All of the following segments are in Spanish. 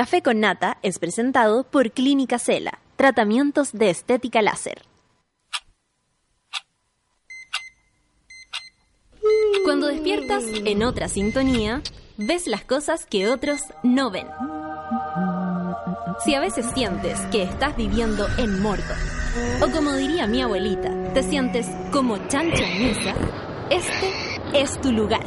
Café con Nata es presentado por Clínica Cela, tratamientos de estética láser. Cuando despiertas en otra sintonía, ves las cosas que otros no ven. Si a veces sientes que estás viviendo en Mordor, o como diría mi abuelita, te sientes como chancho en misa, este es tu lugar.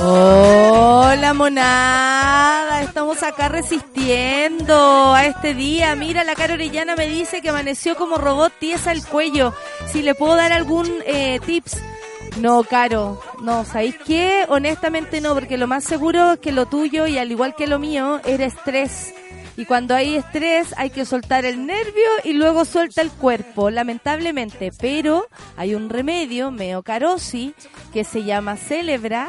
Hola monada, estamos acá resistiendo a este día. Mira, la cara orellana me dice que amaneció como robot tiesa el cuello. Si le puedo dar algún eh, tips. No, Caro, no, ¿sabéis qué? Honestamente no, porque lo más seguro es que lo tuyo y al igual que lo mío era estrés. Y cuando hay estrés hay que soltar el nervio y luego suelta el cuerpo, lamentablemente. Pero hay un remedio, meocarosi, que se llama Celebra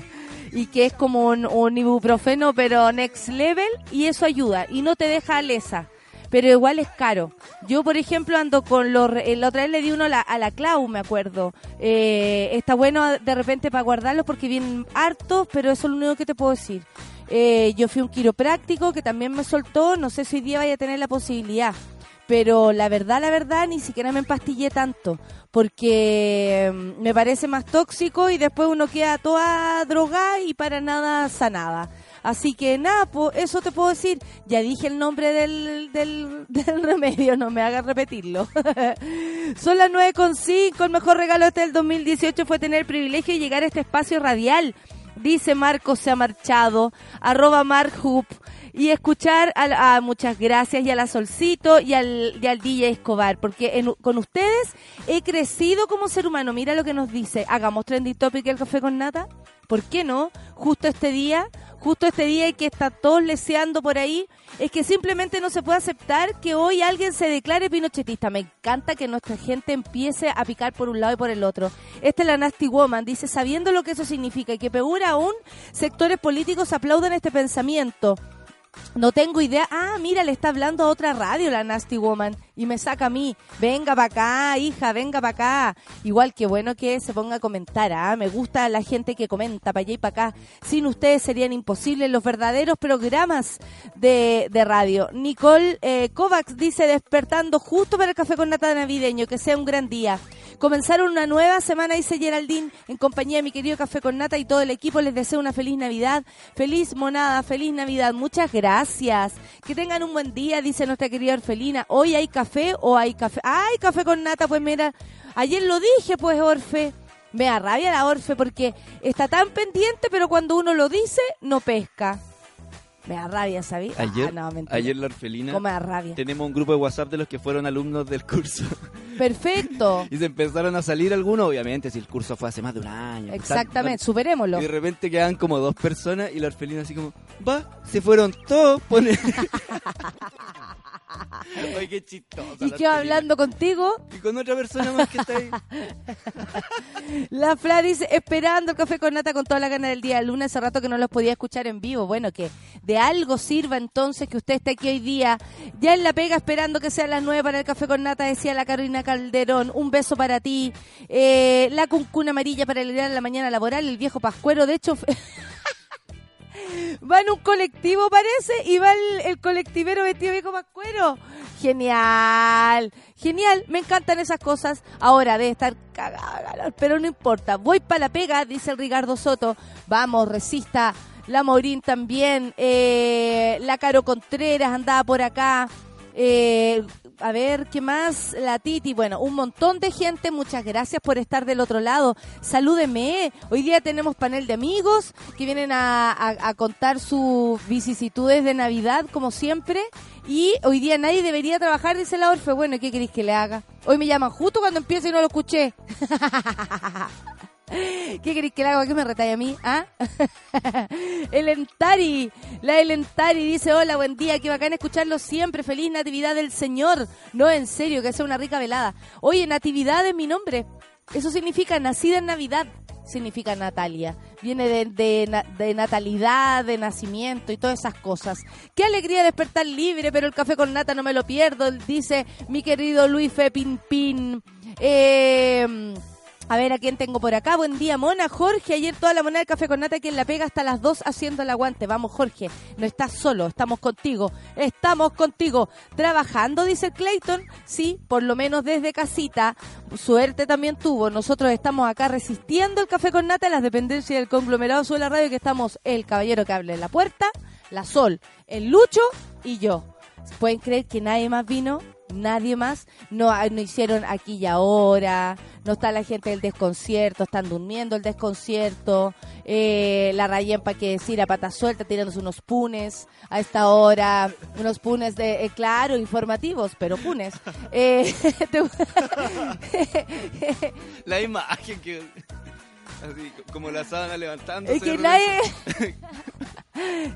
y que es como un, un, ibuprofeno pero next level y eso ayuda y no te deja lesa. Pero igual es caro. Yo, por ejemplo, ando con los... La otra vez le di uno a la, a la Clau, me acuerdo. Eh, está bueno de repente para guardarlos porque vienen hartos, pero eso es lo único que te puedo decir. Eh, yo fui un quiropráctico que también me soltó, no sé si hoy día vaya a tener la posibilidad, pero la verdad, la verdad, ni siquiera me empastillé tanto, porque mm, me parece más tóxico y después uno queda toda drogada y para nada sanada. Así que nada, eso te puedo decir. Ya dije el nombre del, del, del remedio, no me hagas repetirlo. Son las 9.5, el mejor regalo este del 2018 fue tener el privilegio de llegar a este espacio radial dice Marcos se ha marchado, arroba Mark Hoop, y escuchar a, a, muchas gracias y a la Solcito y al, y DJ Escobar, porque con ustedes he crecido como ser humano. Mira lo que nos dice, hagamos Trendy Topic el café con nata. ¿Por qué no? Justo este día, justo este día y que está todos leseando por ahí, es que simplemente no se puede aceptar que hoy alguien se declare pinochetista. Me encanta que nuestra gente empiece a picar por un lado y por el otro. Esta es la Nasty Woman, dice, sabiendo lo que eso significa y que peor aún, sectores políticos aplaudan este pensamiento. No tengo idea. Ah, mira, le está hablando a otra radio la Nasty Woman y me saca a mí. Venga para acá, hija, venga para acá. Igual que bueno que se ponga a comentar. ¿ah? Me gusta la gente que comenta para allá y para acá. Sin ustedes serían imposibles los verdaderos programas de, de radio. Nicole eh, Kovacs dice despertando justo para el café con nata navideño. Que sea un gran día. Comenzaron una nueva semana, dice Geraldine, en compañía de mi querido Café con Nata y todo el equipo. Les deseo una feliz Navidad, feliz monada, feliz Navidad. Muchas gracias. Que tengan un buen día, dice nuestra querida Orfelina. Hoy hay café o hay café. ¡Ay, café con Nata! Pues mira, ayer lo dije, pues, Orfe. Me da rabia la Orfe porque está tan pendiente, pero cuando uno lo dice, no pesca. Me da rabia, ¿sabí? Ayer, ah, no, ayer la orfelina. ¿Cómo me da rabia? Tenemos un grupo de WhatsApp de los que fueron alumnos del curso. Perfecto. y se empezaron a salir algunos, obviamente, si el curso fue hace más de un año. Exactamente, superémoslo. Y de repente quedan como dos personas y la orfelina así como, va, se fueron todos. Pone... Ay, qué chistoso. Y quedo hablando contigo. Y con otra persona más que está ahí. la Fla dice, esperando el café con nata con toda la gana del día. Luna hace rato que no los podía escuchar en vivo. Bueno, que de algo sirva entonces que usted esté aquí hoy día. Ya en la pega esperando que sean las nueve para el café con nata, decía la Carolina Calderón. Un beso para ti. Eh, la cuncuna amarilla para el día de la mañana laboral. El viejo pascuero. De hecho... va en un colectivo parece y va el, el colectivero vestido viejo pascuero. Genial, genial, me encantan esas cosas. Ahora debe estar cagada, pero no importa. Voy para la pega, dice el Ricardo Soto. Vamos, resista. La Morín también. Eh, la Caro Contreras andaba por acá. Eh, a ver, ¿qué más? La Titi, bueno, un montón de gente, muchas gracias por estar del otro lado. Salúdeme, hoy día tenemos panel de amigos que vienen a, contar sus vicisitudes de Navidad, como siempre. Y hoy día nadie debería trabajar, dice la Orfe. Bueno, ¿qué queréis que le haga? Hoy me llaman justo cuando empieza y no lo escuché. ¿Qué queréis que le haga? ¿Qué me retalla a mí? ¿Ah? el Entari, la Elentari dice, hola, buen día, qué bacán escucharlo siempre, feliz Natividad del Señor. No, en serio, que sea una rica velada. Oye, Natividad es mi nombre. Eso significa nacida en Navidad, significa Natalia. Viene de, de, natalidad, de nacimiento y todas esas cosas. Qué alegría despertar libre, pero el café con nata no me lo pierdo, dice mi querido Luis Fe Eh a ver, ¿a quién tengo por acá? Buen día, Mona. Jorge, ayer toda la moneda del café con nata, quien la pega hasta las 2 haciendo el aguante. Vamos, Jorge, no estás solo, estamos contigo. Estamos contigo. Trabajando, dice Clayton. Sí, por lo menos desde casita. Suerte también tuvo. Nosotros estamos acá resistiendo el café con nata en las dependencias del conglomerado sobre la radio, que estamos el caballero que habla en la puerta, la Sol, el Lucho y yo. ¿Pueden creer que nadie más vino? Nadie más. No, ah, no hicieron aquí y ahora. No está la gente del desconcierto, están durmiendo el desconcierto. Eh, la Rayen, para que decir, a pata suelta, tirándose unos punes a esta hora. Unos punes de, eh, claro, informativos, pero punes. Eh, la imagen que. Así, como la sábana levantando. Es que nadie.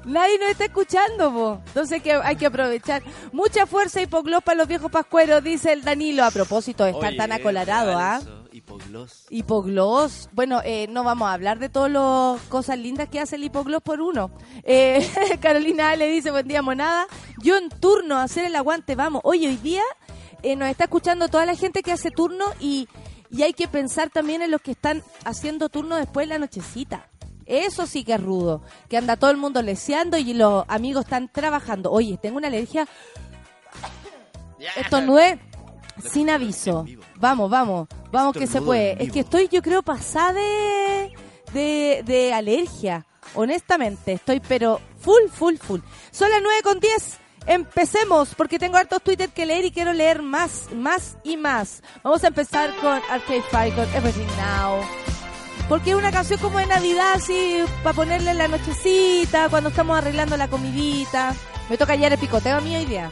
Nadie nos está escuchando, po. Entonces que hay que aprovechar. Mucha fuerza hipogloss para los viejos pascueros, dice el Danilo. A propósito de estar tan acolarado, ¿ah? Hipogloss. Bueno, eh, no vamos a hablar de todas las cosas lindas que hace el hipogloss por uno. Eh, Carolina le dice, buen día, monada. Yo en turno a hacer el aguante, vamos. Oye, hoy día eh, nos está escuchando toda la gente que hace turno y, y hay que pensar también en los que están haciendo turno después de la nochecita. Eso sí que es rudo. Que anda todo el mundo leseando y los amigos están trabajando. Oye, tengo una alergia. Esto no es sin aviso. Vamos, vamos. Vamos que se puede. Es que estoy, yo creo, pasada de, de, de alergia. Honestamente, estoy pero full, full, full. Son las 9 con 10. Empecemos, porque tengo hartos Twitter que leer y quiero leer más, más y más. Vamos a empezar con Arcade Fire, con Everything Now. Porque es una canción como de Navidad, así, para ponerle en la nochecita, cuando estamos arreglando la comidita. Me toca hallar el picoteo a mí hoy día.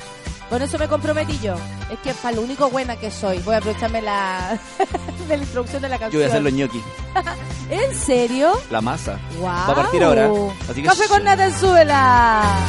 Con eso me comprometí yo. Es que para lo único buena que soy. Voy a aprovecharme la, de la introducción de la canción. Yo voy a hacer los ñoquis. ¿En serio? La masa. Wow. Va a partir ahora. Así que Café con nata en súbela.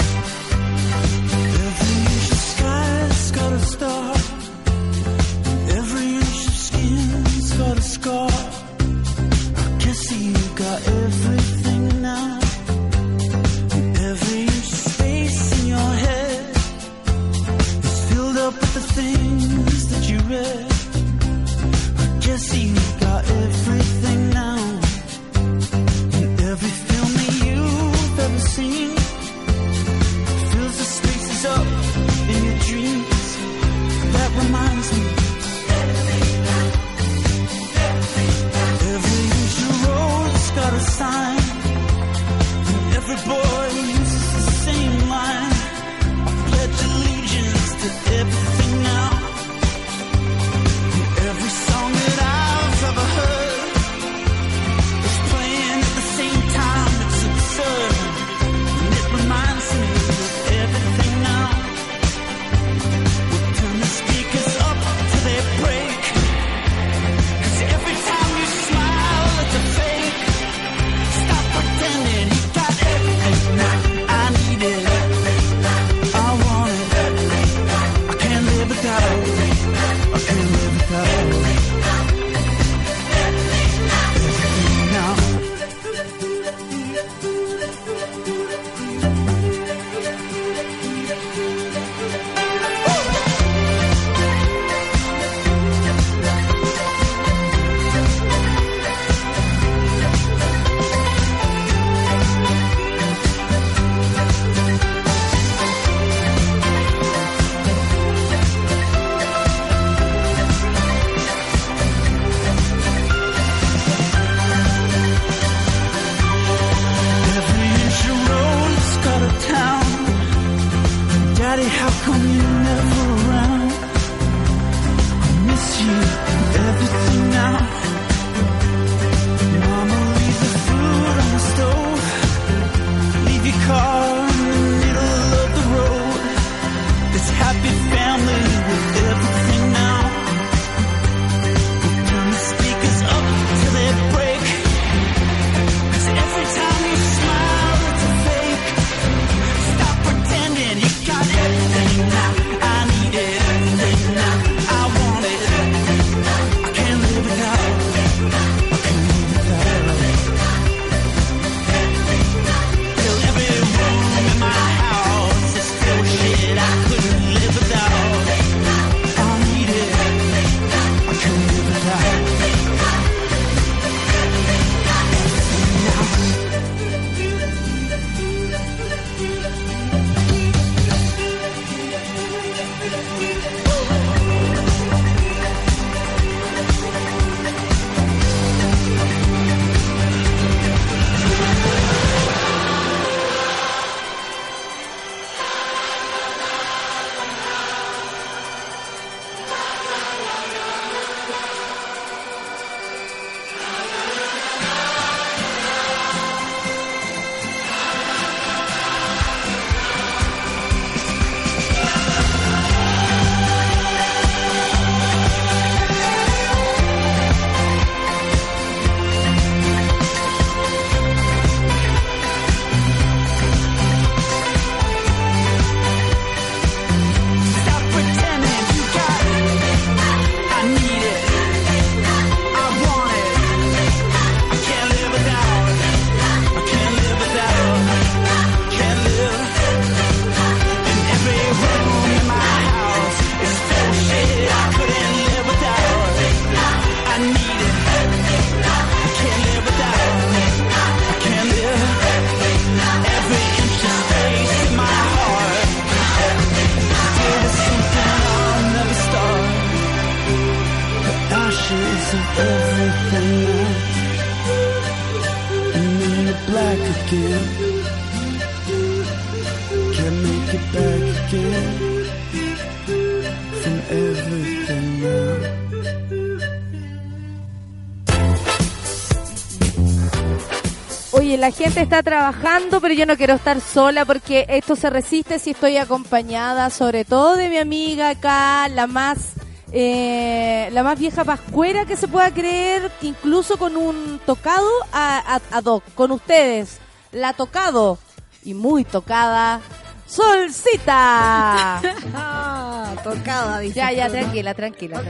La gente está trabajando, pero yo no quiero estar sola porque esto se resiste si estoy acompañada, sobre todo de mi amiga acá, la más eh, la más vieja pascuera que se pueda creer, incluso con un tocado a, a, ad hoc, con ustedes, la tocado y muy tocada, Solcita. Ah, tocada, dice. ya, ya, tranquila, tranquila.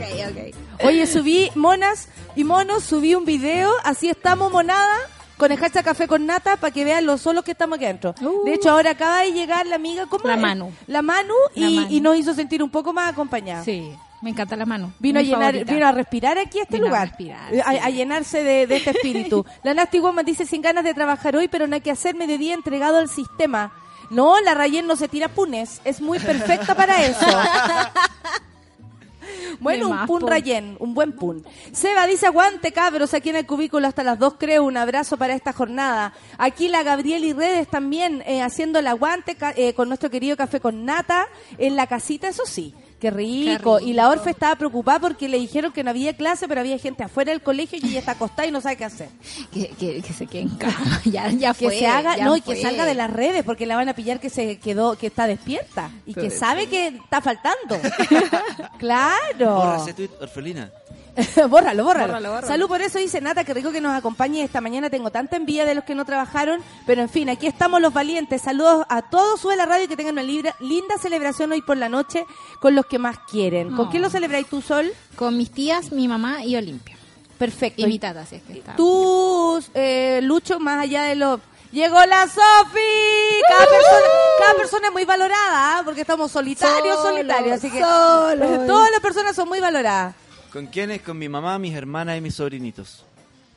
Oye, subí, monas y monos, subí un video, así estamos monada, con el hashtag café con nata, para que vean lo solos que estamos aquí adentro. Uh. De hecho, ahora acaba de llegar la amiga, ¿cómo La es? Manu. La Manu, La y, Manu. y nos hizo sentir un poco más acompañada. Sí, me encanta la mano. Vino a llenar, favorita. vino a respirar aquí a este Vino a lugar. respirar, a, sí. a llenarse de, de este espíritu. la Nasty Woman dice sin ganas de trabajar hoy, pero no hay que hacer mediodía entregado al sistema. No, la Rayen no se tira punes. Es muy perfecta para eso. Bueno, un más, pun po. Rayen, un buen pun. Seba dice, aguante cabros, aquí en el cubículo hasta las dos creo, un abrazo para esta jornada. Aquí la Gabriel y Redes también eh, haciendo el aguante eh, con nuestro querido café con nata en la casita, eso sí. Qué rico. Qué Y la. Orfe estaba preocupada porque le dijeron que no había clase, pero había gente afuera del colegio y ella está acostada y no sabe qué hacer. Que, que, que se quede en ya, ya Que se haga, no, y que salga de las redes porque la van a pillar que se quedó, que está despierta y que sabe que está faltando. claro. Borra ese tweet, orfelina. bórralo, bórralo, Bórralo, bórralo. Salud por eso, dice Nata, que rico que nos acompañe esta mañana. Tengo tanta envidia de los que no trabajaron, pero en fin, aquí estamos los valientes. Saludos a todos, sube la radio y que tengan una libra- linda celebración hoy por la noche con los que más quieren. ¿Con Oh. quién lo celebráis tú, Sol? Con mis tías, mi mamá y Olimpia. Perfecto. Tata, si es que está. Tú, eh, Lucho, más allá de lo... ¡Llegó la Sofi! Cada, persona, cada persona es muy valorada, ¿ah? porque estamos solitarios, Solo, solitarios. Así que solo. todas las personas son muy valoradas. ¿Con quiénes? Con mi mamá, mis hermanas y mis sobrinitos.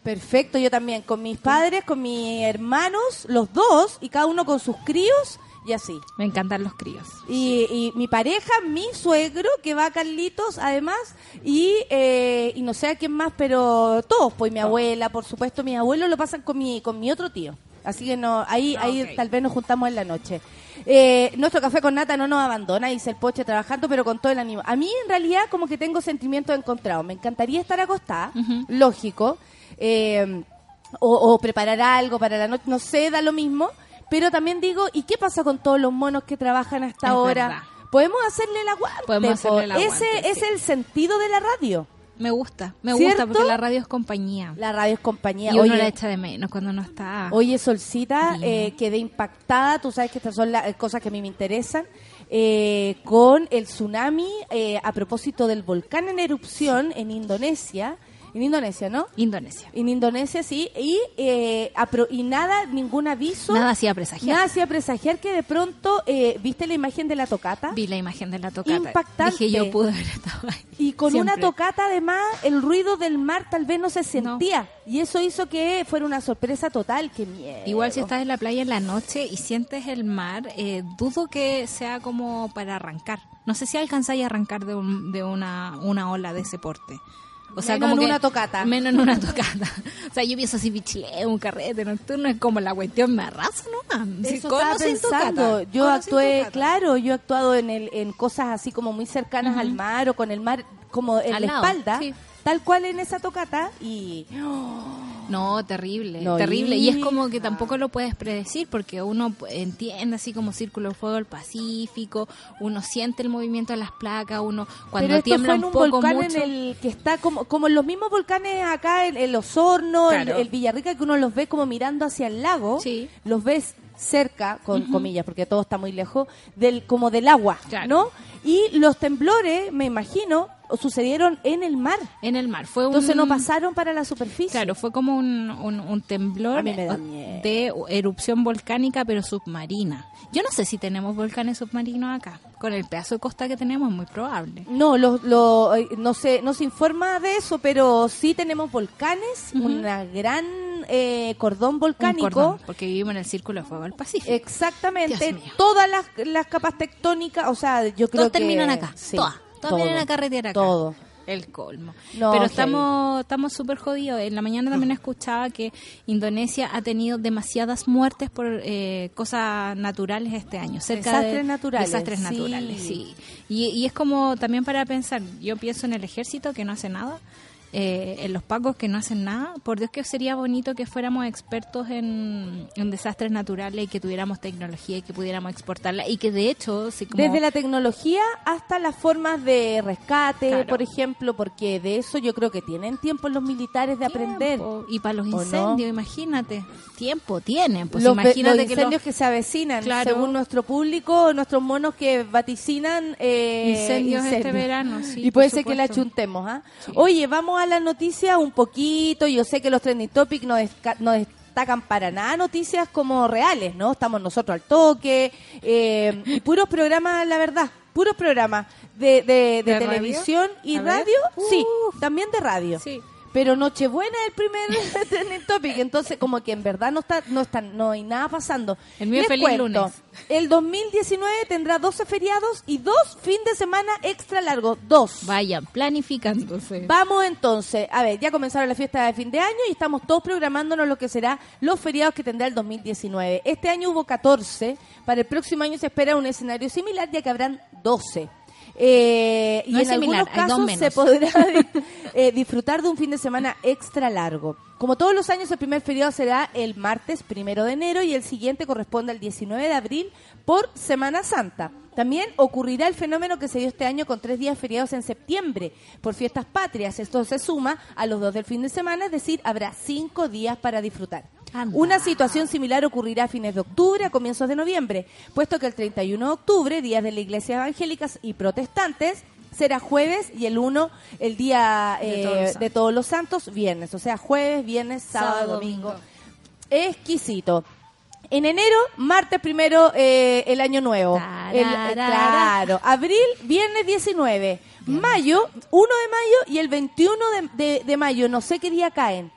Perfecto, yo también, con mis padres, con mis hermanos, los dos, y cada uno con sus críos, y así. Me encantan los críos. Y, y mi pareja, mi suegro, que va a Carlitos, además, y, eh, y no sé a quién más, pero todos, pues mi abuela, por supuesto, mis abuelos lo pasan con mi, con mi otro tío. Así que no, ahí, ahí Ok. tal vez nos juntamos en la noche. Eh, nuestro café con nata no nos abandona, dice el poche trabajando, pero con todo el ánimo. A mí en realidad como que tengo sentimientos encontrados. Me encantaría estar acostada, lógico, eh, o, o preparar algo para la noche, no sé, da lo mismo. Pero también digo, ¿y qué pasa con todos los monos que trabajan hasta Es ahora? Podemos hacerle el aguante. Podemos hacerle el aguante, Ese es sí. el sentido de la radio. Me gusta, me ¿Cierto? gusta porque la radio es compañía. La radio es compañía. y uno Oye, la echa de menos cuando no está. Oye, Solcita, eh, quedé impactada, tú sabes que estas son las cosas que a mí me interesan, eh, con el tsunami eh, a propósito del volcán en erupción en Indonesia, en Indonesia, ¿no? Indonesia. En Indonesia, sí, y, eh, y nada, ningún aviso, Nada hacía presagiar. nada hacía presagiar que de pronto, eh, ¿viste la imagen de la tocata? Vi la imagen de la tocata. Impactante. Dije, yo pude haber estado ahí. Y con Siempre. una tocata además el ruido del mar tal vez no se sentía. Y eso hizo que fuera una sorpresa total. ¡Qué miedo! Igual si estás en la playa en la noche y sientes el mar, eh, dudo que sea como para arrancar. No sé si alcanzáis a arrancar de, un- de una, una ola de ese porte. O sea, Menos como en que- una tocata. Menos en una tocata. o sea, yo pienso así, bichileo, un carrete nocturno, es como la cuestión me arraso nomás. Eso estaba pensando. tocata, Yo actué, claro, yo he actuado en, el, en cosas así como muy cercanas al mar o con el mar como en Al la lado, espalda, sí. Tal cual en esa tocata y No, terrible, No, terrible. Y es como que tampoco lo puedes predecir porque uno entiende así como Círculo de Fuego del Pacífico, uno siente el movimiento de las placas, uno cuando pero esto tiembla fue en un poco volcán mucho. en el que está como como en los mismos volcanes acá en, en Osorno, el, Claro. el Villarrica que uno los ve como mirando hacia el lago, Sí. los ves cerca con comillas porque todo está muy lejos del como del agua, Claro. ¿no? Y los temblores, me imagino, sucedieron en el mar. En el mar. Fue Entonces un, no pasaron para la superficie. Claro, fue como un, un, un temblor de erupción volcánica, pero submarina. Yo no sé si tenemos volcanes submarinos acá. Con el pedazo de costa que tenemos es muy probable. No, lo, lo, no, se, no se informa de eso, pero sí tenemos volcanes, Ujú. una gran eh, cordón Un volcánico. cordón, porque vivimos en el Círculo de Fuego del Pacífico. Exactamente, todas las, las capas tectónicas, o sea, yo creo Todas que... terminan acá, sí, todas. Todas vienen a carretear acá. Todo. El colmo. No, Pero estamos estamos súper jodidos. En la mañana también escuchaba que Indonesia ha tenido demasiadas muertes por eh, cosas naturales este año. Cerca Desastres de, naturales, Desastres sí. naturales, sí. Y, y es como también para pensar, yo pienso en el ejército que no hace nada. Eh, en los pacos que no hacen nada, por Dios que sería bonito que fuéramos expertos en, en desastres naturales y que tuviéramos tecnología y que pudiéramos exportarla y que de hecho, como- Desde la tecnología hasta las formas de rescate, Claro. por ejemplo, porque de eso yo creo que tienen tiempo los militares de aprender. Y para los incendios, imagínate. Tiempo tienen. Pues los, imagínate los que incendios los que se avecinan, Claro. según nuestro público, nuestros monos que vaticinan eh, incendios, este verano. sí, y puede ser que la chuntemos, ¿ah? Sí. Oye, vamos a la noticia un poquito. Yo sé que los trending topics no, no destacan para nada noticias como reales, ¿no? Estamos nosotros al toque. eh, y puros programas, la verdad, puros programas de, de, de ¿De radio? televisión y radio. Sí, también de radio. Sí. Pero Nochebuena es el primer trending topic, entonces como que en verdad no está, no está, no hay nada pasando. El mío Les es feliz cuento, lunes. El 2019 tendrá 12 feriados y dos fin de semana extra largos, dos. Vayan planificándose. Vamos entonces, a ver, ya comenzaron las fiestas de fin de año y estamos todos programándonos lo que será los feriados que tendrá el 2019. Este año hubo 14, para el próximo año se espera un escenario similar ya que habrán 12. Eh, y No en es similar, algunos casos se podrá eh, disfrutar de un fin de semana extra largo. Como todos los años, el primer feriado será el martes primero de enero y el siguiente corresponde al 19 de abril por Semana Santa. También ocurrirá el fenómeno que se dio este año con tres días feriados en septiembre por fiestas patrias. Esto se suma a los dos del fin de semana, es decir, habrá cinco días para disfrutar. Anda. Una situación similar ocurrirá a fines de octubre, a comienzos de noviembre, puesto que el 31 de octubre, días de la Iglesia Evangélicas y Protestantes, será jueves y el 1, el día De eh, Todos los Santos. de todos los santos, viernes. O sea, jueves, viernes, sábado, Sábado, domingo. domingo. Exquisito. En enero, martes primero, eh, el año nuevo. El- eh, claro. Abril, viernes 19. Mayo, 1 de mayo y el 21 de, de- de mayo. No sé qué día caen.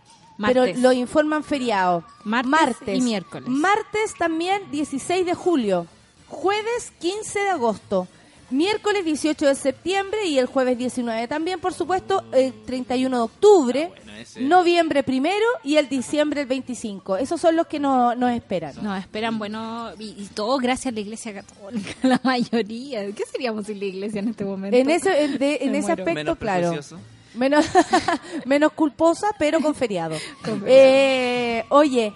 Pero lo informan feriado. Martes y miércoles. Martes también 16 de julio. Jueves 15 de agosto. Miércoles 18 de septiembre y el jueves 19 también, por supuesto, el 31 de octubre, ese. noviembre primero y el diciembre el 25. Esos son los que no- nos esperan. Nos esperan, bueno, y, y todo gracias a la Iglesia Católica, la mayoría. ¿Qué seríamos sin la Iglesia en este momento? En ese, en, de- en Me ese muero. aspecto, Menos claro. prejuicioso. Menos, menos culposa, pero con feriado. Con feriado. Eh, oye,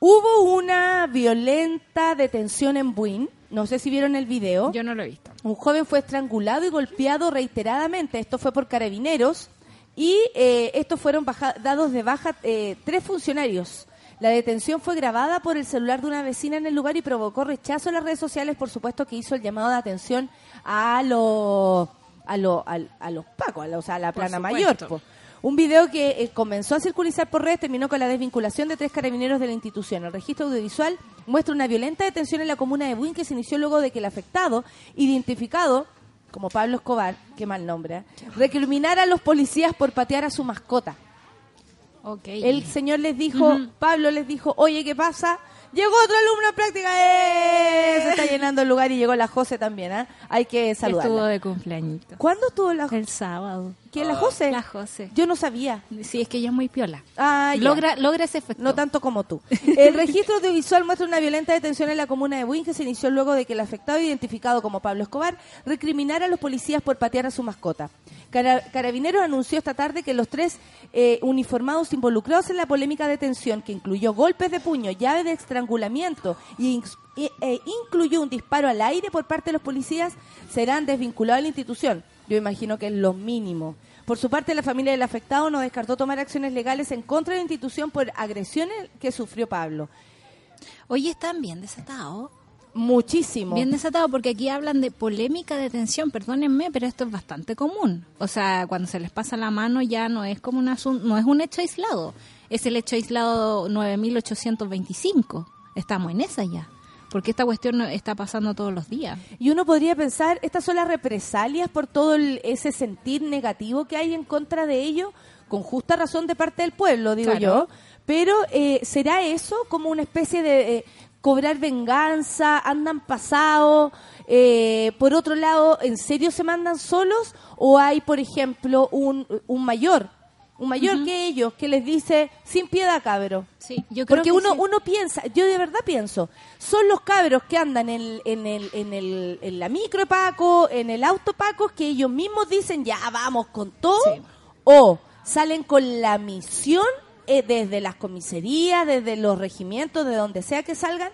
hubo una violenta detención en Buin. No sé si vieron el video. Yo no lo he visto. Un joven fue estrangulado y golpeado reiteradamente. Esto fue por carabineros. Y eh, estos fueron baja- dados de baja eh, tres funcionarios. La detención fue grabada por el celular de una vecina en el lugar y provocó rechazo en las redes sociales, por supuesto que hizo el llamado de atención a los a, lo- a los pacos, a, sea, a la plana mayor. po. Un video que eh, comenzó a circulizar por redes terminó con la desvinculación de tres carabineros de la institución. El registro audiovisual muestra una violenta detención en la comuna de Buin que se inició luego de que el afectado, identificado como Pablo Escobar, qué mal nombre, ¿eh? recriminara a los policías por patear a su mascota. El señor les dijo. Pablo les dijo, oye, ¿qué pasa? Llegó otro alumno en práctica, ¡eh! se está llenando el lugar y llegó la José también, ¿ah? Hay que Estuvo saludarla. de cumpleañito. ¿Cuándo estuvo la El sábado. ¿Quién, la José? La José. Yo no sabía. Sí, es que ella es muy piola. Ah, ya. logra, logra ese efecto. No tanto como tú. El registro audiovisual muestra una violenta detención en la comuna de Buin que se inició luego de que el afectado, identificado como Pablo Escobar, recriminara a los policías por patear a su mascota. Cara- Carabineros anunció esta tarde que los tres eh, uniformados involucrados en la polémica detención, que incluyó golpes de puño, llave de estrangulamiento y e- e incluyó un disparo al aire por parte de los policías, serán desvinculados de la institución. Yo imagino que es lo mínimo. Por su parte, la familia del afectado no descartó tomar acciones legales en contra de la institución por agresiones que sufrió Pablo. Oye, están bien desatados. Muchísimo. Bien desatados porque aquí hablan de polémica de detención, perdónenme, pero esto es bastante común. O sea, cuando se les pasa la mano ya no es como un asun- no es un hecho aislado, es el hecho aislado 9825. Estamos en esa ya. Porque esta cuestión está pasando todos los días. Y uno podría pensar, estas son las represalias por todo el- ese sentir negativo que hay en contra de ello, con justa razón de parte del pueblo, digo Claro. yo. Pero, eh, ¿será eso como una especie de... eh, cobrar venganza, andan pasados. Eh, por otro lado, ¿en serio se mandan solos? ¿O hay, por ejemplo, un, un mayor? Un mayor que ellos que les dice, sin piedad, cabro. Sí, yo creo Porque que uno, sí. uno piensa, yo de verdad pienso, son los cabros que andan en, en, el, en, el, en la micro Paco, en el auto Paco, que ellos mismos dicen, ya vamos con todo, Sí. o salen con la misión eh, desde las comisarías, desde los regimientos, de donde sea que salgan,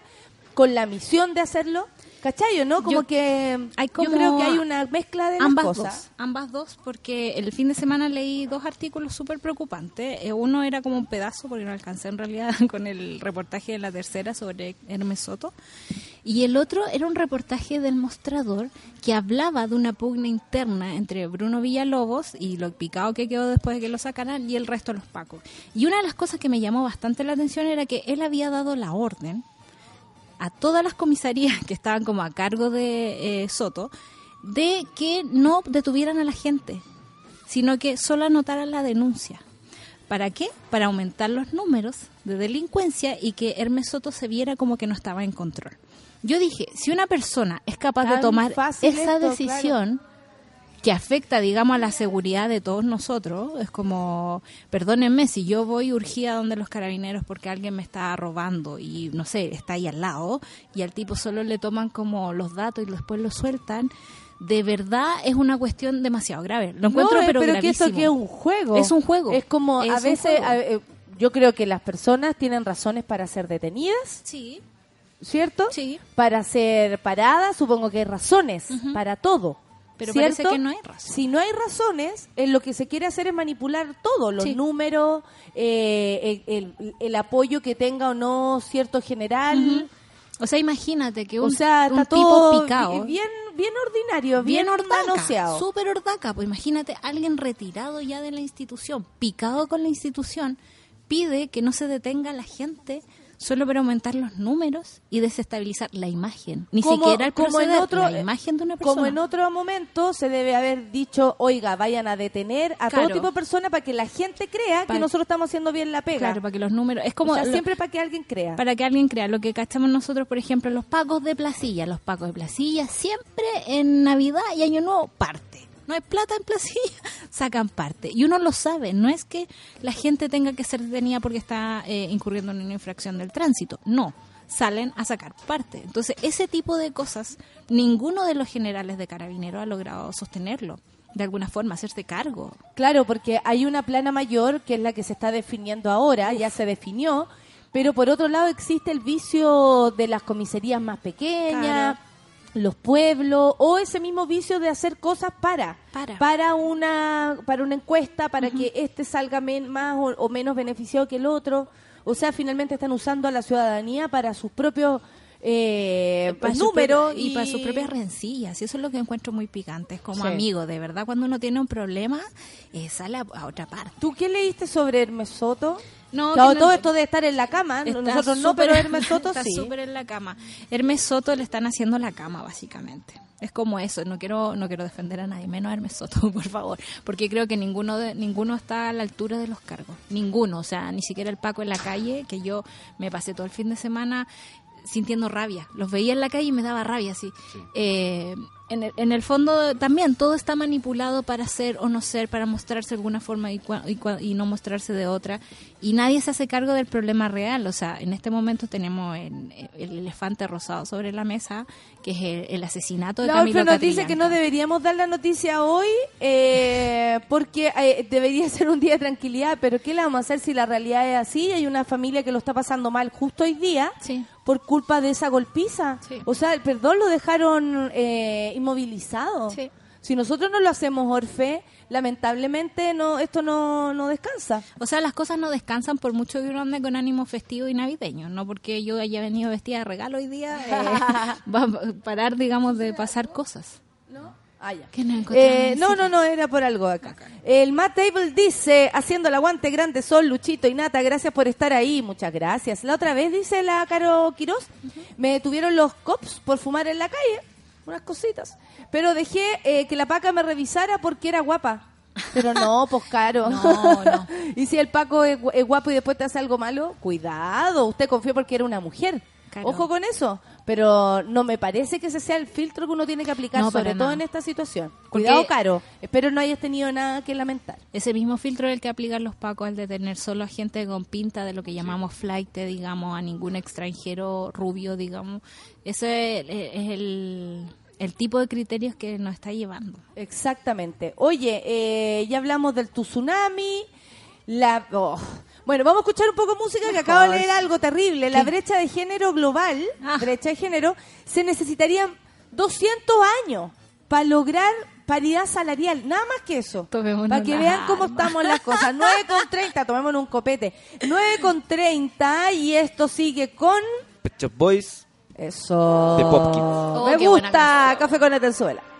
con la misión de hacerlo. ¿Cachayo, no? Como Yo- que hay yo como creo que hay una mezcla de las ambas cosas. dos, ambas dos, porque el fin de semana leí dos artículos súper preocupantes. Eh, uno era como un pedazo, porque no alcancé en realidad con el reportaje de la tercera sobre Hermes Soto. Y el otro era un reportaje del mostrador que hablaba de una pugna interna entre Bruno Villalobos y lo picado que quedó después de que lo sacaran y el resto de los pacos. Y una de las cosas que me llamó bastante la atención era que él había dado la orden a todas las comisarías que estaban como a cargo de eh, Soto de que no detuvieran a la gente, sino que solo anotaran la denuncia. ¿Para qué? Para aumentar los números de delincuencia y que Hermes Soto se viera como que no estaba en control. Yo dije, si una persona es capaz de tomar esa esto, decisión que afecta, digamos, a la seguridad de todos nosotros, es como, perdónenme, si yo voy urgida donde los carabineros porque alguien me está robando y, no sé, está ahí al lado y al tipo solo le toman como los datos y después lo sueltan, de verdad es una cuestión demasiado grave. Lo encuentro, No, eh, pero, que esto que es un juego. Es un juego. Es como Es a veces, a- eh, yo creo que las personas tienen razones para ser detenidas, Sí, ¿cierto? sí. Para ser paradas, supongo que hay razones para todo. Pero ¿cierto? parece que no hay razón. Si no hay razones, eh, lo que se quiere hacer es manipular todo, los Sí. números, eh, el, el- el apoyo que tenga o no cierto general. O sea, imagínate que un, O sea, un está tipo todo picado. bien, bien ordinario, bien, bien ordaca, súper ordaca. Pues imagínate, alguien retirado ya de la institución, picado con la institución, pide que no se detenga la gente solo para aumentar los números y desestabilizar la imagen. Ni Como- siquiera el como en otro- la imagen de una persona. Como en otro momento se debe haber dicho, oiga, vayan a detener a Claro. todo tipo de personas para que la gente crea que nosotros estamos haciendo bien la pega. Claro, para que los números... Es como... o sea, lo- siempre para que alguien crea. para que alguien crea lo que cachamos nosotros, por ejemplo, los pacos de placilla. Los pacos de placilla siempre en Navidad y Año Nuevo parte. No hay plata en placilla, sacan parte. Y uno lo sabe, no es que la gente tenga que ser detenida porque está eh, incurriendo en una infracción del tránsito. No, salen a sacar parte. Entonces, ese tipo de cosas, ninguno de los generales de carabineros ha logrado sostenerlo. De alguna forma, hacerse cargo. Claro, porque hay una plana mayor que es la que se está definiendo ahora, ya se definió, pero por otro lado existe el vicio de las comisarías más pequeñas, los pueblos, o ese mismo vicio de hacer cosas para, Para. una para una encuesta, para que este salga men- más o, o menos beneficiado que el otro. O sea, finalmente están usando a la ciudadanía para sus propios eh, para propias- y, para sus propias rencillas. Y eso es lo que encuentro muy picante. Es como Sí. amigo, de verdad, cuando uno tiene un problema, eh, sale a, a otra parte. ¿Tú qué leíste sobre Hermes Soto? No, Claro, que no- todo esto de estar en la cama, nosotros no, pero Hermes Soto está sí. súper en la cama. Hermes Soto le están haciendo la cama, básicamente. Es como eso, no quiero no quiero defender a nadie, menos a Hermes Soto, por favor, porque creo que ninguno de, ninguno está a la altura de los cargos. Ninguno, o sea, ni siquiera el Paco en la calle, que yo me pasé todo el fin de semana sintiendo rabia. Los veía en la calle y me daba rabia, así. Eh, en, el, en el fondo también todo está manipulado para ser o no ser, para mostrarse de alguna forma y, cua- y, cua- y no mostrarse de otra. Y nadie se hace cargo del problema real. O sea, en este momento tenemos el, el elefante rosado sobre la mesa, que es el, el asesinato de La Camilo Olfo nos dice Catrillanca. que no deberíamos dar la noticia hoy eh, porque eh, debería ser un día de tranquilidad, pero ¿qué le vamos a hacer si la realidad es así y hay una familia que lo está pasando mal justo hoy día Sí. Por culpa de esa golpiza? Sí. O sea, el perdón lo dejaron eh, inmovilizado. Sí. Si nosotros no lo hacemos, Orfe, lamentablemente no esto no, no descansa. O sea, las cosas no descansan por mucho que uno ande con ánimo festivo y navideño. No porque yo haya venido vestida de regalo hoy día, eh, va a parar, digamos, de pasar cosas. Ah, ya. ¿Qué nos encontramos Eh, no, no, no, era por algo acá. El Matt Table dice, haciendo el aguante grande sol, Luchito y Nata, gracias por estar ahí, muchas gracias. La otra vez, dice la Caro Quiroz, me detuvieron los cops por fumar en la calle, unas cositas, pero dejé eh, que la Paca me revisara porque era guapa. Pero no, pues caro. No, no. y si el Paco es guapo y después te hace algo malo, cuidado, usted confió porque era una mujer. Claro. Ojo con eso. Pero no me parece que ese sea el filtro que uno tiene que aplicar, No, sobre todo nada. en esta situación. Porque- Cuidado, Caro. Espero no hayas tenido nada que lamentar. Ese mismo filtro es el que aplican los pacos al detener solo a gente con pinta de lo que llamamos flight, digamos, a ningún extranjero rubio, digamos. Ese es, es el, el tipo de criterios que nos está llevando. Exactamente. Oye, eh, ya hablamos del tsunami. La, oh. Bueno, vamos a escuchar un poco de música que acabo de leer algo terrible. La brecha de género global, Ah. brecha de género, se necesitarían 200 años para lograr paridad salarial. Nada más que eso. Tomémonos Para que vean cómo estamos las cosas. 9 con 30, tomémonos un copete. 9 con 30 y esto sigue con... Pet Boys. Eso. De Popkins. Oh, Me gusta. Café con Atenzuela. Remember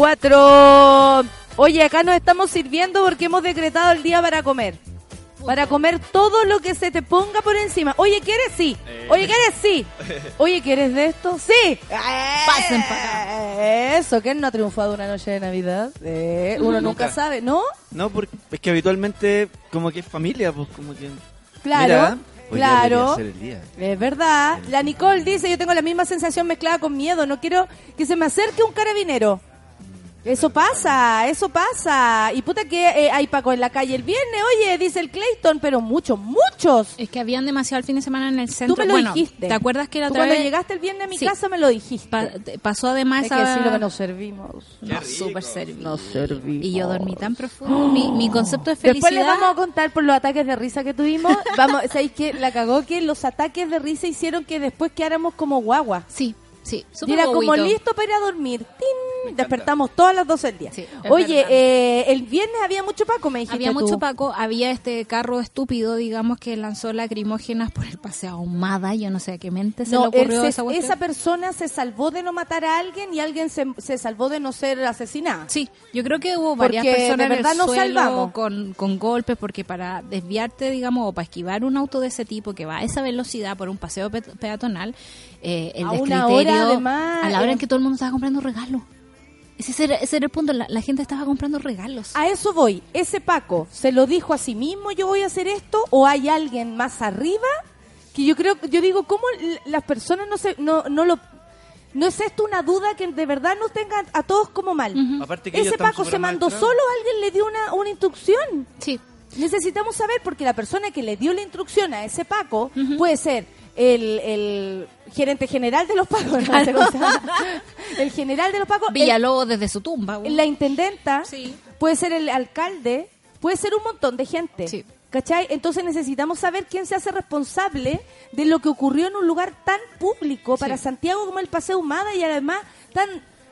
34. Oye, acá nos estamos sirviendo porque hemos decretado el día para comer. Para comer todo lo que se te ponga por encima. Oye, ¿quieres? Sí. Oye, ¿quieres? Sí. Oye, ¿quieres de esto? Sí. Pasen para Eso, ¿quién no ha triunfado una noche de Navidad? Eh, uno nunca Nunca. sabe, ¿no? No, porque es que habitualmente como que es familia, pues como que... Claro, Mira, claro. Es verdad. La Nicole dice, yo tengo la misma sensación mezclada con miedo. No quiero que se me acerque un carabinero. Eso pasa, eso pasa. Y puta que eh, hay Paco en la calle el viernes, oye, dice el Clayton, pero muchos, muchos. Es que habían demasiado el fin de semana en el centro. Tú me lo bueno, dijiste. ¿te acuerdas que la Tú otra cuando vez llegaste el viernes a mi Sí. casa me lo dijiste. pa- te- pasó además Hay que a- decir lo que nos servimos. No, súper servido. Nos servimos. Y yo dormí tan profundo. Mi, mi concepto de felicidad. Después les vamos a contar por los ataques de risa que tuvimos. Vamos, ¿sabéis que La cagó que los ataques de risa hicieron que después quedáramos como guagua. Sí, sí. Súper era como listo para ir a dormir. ¡Tin! Despertamos todas las 12 del día. Sí, Oye, eh, el viernes había mucho Paco, me dijiste Había tú. mucho Paco, había este carro estúpido, digamos, que lanzó lacrimógenas por el paseo ahumada. Yo no sé a qué mente se No, le ocurrió se- esa cuestión. esa persona se salvó de no matar a alguien y alguien se, se salvó de no ser asesinada. Sí, yo creo que hubo varias Porque personas de en el verdad nos suelo salvamos. con, con golpes, porque para desviarte, digamos, o para esquivar un auto de ese tipo que va a esa velocidad por un paseo pe- peatonal, eh, el A una hora, además, a la hora eh. en que todo el mundo estaba comprando regalos. Ese era, ese era el punto, la, la gente estaba comprando regalos. A eso voy. ¿Ese Paco se lo dijo a sí mismo, yo voy a hacer esto? ¿O hay alguien más arriba? Que yo creo, yo digo, ¿cómo las personas no se, no, no lo... ¿No es esto una duda que de verdad nos tenga a todos como mal? Aparte que ellos ¿Ese Paco se mandó solo alguien le dio una, una instrucción? Sí, Necesitamos saber porque la persona que le dio la instrucción a ese Paco puede ser el, el gerente general de los Pacos, el general de los Pacos, el- Villalobos desde su tumba. la intendenta, Sí. puede ser el alcalde, puede ser un montón de gente. Sí. ¿Cachai? Entonces necesitamos saber quién se hace responsable de lo que ocurrió en un lugar tan público para Sí. Santiago como el Paseo Humada y además tan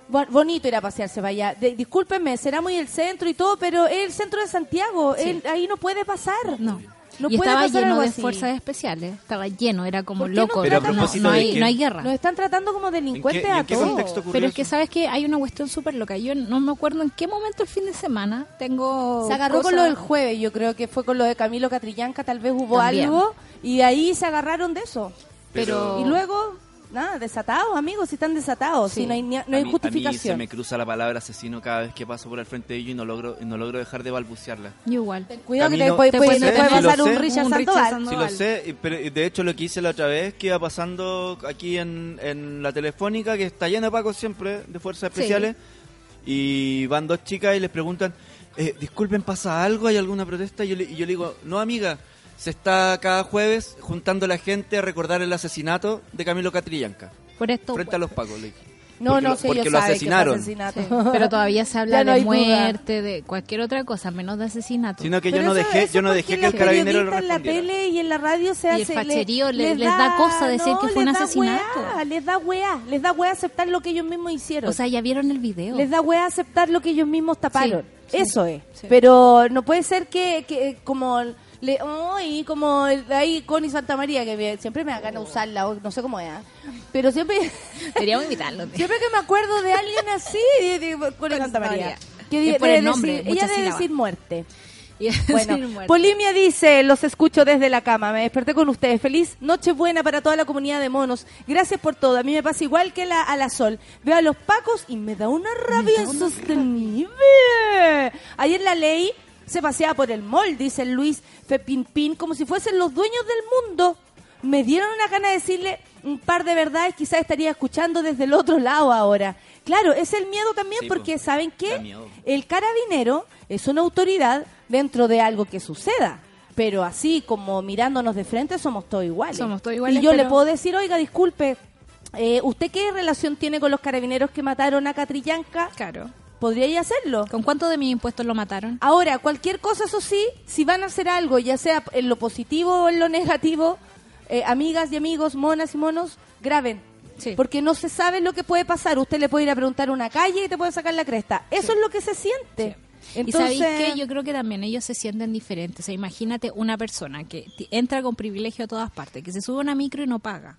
bo- bonito ir a pasearse para allá. De- discúlpenme, será muy el centro y todo, pero es el centro de Santiago. Sí. Él- ahí no puede pasar. No. No y puede estaba pasar lleno algo de así. fuerzas especiales. Estaba lleno, era como ¿Por qué no loco. Pero a no, propósito no de hay, qué- no hay guerra. Nos están tratando como delincuentes ¿En qué- a en qué todos. contexto ocurrió Pero es que eso? sabes que hay una cuestión súper loca. Yo no me acuerdo en qué momento el fin de semana tengo. Se agarró con cosas- lo del jueves, yo creo que fue con lo de Camilo Catrillanca, tal vez hubo También. algo, y ahí se agarraron de eso. Pero. Y luego, nada, desatados, amigos, si están desatados, Sí. si no hay, ni- no A hay mí- A mí se justificación. me cruza la palabra asesino cada vez que paso por el frente de ellos y no logro, y no logro dejar de balbucearla. Yo igual. Cuidado que te Camino- puede, te puede- pasar un. Richard Sandoval. Sandoval. Sí, No lo sé, y- pero de hecho lo que hice la otra vez, que iba pasando aquí en, en la telefónica, que está llena de pacos siempre, de fuerzas Sí. especiales, y van dos chicas y les preguntan, eh, disculpen, ¿pasa algo? ¿Hay alguna protesta? Y yo, le, y yo le digo, no amiga, se está cada jueves juntando la gente a recordar el asesinato de Camilo Catrillanca, Por esto. frente a los pacos, le dije. No, Porque no lo- sé, porque ellos lo asesinaron. asesinato. Sí, Pero todavía se habla no de duda. muerte, de cualquier otra cosa, menos de asesinato. Sino que Pero yo no eso- dejé, eso yo no dejé que el carabinero lo periodista en la respondiera. tele y en la radio se Y hace... el facherío le- les da cosa decir que fue un asesinato. weá, les da weá, les da weá aceptar lo que ellos mismos hicieron. O sea, ya vieron el video. Les da weá aceptar lo que ellos mismos taparon. Sí, sí, Eso es. sí. Pero no puede ser que, que como le ay, como el- ahí Connie Santa María que me- siempre me da ganas de usarla, o no sé cómo es. ¿ah? Pero siempre Deberíamos invitarlo. siempre que me acuerdo de alguien así, de, de- Connie Santa María. María. Que Es debe por el nombre, decir, ella debe sílabas. decir muerte. Y- Bueno. Polimia dice, los escucho desde la cama, me desperté con ustedes. Feliz noche buena para toda la comunidad de monos. Gracias por todo. A mí me pasa igual que la, a la Sol. Veo a los pacos y me da una rabia insostenible. Ayer la ley se paseaba por el mall, dice Luis Fepinpin, como si fuesen los dueños del mundo. Me dieron una gana de decirle un par de verdades, quizás estaría escuchando desde el otro lado ahora. Claro, es el miedo también Sí, porque, ¿saben qué? El carabinero es una autoridad dentro de algo que suceda. Pero así como mirándonos de frente somos todos iguales. Somos todos iguales, Y yo le puedo decir, oiga, disculpe, eh, ¿usted qué relación tiene con los carabineros que mataron a Catrillanca? Claro. ¿Podría hacerlo? ¿Con cuánto de mis impuestos lo mataron? Ahora, cualquier cosa, eso sí, si van a hacer algo, ya sea en lo positivo o en lo negativo, eh, amigas y amigos, monas y monos, graben. Sí. Porque no se sabe lo que puede pasar. Usted le puede ir a preguntar a una calle y te puede sacar la cresta. Eso es lo que se siente. y sabéis Entonces- que yo creo que también ellos se sienten diferentes. O sea, imagínate una persona que entra con privilegio a todas partes, que se sube a una micro y no paga.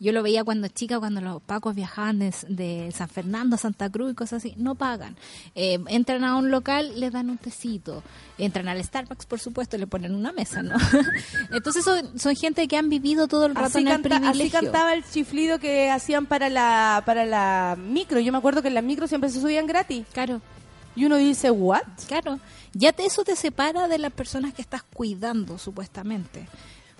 Yo lo veía cuando chica, cuando los pacos viajaban de, de San Fernando a Santa Cruz y cosas así, no pagan. Eh, entran a un local, les dan un tecito. Entran al Starbucks, por supuesto, le ponen una mesa, ¿no? Entonces son, son gente que han vivido todo el rato Así, en el canta- así privilegio. cantaba el chiflido que hacían para la para la micro. Yo me acuerdo que en la micro siempre se subían gratis. Claro. Y uno dice, ¿what? Claro, ya te, eso te separa de las personas que estás cuidando, supuestamente.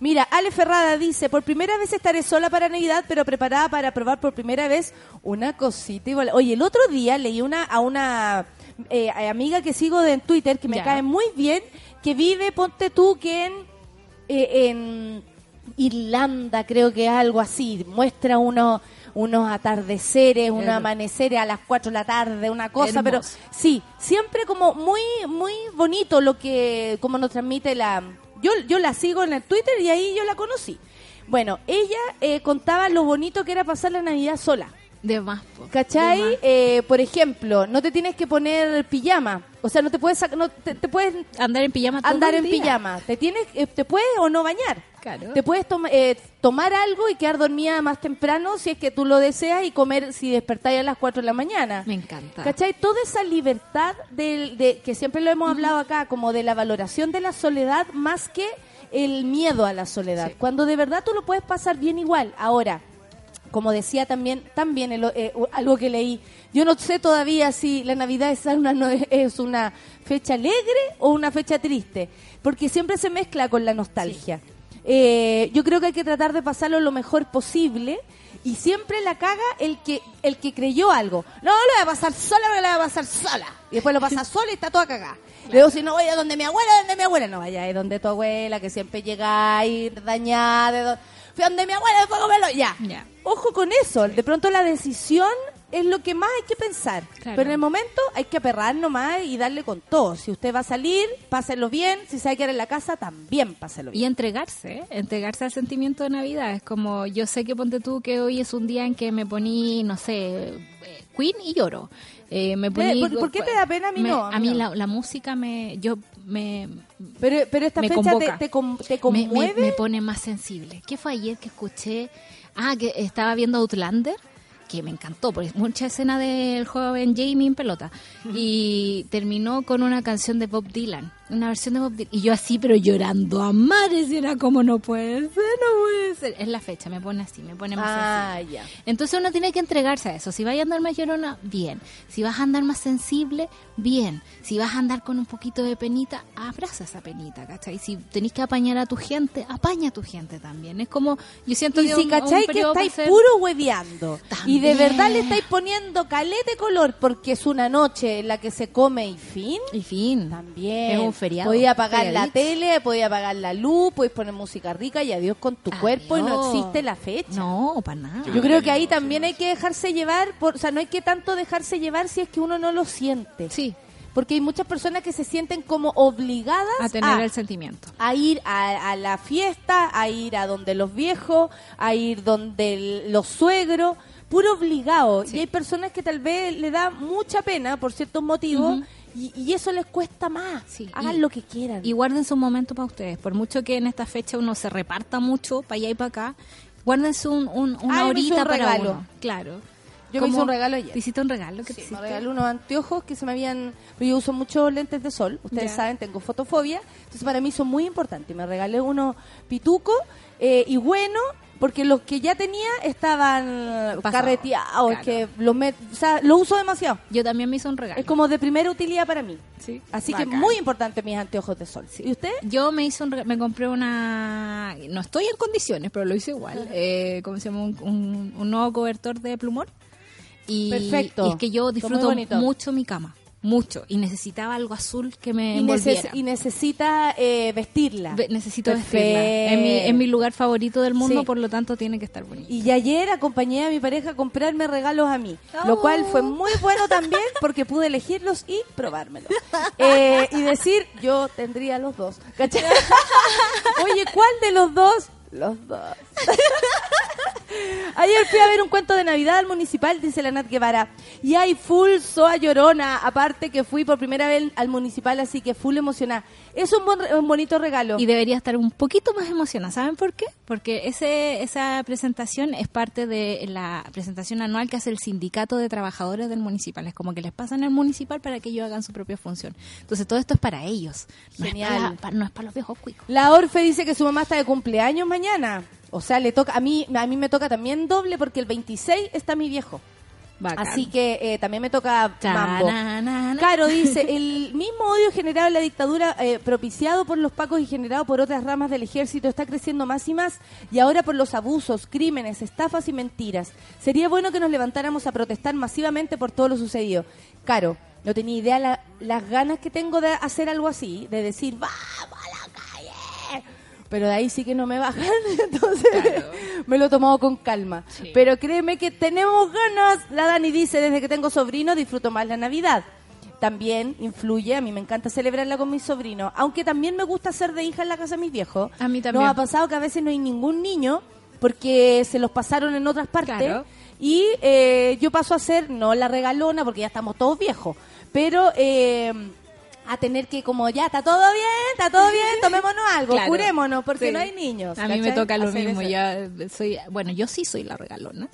Mira, Ale Ferrada dice, por primera vez estaré sola para Navidad, pero preparada para probar por primera vez una cosita igual. Oye, el otro día leí una a una eh, amiga que sigo de, en Twitter, que me Ya. cae muy bien, que vive, ponte tú, que en, eh, en Irlanda, creo que es algo así, muestra unos unos atardeceres, unos amaneceres a las 4 de la tarde, una cosa, Hermoso. pero sí, siempre como muy muy bonito lo que como nos transmite la yo yo la sigo en el Twitter y ahí yo la conocí. Bueno, ella eh, contaba lo bonito que era pasar la Navidad sola. De más, po. De ¿Cachai? más. Eh, por ejemplo, no te tienes que poner pijama. O sea, no te puedes, no te, te puedes Andar en pijama todo andar el en día. pijama. Te tienes, eh, te puedes o no bañar. Claro. Te puedes eh, tomar algo y quedar dormida más temprano si es que tú lo deseas y comer si despertáis a las 4 de la mañana. Me encanta. ¿Cachai? Toda esa libertad del, de, que siempre lo hemos hablado acá, como de la valoración de la soledad más que el miedo a la soledad. Sí. Cuando de verdad tú lo puedes pasar bien igual. Ahora, como decía también, también el- eh, algo que leí, yo no sé todavía si la Navidad es una, no- es una fecha alegre o una fecha triste, porque siempre se mezcla con la nostalgia. Eh, yo creo que hay que tratar de pasarlo lo mejor posible y siempre la caga el que el que creyó algo. No, lo voy a pasar sola, pero lo voy a pasar sola. Y después lo pasa sola y está toda cagada. Luego si no voy a donde mi abuela, donde mi abuela, no vaya, es donde tu abuela, que siempre llega a ir dañada. Fui a donde mi abuela, después comerlo, ya. Ya. Ojo con eso, de pronto la decisión es lo que más hay que pensar. Claro. Pero en el momento hay que aperrar nomás y darle con todo. Si usted va a salir, páselo bien. Si se va a quedar en la casa, también páselo bien. Y entregarse, ¿eh? entregarse al sentimiento de Navidad. Es como, yo sé que ponte tú que hoy es un día en que me poní, no sé, eh, Queen y lloro. Eh, me poní, ¿Por- por qué te da pena? A mí me- no, a mí no. la, la música me, yo me, Pero, pero esta me fecha te, te, me, conmueve. me- me pone más sensible. ¿Qué fue ayer que escuché? Ah, que estaba viendo Outlander, que me encantó, porque es mucha escena del joven Jamie en pelota. Y terminó con una canción de Bob Dylan, una versión de Dylan. Y yo así, pero llorando a mares, y era como no puede ser, no puede ser. Es la fecha, me pone así, me pone más Ah, sensible. ya. Entonces uno tiene que entregarse a eso. Si vas a andar más llorona, bien. Si vas a andar más sensible, bien. Si vas a andar con un poquito de penita, abraza esa penita, ¿cachai? Si tenés que apañar a tu gente, apaña a tu gente también. Es como, yo siento Y que si un- cachai un que estáis ser- puro hueveando y de También. verdad le estáis poniendo calete color porque es una noche en la que se come y fin. Y fin. También. Es un feriado. Podía apagar la Feriadito. tele, podía apagar la luz, podéis poner música rica y adiós con tu cuerpo y no Adiós. existe la fecha. No, para nada. Yo creo que ahí también hay que dejarse llevar, por, o sea, no hay que tanto dejarse llevar si es que uno no lo siente. Sí, Porque hay muchas personas que se sienten como obligadas a tener el sentimiento. a ir a, a la fiesta, a ir a donde los viejos, a ir donde el- los suegros, puro obligado. Sí. Y hay personas que tal vez le da mucha pena por ciertos motivos Ujú. Y, y eso les cuesta más. Sí, Hagan y- lo que quieran. Y guárdense un momento para ustedes. Por mucho que en esta fecha uno se reparta mucho para allá y para acá, guárdense un, un- una Ah, horita un para regalo. uno. Claro. Yo me hice un regalo ayer. ¿Te hiciste un regalo? ¿Qué te Sí, me regaló unos anteojos que se me habían... Yo uso muchos lentes de sol, ustedes saben, tengo fotofobia, entonces para mí son muy importantes. Me regalé unos pitucos eh, y bueno, porque los que ya tenía estaban Pasado, carreteados, claro. que los, met- o sea, los uso demasiado. Yo también me hice un regalo. Es como de primera utilidad para mí. Sí. Así que muy importante mis anteojos de sol. ¿Y usted? Yo me hice un me compré una no estoy en condiciones, pero lo hice igual. Eh, ¿Cómo se llama? Un, un- un nuevo cobertor de plumón. Y, Perfecto. y es que yo disfruto mucho mi cama, mucho y necesitaba algo azul que me Y, envolviera. y necesita eh, vestirla. Ve- Necesito Perfecto. vestirla. Es mi, es mi lugar favorito del mundo, Sí. por lo tanto tiene que estar bonito. Y ayer acompañé a mi pareja a comprarme regalos a mí, lo cual fue muy bueno también porque pude elegirlos y probármelos. Eh, y decir, yo tendría los dos. ¿Cachai? Oye, ¿cuál de los dos? Los dos. Ayer fui a ver un cuento de Navidad al municipal, dice la Nat Guevara. Y hay full soa llorona. Aparte que fui por primera vez al municipal, así que full emocionada. Es un, bon- un bonito regalo. Y debería estar un poquito más emocionada. ¿Saben por qué? Porque ese, esa presentación es parte de la presentación anual que hace el sindicato de trabajadores del municipal. Es como que les pasan al municipal para que ellos hagan su propia función. Entonces todo esto es para ellos. No es Genial. para, para- no es para los viejos cuicos. La Orfe dice que su mamá está de cumpleaños mañana. O sea, le toca a mí a mí me toca también doble porque el 26 está mi viejo. Bacán. Así que eh, también me toca mambo. Caro dice, el mismo odio generado en la dictadura, eh, propiciado por los pacos y generado por otras ramas del ejército, está creciendo más y más, y ahora por los abusos, crímenes, estafas y mentiras. Sería bueno que nos levantáramos a protestar masivamente por todo lo sucedido. Caro, no tenía idea la- las ganas que tengo de hacer algo así, de decir, vamos. Pero de ahí sí que no me bajan, entonces me lo he tomado con calma. Pero créeme que tenemos ganas. La Dani dice, desde que tengo sobrino disfruto más la Navidad. También influye, a mí me encanta celebrarla con mis sobrinos, aunque también me gusta ser de hija en la casa de mis viejos. A mí también. Nos ha pasado que a veces no hay ningún niño porque se los pasaron en otras partes Claro. y eh, yo paso a ser, no la regalona porque ya estamos todos viejos, pero eh, a tener que como ya está todo bien, está todo bien, tomémonos algo, Claro. curémonos porque Sí. no hay niños. A mí me toca lo Hacer mismo. eso. Ya soy, bueno, yo sí soy la regalona.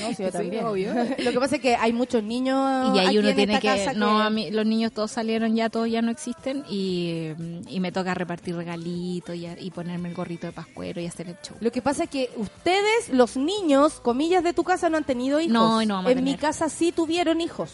No, sí, yo también. obvio. Lo que pasa es que hay muchos niños y ahí uno en tiene que, no a mí los niños todos salieron ya todos ya no existen y, y me toca repartir regalitos y, y ponerme el gorrito de pascuero y hacer el show Lo que pasa es que ustedes, los niños, comillas de tu casa, no han tenido hijos. No, no vamos a En mi casa sí tuvieron hijos.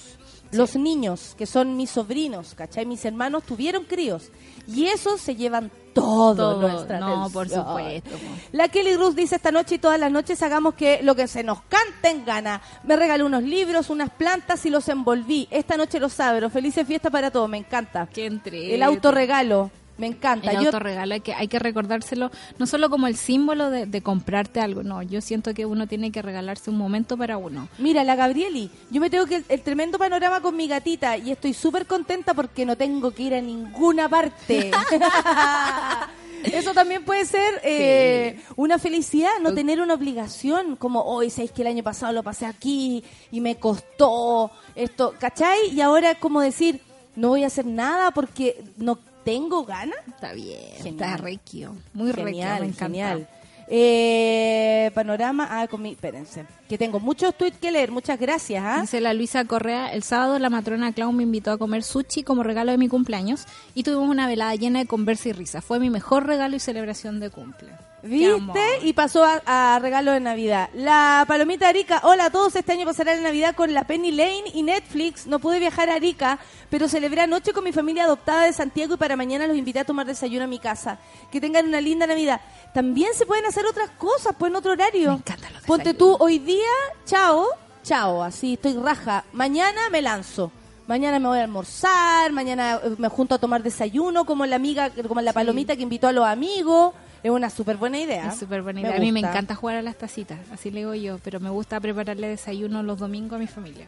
Los niños, que son mis sobrinos, ¿cachai? Mis hermanos tuvieron críos. Y esos se llevan todo, Todo, nuestra no, por supuesto. La Kelly Ruth dice esta noche y todas las noches hagamos que lo que se nos cante en gana. Me regaló unos libros, unas plantas y los envolví. Esta noche los abro. Felices fiestas para todos, me encanta. Qué entrete. El autorregalo, me encanta. el Yo- autorregalo hay que hay que recordárselo no solo como el símbolo de, de comprarte algo no yo siento que uno tiene que regalarse un momento para uno Mira, la Gabrieli, yo me tengo que el, el tremendo panorama con mi gatita y estoy súper contenta porque no tengo que ir a ninguna parte. Eso también puede ser eh, una felicidad, no tener una obligación, como hoy, sabéis que el año pasado lo pasé aquí y me costó esto, ¿cachai? Y ahora es como decir, no voy a hacer nada porque no tengo ganas. está bien Genial. está requio muy requio Genial, me encanta genial. Eh, panorama, ah, con mi, espérense, que tengo muchos tweets que leer, muchas gracias, ¿ah? Dice la Luisa Correa, el sábado la matrona Clau me invitó a comer sushi como regalo de mi cumpleaños y tuvimos una velada llena de conversa y risa. Fue mi mejor regalo y celebración de cumple. ¿Viste? Y pasó a, a regalo de Navidad. La Palomita Arica, hola a todos, este año pasará la Navidad con la Penny Lane y Netflix. No pude viajar a Arica, pero celebré anoche con mi familia adoptada de Santiago y para mañana los invité a tomar desayuno a mi casa. Que tengan una linda Navidad. También se pueden hacer otras cosas, pues en otro horario. Me encantan los Ponte tú, hoy día, chao, chao, así estoy raja. Mañana me lanzo. Mañana me voy a almorzar, mañana eh, me junto a tomar desayuno, como la amiga, como la palomita que invitó a los amigos. Es una súper buena idea. Es súper buena Me idea. A mí me encanta jugar a las tacitas, así le digo yo, pero me gusta prepararle desayuno los domingos a mi familia.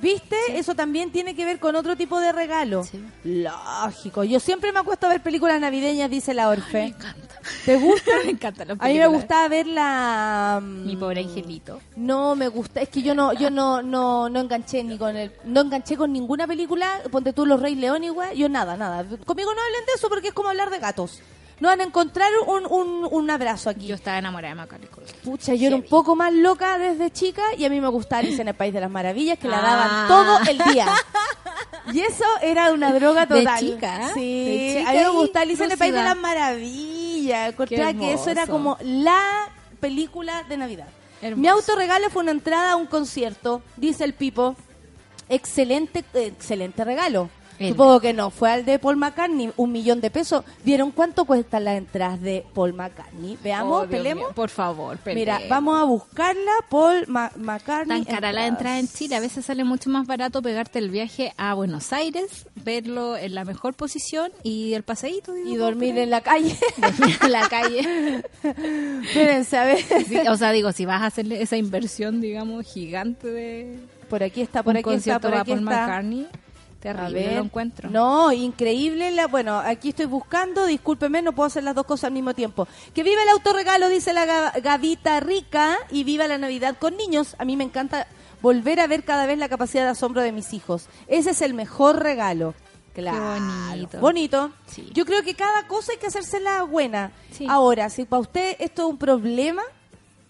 ¿Viste? Eso también tiene que ver con otro tipo de regalo. Sí. Lógico. Yo siempre me acuesto a ver películas navideñas, dice la Orfe. Me encanta. ¿Te gusta? me encanta A mí me gustaba ver la... mm, Mi pobre angelito. No me gusta, es que yo no, yo no, no, no enganché ni con el, no enganché con ninguna película, ponte tú los Rey León igual, yo nada, nada. Conmigo no hablen de eso porque es como hablar de gatos. No van a encontrar un, un, un abrazo aquí. Yo estaba enamorada de Macaulay Culkin. Pucha, yo era un poco más loca desde chica y a mí me gustaba Alicia en el País de las Maravillas, que la daban Ah. todo el día. Y eso era una droga De total. chica, ¿eh? Sí, De chica a mí me gustaba Alicia en el País de las Maravillas. Encontraba que eso era como la película de Navidad. Hermoso. Mi autorregalo fue una entrada a un concierto, dice el Pipo. Excelente, excelente regalo. El- Supongo que no, fue al de Paul McCartney, un millón de pesos. ¿Vieron cuánto cuestan las entradas de Paul McCartney? Veamos, Oh, pelemos. mío, Por favor, Mira, pelemos. vamos a buscarla, Paul Ma- McCartney. Tan cara la entrada en Chile, a veces sale mucho más barato pegarte el viaje a Buenos Aires, verlo en la mejor posición y el paseíto. Y dormir en la calle. en la calle. Espérense, a ver. Sí, o sea, digo, si vas a hacerle esa inversión, digamos, gigante de Por aquí está, por un aquí está, por a aquí Paul está. McCartney, terrible lo encuentro. No, increíble. La, bueno, aquí estoy buscando. Discúlpeme, no puedo hacer las dos cosas al mismo tiempo. Que viva el autorregalo, dice la Ga- Gavita Rica. Y viva la Navidad con niños. A mí me encanta. volver a ver cada vez la capacidad de asombro de mis hijos. Ese es el mejor regalo. Claro. bonito. Bonito. Sí. Yo creo que cada cosa hay que hacérsela buena. Sí. Ahora, si para usted esto es un problema,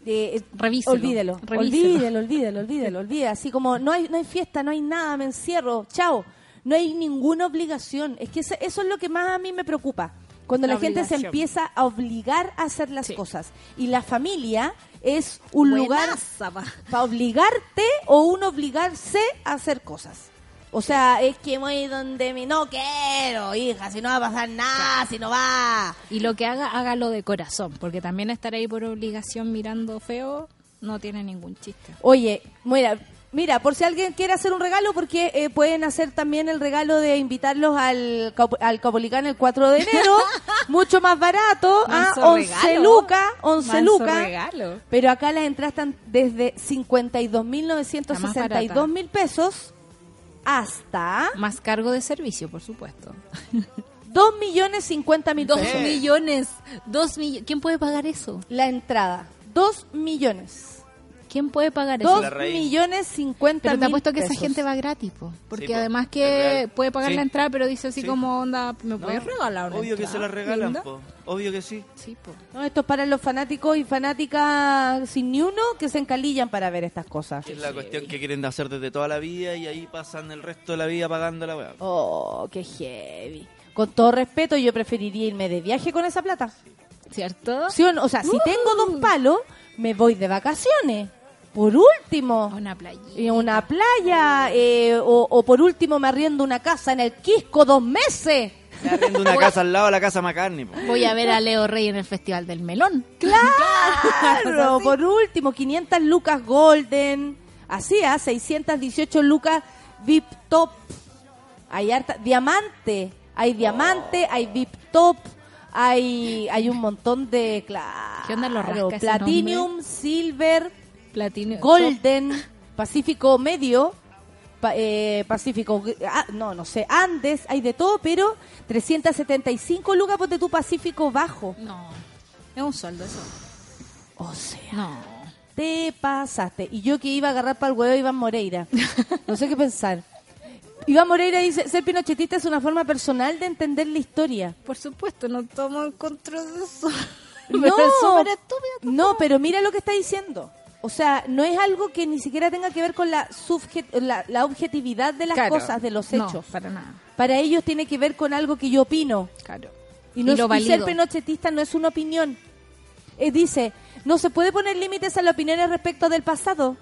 eh, Revíselo. olvídelo, Revíselo. olvídelo, olvídelo, olvídelo, olvídelo. Así como no hay, no hay fiesta, no hay nada, me encierro, chao. No hay ninguna obligación. Es que eso es lo que más a mí me preocupa. Cuando la, La gente se empieza a obligar a hacer las Sí. cosas. Y la familia es un lugar Buenaza, para obligarte o un obligarse a hacer cosas. O sea, es que voy donde mi no quiero, hija, si no va a pasar nada, si no va. Y lo que haga, hágalo de corazón, porque también estar ahí por obligación mirando feo no tiene ningún chiste. Oye, mira, mira, por si alguien quiere hacer un regalo, porque eh, pueden hacer también el regalo de invitarlos al, al Caupolicán el 4 de enero, mucho más barato, a Manso 11 regalo. lucas, 11 Manso lucas. Pero acá las entradas están desde 52.962 mil pesos hasta Más cargo de servicio, por supuesto. 2 millones 50 mil pesos. millones. Dos millones. ¿Quién puede pagar eso? La entrada, 2 millones. ¿Quién puede pagar 2 eso? Raíz. millones 50 Pero mil te apuesto que esa gente va gratis, po. porque Sí, po, además que puede pagar Sí. la entrada, pero dice así Sí. como onda, ¿me No, puedes regalar una Obvio que se la regalan, po. Obvio que sí. Sí, po. No, esto es para los fanáticos y fanáticas sin ni uno que se encalillan para ver estas cosas. Es la cuestión que quieren hacer desde toda la vida y ahí pasan el resto de la vida pagando la weá. Oh, qué heavy. Con todo respeto, yo preferiría irme de viaje con esa plata. ¿Cierto? ¿Sí o no? O sea, si tengo dos palos, me voy de vacaciones. Por último. A una playa. En una playa. eh, o, o por último me arriendo una casa en el Quisco dos meses. Me arriendo una casa al lado de la casa McCartney, po. Voy a ver a Leo Rey en el Festival del Melón. Claro, por último, 500 lucas Golden. Así, ¿ah? 618 lucas VIP Top. Hay harta, diamante. Hay diamante, hay VIP Top. Hay, hay un montón de. Claro, ¿Qué onda lo rasca ese Platinum, Silver, Platino. Golden, Pacífico Medio. pa- eh, Pacífico, ah, no, no sé, Andes, hay de todo, pero 375 lucas de tu Pacífico Bajo. No. Es un sueldo eso. O sea, No. te pasaste. Y yo que iba a agarrar para el huevo a Iván Moreira. No sé qué pensar. Iván Moreira dice, ser pinochetista es una forma personal de entender la historia. Por supuesto, no tomo en contra de eso. No, Pero no, pero mira lo que está diciendo. O sea, no es algo que ni siquiera tenga que ver con la, la, la objetividad de las Claro. cosas, de los No, hechos. para nada. Para ellos tiene que ver con algo que yo opino. Claro. Y, no Y lo es- y ser pinochetista no es una opinión. Eh, dice, no se puede poner límites a las opiniones respecto del pasado,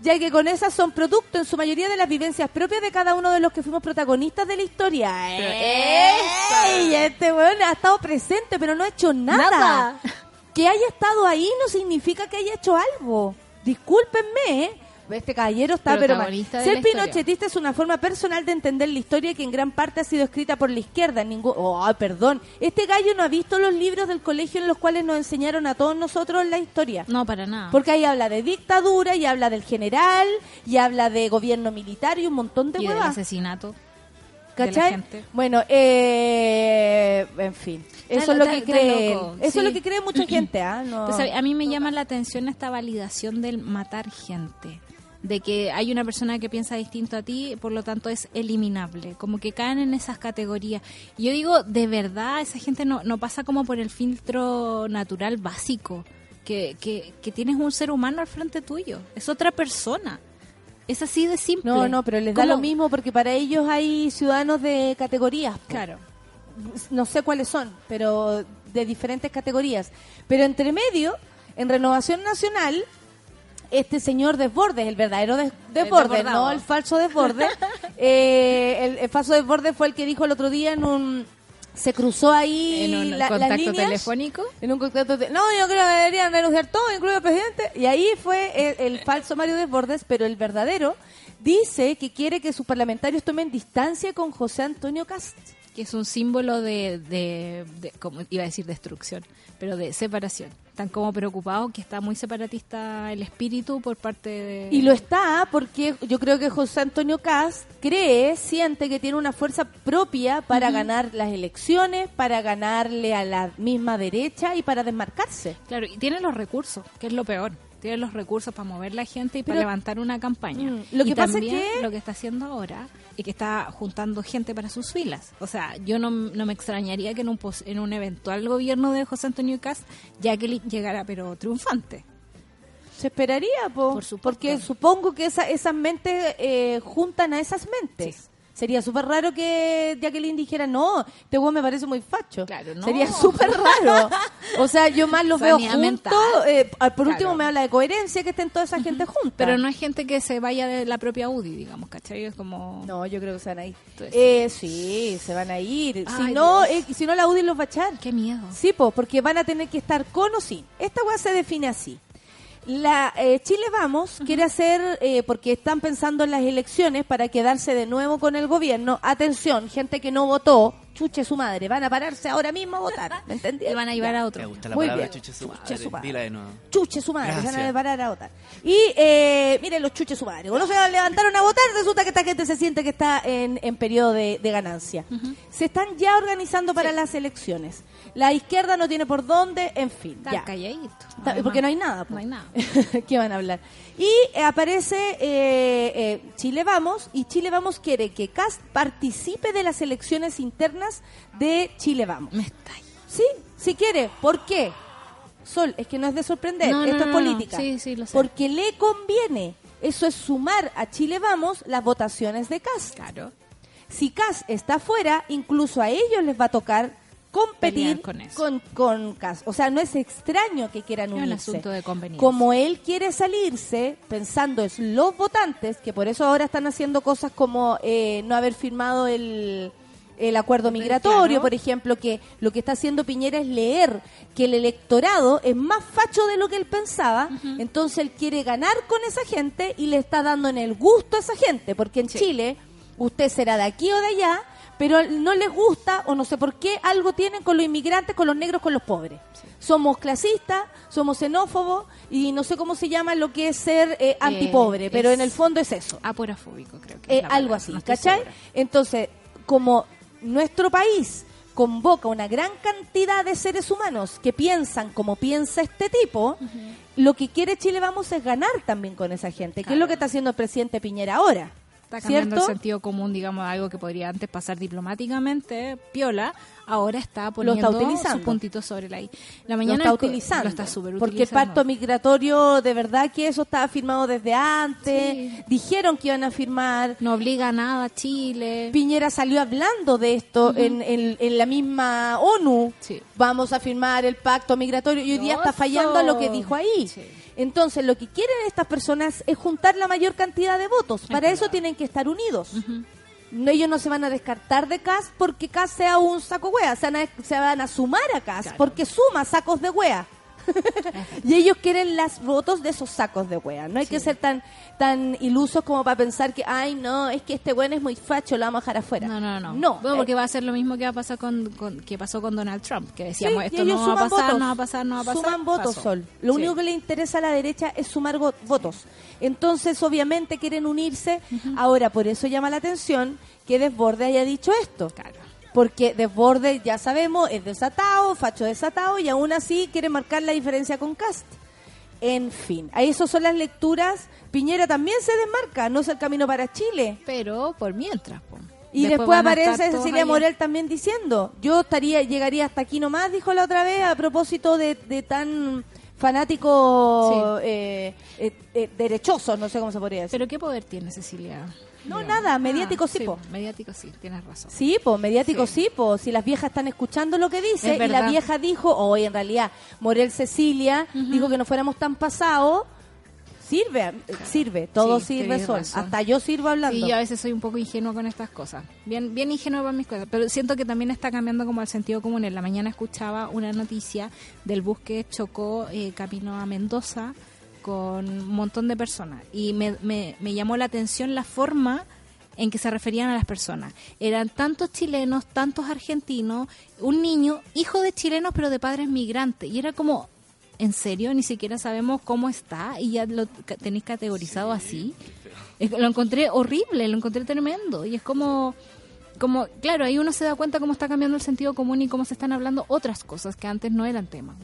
ya que con esas son producto en su mayoría de las vivencias propias de cada uno de los que fuimos protagonistas de la historia. ¡Ey! Este weón ha estado presente, pero no ha hecho nada. Nada. Que haya estado ahí no significa que haya hecho algo. Discúlpenme, ¿eh? Este caballero está pero mal. Ser historia. pinochetista es una forma personal de entender la historia que en gran parte ha sido escrita por la izquierda. Ningún, oh, perdón. Este gallo no ha visto los libros del colegio en los cuales nos enseñaron a todos nosotros la historia. No, para nada. Porque ahí habla de dictadura, y habla del general, y habla de gobierno militar y un montón de y del huevas. Asesinato. de la ¿Cachai? gente. Bueno, eh, en fin. Eso Está- es lo está- que está cree. loco, Eso sí. es lo que cree mucha gente, ¿ah? No. A a mí me llama la atención esta validación del matar gente. De que hay una persona que piensa distinto a ti, por lo tanto es eliminable. Como que caen en esas categorías. Y yo digo, de verdad, esa gente no, no pasa como por el filtro natural básico. Que, que, que tienes un ser humano al frente tuyo. Es otra persona. Es así de simple. No, no, pero les da ¿Cómo? lo mismo porque para ellos hay ciudadanos de categorías. po. Claro. No sé cuáles son, pero de diferentes categorías. Pero entre medio, en Renovación Nacional, este señor Desbordes, el verdadero Des- Desbordes, no el falso Desbordes. eh, el, el falso Desbordes fue el que dijo el otro día en un... Se cruzó ahí En un la- las contacto líneas. telefónico. En un contacto de- No, yo creo que deberían renunciar todos, incluido el presidente. Y ahí fue el, el falso Mario Desbordes, pero el verdadero dice que quiere que sus parlamentarios tomen distancia con José Antonio Cast. Que es un símbolo de, de, de- como iba a decir destrucción, pero de separación. Están como preocupados que está muy separatista el espíritu por parte de... Y lo está porque yo creo que José Antonio Cast cree, siente que tiene una fuerza propia para ganar las elecciones, para ganarle a la misma derecha y para desmarcarse. Claro, y tiene los recursos, que es lo peor. Tiene los recursos para mover la gente y Pero- para levantar una campaña. Mm, lo y que pasa es que- lo que está haciendo ahora es que está juntando gente para sus filas. O sea, yo no, no me extrañaría que en un, pos- en un eventual gobierno de José Antonio Cast Jacqueline llegara pero triunfante. Se esperaría, po, Por porque supongo que esa- esas mentes eh, juntan a esas mentes. Sería súper raro que Jacqueline dijera, no, este weón me parece muy facho. Claro, no. Sería súper raro. O sea, yo más los veo juntos. eh, por Claro. último, me habla de coherencia que estén toda esa gente junta. Pero no es gente que se vaya de la propia UDI, digamos, ¿cachai? Es como... No, yo creo que se van a ir. Entonces, Eh, sí, se van a ir. si, no, eh, si no, la UDI los va a echar. Qué miedo. Sí, po, porque van a tener que estar con o sin. Esta weá se define así. La eh, Chile Vamos quiere hacer, eh, porque están pensando en las elecciones para quedarse de nuevo con el gobierno. Atención, gente que no votó, chuche su madre, van a pararse ahora mismo a votar. ¿Me entendí? Y van a llevar a Me otro. gusta la Muy palabra bien. chuche su Chuche madre. su madre. Dila de nuevo. Chuche su madre, Gracias. van a parar a votar. Y eh, miren los chuches su madre. Cuando se levantaron a votar, resulta que esta gente se siente que está en, en periodo de, de ganancia. Se están ya organizando para las elecciones. La izquierda no tiene por dónde, en fin. Está ya. porque no hay nada. po. No hay nada. ¿Qué van a hablar? Y eh, aparece eh, eh, Chile Vamos y Chile Vamos quiere que Cast participe de las elecciones internas de Chile Vamos. Me está ahí. Sí, si quiere. ¿Por qué? Sol, es que no es de sorprender, No, esto no, es política. Sí, sí, lo sé. Porque le conviene. Eso es sumar a Chile Vamos las votaciones de Cast. Claro. Si Cas está fuera, incluso a ellos les va a tocar competir con eso. con, con Cas. O sea, no es extraño que quieran Es un unirse. asunto de conveniencia. Como él quiere salirse, pensando en los votantes, que por eso ahora están haciendo cosas como eh, no haber firmado el, el acuerdo migratorio, por ejemplo, que lo que está haciendo Piñera es leer que el electorado es más facho de lo que él pensaba, entonces él quiere ganar con esa gente y le está dando en el gusto a esa gente, porque en Chile usted será de aquí o de allá, pero no les gusta o no sé por qué algo tienen con los inmigrantes, con los negros, con los pobres. Somos clasistas, somos xenófobos y no sé cómo se llama lo que es ser eh, antipobre, pero en el fondo es eso. Aporafóbico, creo que. Eh, es algo así, no ¿cachai? segura. Entonces, como nuestro país convoca una gran cantidad de seres humanos que piensan como piensa este tipo, lo que quiere Chile Vamos es ganar también con esa gente, que es lo que está haciendo el presidente Piñera ahora. Está cambiando ¿Cierto? el sentido común, digamos, algo que podría antes pasar diplomáticamente, piola, ahora está poniendo utilizando. sus puntitos sobre la I. La Lo mañana está utilizando. Lo está súper porque el utilizando. pacto migratorio, de verdad que eso estaba firmado desde antes. Sí. Dijeron que iban a firmar. No obliga a nada a Chile. Piñera salió hablando de esto en, en- en la misma ONU. Sí. Vamos a firmar el pacto migratorio y hoy día está fallando a lo que dijo ahí. Sí. Entonces, lo que quieren estas personas es juntar la mayor cantidad de votos. Para eso tienen que estar unidos. No, ellos no se van a descartar de CAS porque CAS sea un saco wea. Se van a, se van a sumar a CAS Claro. porque suma sacos de wea. y ellos quieren las votos de esos sacos de wea. No hay que ser tan tan ilusos como para pensar que, ay, no, es que este weón es muy facho, lo vamos a dejar afuera. No, no, no. No, Bueno, eh, porque va a ser lo mismo que va a pasar con, con- que pasó con Donald Trump, que decíamos Sí, esto no va a pasar, votos. no va a pasar, no va a pasar. Suman votos, Pasó. Sol. Lo Sí. único que le interesa a la derecha es sumar votos. Entonces, obviamente, quieren unirse. Ahora, por eso llama la atención que Desborde haya dicho esto. Claro. Porque Desborde, ya sabemos, es desatado, facho desatado, y aún así quiere marcar la diferencia con Cast. En fin, a eso son las lecturas. Piñera también se desmarca, no es el camino para Chile. Pero por mientras, po. Y después, aparece Cecilia. Morel también diciendo, yo estaría llegaría hasta aquí nomás, dijo la otra vez, a propósito de, de tan fanático eh, eh, eh, derechosos, no sé cómo se podría decir. Pero ¿qué poder tiene Cecilia? No, nada, mediático sí, sí, po. mediático sí, tienes razón. Sí, pues mediático Sí. sí, pues si las viejas están escuchando lo que dice Es y la vieja dijo, o en realidad Morel Cecilia dijo que no fuéramos tan pasados, sirve, sirve, todo Sí, sirve sol, razón. hasta yo sirvo hablando. Sí, yo a veces soy un poco ingenua con estas cosas. Bien, bien ingenua para mis cosas. Pero siento que también está cambiando como el sentido común. En la mañana escuchaba una noticia del bus que chocó eh, camino a Mendoza con un montón de personas. Y me, me, me llamó la atención la forma en que se referían a las personas. Eran tantos chilenos, tantos argentinos, un niño, hijo de chilenos pero de padres migrantes. Y era como, ¿en serio? Ni siquiera sabemos cómo está y ya lo tenéis categorizado así. Lo encontré horrible, lo encontré tremendo. Y es como, como, claro, ahí uno se da cuenta cómo está cambiando el sentido común y cómo se están hablando otras cosas que antes no eran tema.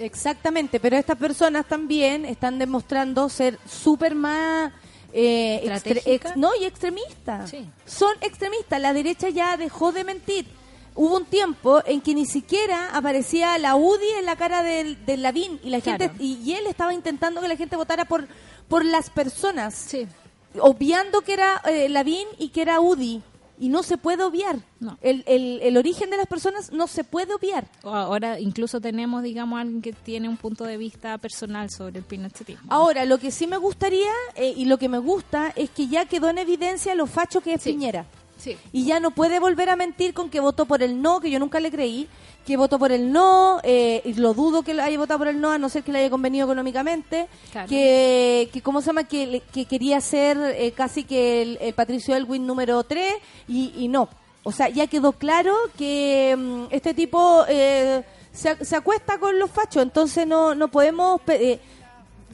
Exactamente, pero estas personas también están demostrando ser súper más... eh, extre- ¿Estratégica? ex- no, y extremistas. Sí. Son extremistas. La derecha ya dejó de mentir. Hubo un tiempo en que ni siquiera aparecía la UDI en la cara del, del Lavín y la Claro. gente y, y él estaba intentando que la gente votara por por las personas, Sí. obviando que era eh, Lavín y que era UDI y no se puede obviar. No. El, el, el origen de las personas no se puede obviar. Ahora incluso tenemos, digamos, alguien que tiene un punto de vista personal sobre el pinochetismo. Ahora, lo que sí me gustaría eh, y lo que me gusta es que ya quedó en evidencia lo facho que es Sí. Piñera. Sí. Y ya no puede volver a mentir con que votó por el no, que yo nunca le creí, que votó por el no, eh, y lo dudo que haya votado por el no, a no ser que le haya convenido económicamente, Claro. que, que, ¿cómo se llama? Que, que quería ser eh, casi que el, el Patricio Elwin número 3 y, y no. O sea, ya quedó claro que mm, este tipo eh, se, se acuesta con los fachos, entonces no, no podemos eh,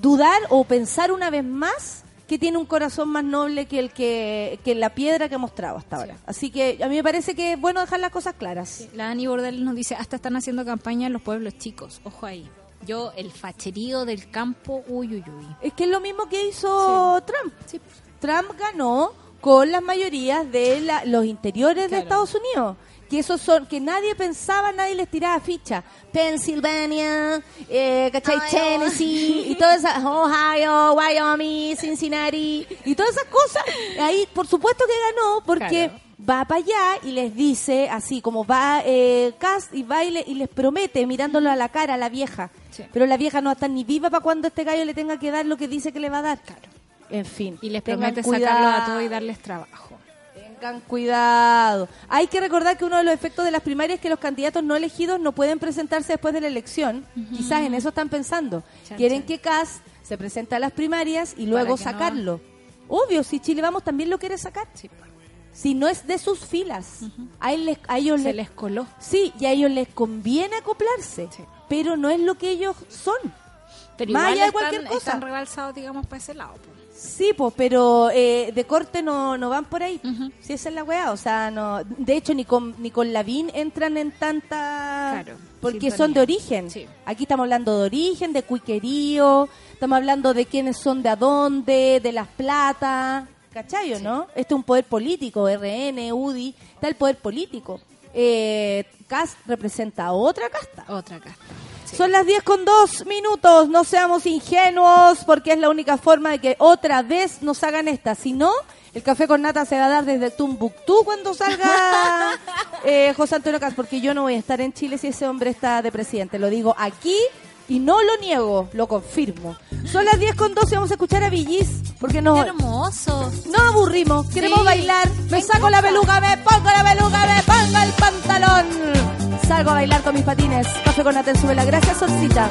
dudar o pensar una vez más que tiene un corazón más noble que el que, que la piedra que ha mostrado hasta ahora. Así que a mí me parece que es bueno dejar las cosas claras. La Dani Bordel nos dice, hasta están haciendo campaña en los pueblos chicos. Ojo ahí. Yo, el facherío del campo, uy, uy, uy. Es que es lo mismo que hizo Trump. Trump ganó con las mayorías de la- los interiores de. Estados Unidos. Que esos son, que nadie pensaba, nadie les tiraba ficha. Pennsylvania, eh, ¿cachai? Tennessee, y todas esas, Ohio, Wyoming, Cincinnati, y todas esas cosas. Ahí, por supuesto que ganó, porque Claro. va para allá y les dice, así como va eh, Cass y va y, le- y les promete, mirándolo a la cara a la vieja. Sí. Pero la vieja no está ni viva para cuando este gallo le tenga que dar lo que dice que le va a dar. En fin. Y les promete sacarlos a todos y darles trabajo. Tengan cuidado. Hay que recordar que uno de los efectos de las primarias es que los candidatos no elegidos no pueden presentarse después de la elección. Quizás en eso están pensando. Chan, Quieren chan. que Cas se presente a las primarias y luego no- sacarlo. Obvio, si Chile Vamos también lo quiere sacar. Sí. Si no es de sus filas. a, él les- a ellos Se les, les coló. Sí, y a ellos les conviene acoplarse. Sí. Pero no es lo que ellos son. Pero Más igual allá de están, cualquier cosa. están rebalsados, digamos, para ese lado. po. Sí, pues, pero eh, de corte no, no van por ahí. Si esa es la weá, o sea, no. De hecho, ni con, ni con Lavín entran en tanta. Claro, porque sintonía. son de origen. Sí. Aquí estamos hablando de origen, de cuiquerío, estamos hablando de quiénes son de a dónde, de las plata. ¿Cachai o no? Este es un poder político, RN, UDI, está el poder político. Eh, CAS representa otra casta. Otra casta. Sí. Son las 10 con 2 minutos. No seamos ingenuos porque es la única forma de que otra vez nos hagan esta. Si no, el café con nata se va a dar desde Tumbuctú cuando salga eh, José Antonio Cas, porque yo no voy a estar en Chile si ese hombre está de presidente. Lo digo aquí y no lo niego, lo confirmo. Son las 10 con 12 vamos a escuchar a Villis porque Qué nos, hermoso. nos aburrimos, queremos Sí, bailar. Me me saco la peluca, me pongo la peluca, me pongo el pantalón. Salgo a bailar con mis patines. Café con nata en suela. Gracias, Solcita.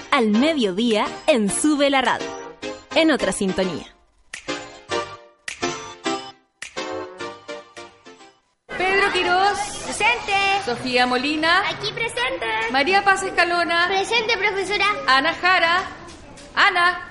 al mediodía en Sube la Radio. En otra sintonía. Pedro Quirós, Presente. Sofía Molina, Aquí presente. María Paz Escalona, Presente, profesora. Ana Jara, Ana,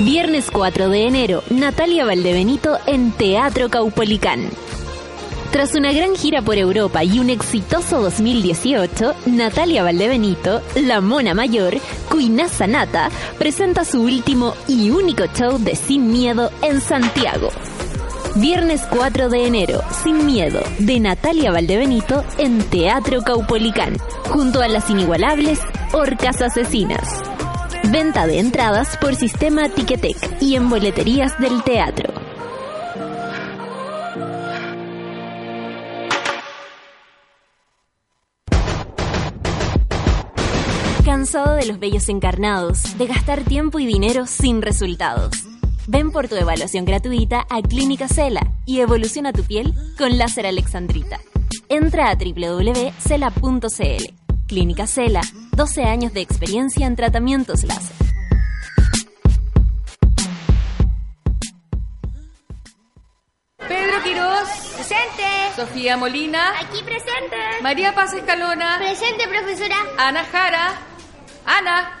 Viernes 4 de enero, Natalia Valdebenito en Teatro Caupolicán. Tras una gran gira por Europa y un exitoso 2018, Natalia Valdebenito, la mona mayor, Cuinaza Nata, presenta su último y único show de Sin Miedo en Santiago. Viernes 4 de enero, Sin Miedo, de Natalia Valdebenito en Teatro Caupolicán, junto a las inigualables Orcas Asesinas. Venta de entradas por sistema Ticketek y en boleterías del teatro. ¿Cansado de los bellos encarnados, de gastar tiempo y dinero sin resultados? Ven por tu evaluación gratuita a Clínica Cela y evoluciona tu piel con láser alexandrita. Entra a www.cela.cl. Clínica Cela, 12 años de experiencia en tratamientos láser. Pedro Quirós, Presente. Sofía Molina, Aquí presente. María Paz Escalona, Presente, profesora. Ana Jara, Ana,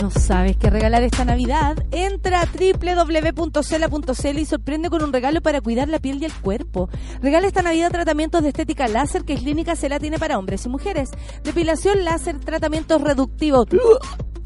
¿No sabes qué regalar esta Navidad? Entra a www.cela.cl y sorprende con un regalo para cuidar la piel y el cuerpo. Regala esta Navidad tratamientos de estética láser que Clínica Cela tiene para hombres y mujeres. Depilación láser, tratamientos reductivos,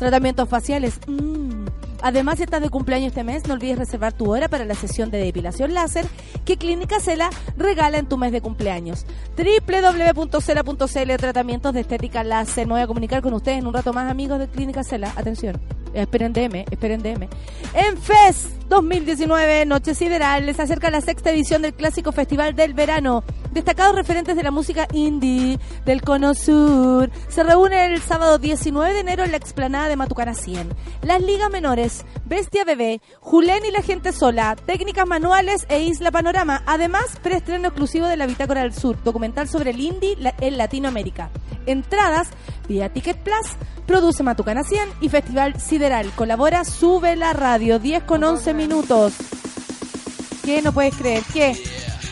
tratamientos faciales. mm. Además, si estás de cumpleaños este mes, no olvides reservar tu hora para la sesión de depilación láser que Clínica Cela regala en tu mes de cumpleaños. www.cela.cl Tratamientos de estética láser. Me voy a comunicar con ustedes en un rato más, amigos de Clínica Cela. Atención. Esperen DM, esperen DM. En FES 2019, Noche Sideral, les acerca la sexta edición del clásico Festival del Verano. Destacados referentes de la música indie del Cono Sur se reúnen el sábado 19 de enero en la explanada de Matucana 100. Las ligas menores, Bestia Bebé, Julén y la gente sola, Técnicas Manuales e Isla Panorama. Además, preestreno exclusivo de la Bitácora del Sur, documental sobre el indie en Latinoamérica. Entradas vía Ticket Plus, produce Matucana 100 y Festival Sideral. Colabora Sube la Radio, 10 con 11 minutos. ¿Qué? No puedes creer. ¿Qué?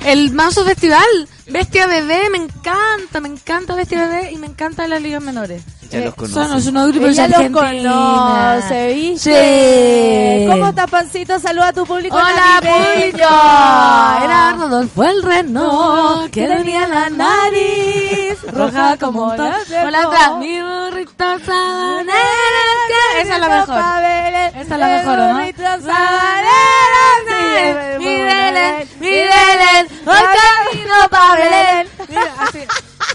El Manso Festival, Bestia Bebé, me encanta, me encanta Bestia Bebé y me encanta las ligas menores. Ya los Eh, conoce. Son, son unos grupos Ella de los Argentina. conoce, ¿viste? Sí. ¿Cómo estás, Pancito? Saluda a tu público Hola, público. Era Rodolfo el reno que tenía la nariz roja como un toro. Hola, atrás. Mi burrito sabanero. Esa es la mejor. Esa es la mejor, ¿o no? Mi Belén, mi Belén, hoy camino pa' Belén. Mira, así,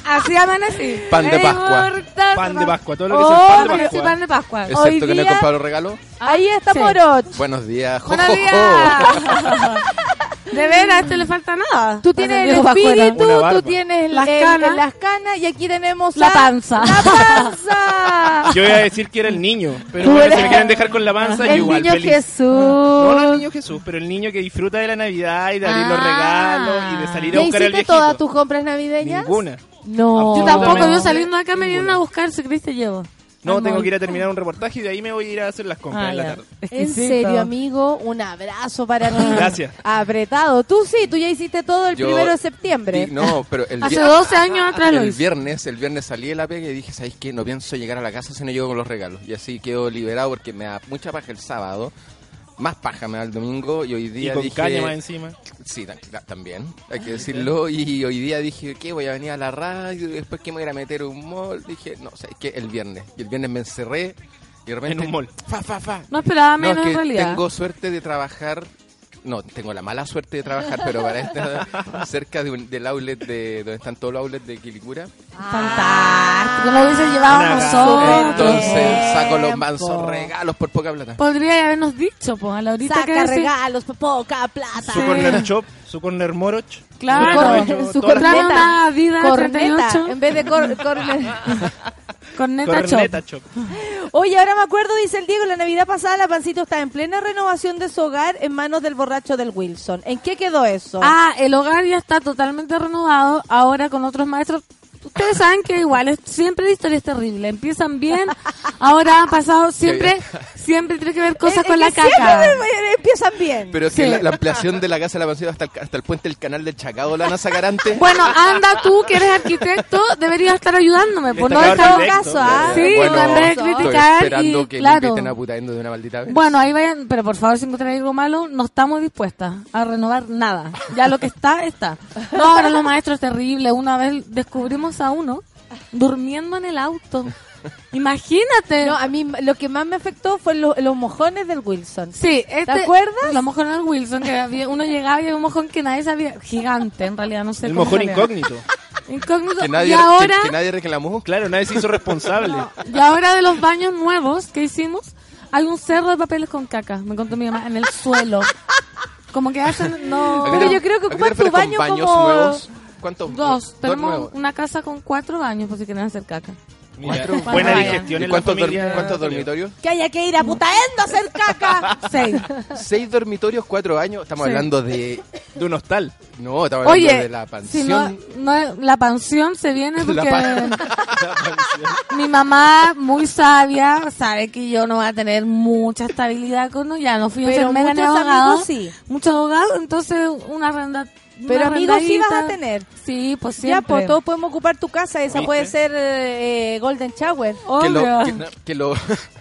así amanecí. Pan de Pascua. Pan de. Pascua, todo lo que es Oh, el pan de Pascua. pan de Pascua. Hoy Excepto que no he día- comprado los regalos. Ahí está Sí. Moroch. Buenos días. jo, Buenos jo, jo. días. De veras, a este le falta nada. Tú tienes el espíritu, tú tienes Las el- canas. las canas y aquí tenemos La panza. La panza. Yo iba a decir que era el niño, pero bueno, me quieren dejar con la panza, yo El igual niño feliz. Jesús. No, no el niño Jesús, pero el niño que disfruta de la Navidad y de abrir los Ah. regalos y de salir a ¿Ya buscar al hiciste viejito. todas tus compras navideñas? Ninguna. No. Yo tampoco, yo saliendo acá me vienen a buscar, si te llevo. No, tengo que ir a terminar un reportaje y de ahí me voy a ir a hacer las compras Ah, en la ya. tarde. En serio, amigo, un abrazo para ti. Gracias. Apretado. Tú sí, tú ya hiciste todo el Yo- primero de septiembre. Di- No, pero el, Hace vier- 12 años atrás lo el hice. viernes, el viernes salí de la pega y dije, ¿sabes qué? No pienso llegar a la casa si no llego con los regalos. Y así quedo liberado porque me da mucha paja el sábado. Más paja me da el domingo y hoy Y día con dije... caña más encima. Sí, ta- ta- también, hay que decirlo. Y hoy día dije, ¿qué? Voy a venir a la radio y después que me voy a ir a meter a un mall. Dije, no, ¿sabes qué? El viernes. Y el viernes me encerré y de repente... En un mall. Fa, fa, fa. No esperaba No, menos es que en realidad. tengo suerte de trabajar. No, tengo la mala suerte de trabajar, pero para esta, cerca de un- del outlet de donde están todos los outlets de Quilicura. Fantástico, lo hubiesen llevado nosotros. Entonces saco los mansos regalos por poca plata. Podría habernos dicho, pues, a la horita Saca regalos, por poca plata. Su corner shop, su corner moroch. Claro. Su Su corneta. corneta. una vida corneta. 38. En vez de cor- corne- Corneta. Corneta. Oye, ahora me acuerdo, dice el Diego, la Navidad pasada la Pancito está en plena renovación de su hogar en manos del borracho del Wilson. ¿En qué quedó eso? Ah, el hogar ya está totalmente renovado, ahora con otros maestros. Ustedes saben que igual, es, siempre la historia es terrible. Empiezan bien, ahora han pasado, siempre, siempre tiene que ver cosas Es- con es la siempre caca. empiezan bien. Pero es que la, la ampliación de la casa de la mansión hasta el, hasta el puente del canal del Chacao la van a sacar antes. Bueno, anda tú, que eres arquitecto, deberías estar ayudándome, por no Destacado dejar... caso, ¿ah? Sí, Bueno, en vez de estoy criticar esperando y, que claro. me inviten a putaendo de una maldita vez. Bueno, ahí vayan, pero por favor, si encuentran algo malo, no estamos dispuestas a renovar nada. Ya lo que está, está. No, ahora los maestros es terrible. Una vez descubrimos a uno durmiendo en el auto. Imagínate. No, a mí lo que más me afectó fue lo- los mojones del Wilson. Sí, este, ¿Te acuerdas? Los mojones del Wilson, que había, uno llegaba y había un mojón que nadie sabía, gigante en realidad, no sé El cómo mojón salía. incógnito. Incógnito. que nadie, y ahora, que, que nadie reclamó. Claro, nadie se hizo responsable. y ahora de los baños nuevos que hicimos, hay un cerro de papeles con caca, me contó mi mamá, en el suelo. Como que hacen, no... ¿A qué Pero yo creo que ocupan tu baño baños como- nuevos? ¿Cuántos? Dos. Tenemos nuevos. una casa con cuatro baños, por si quieren hacer caca. Cuatro- buena digestión ¿Y en cuántos, dor- familia. cuántos dormitorios? Que haya que ir a putaendo a hacer caca. Seis. Seis dormitorios, cuatro años. Estamos Sí. hablando de... De un hostal. No, estamos hablando Oye, de la si pensión. no, la pensión se viene La porque mi mamá, muy sabia, sabe que yo no voy a tener mucha estabilidad con ella. Ya no fui a Pero ser mega ni abogado. sí. Muchos abogados, entonces una renda. Pero amigos sí vas a tener. Sí, pues Ya, siempre. pues todos podemos ocupar tu casa. Esa ¿Viste? puede ser eh, Golden Shower. que lo, que, que lo,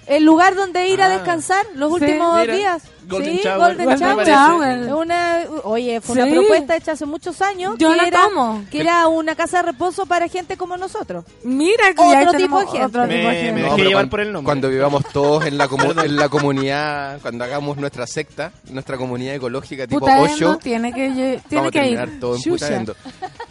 El lugar donde ir a Ah. descansar los Sí, últimos mira. días. Golden sí, Shower. Golden Shower. Shower. Es Una, oye, fue una Sí. propuesta hecha hace muchos años. Yo que la era, tomo. Que era una casa de reposo para gente como nosotros. Mira que Otro ya tipo de gente. otro Me- tipo de me gente. dejé pero llevar por el nombre. Cuando vivamos todos en la, comu- en la comunidad, cuando hagamos nuestra secta, nuestra comunidad ecológica tipo Osho, tiene que, tiene vamos a que terminar ir. todo en. Putaendo.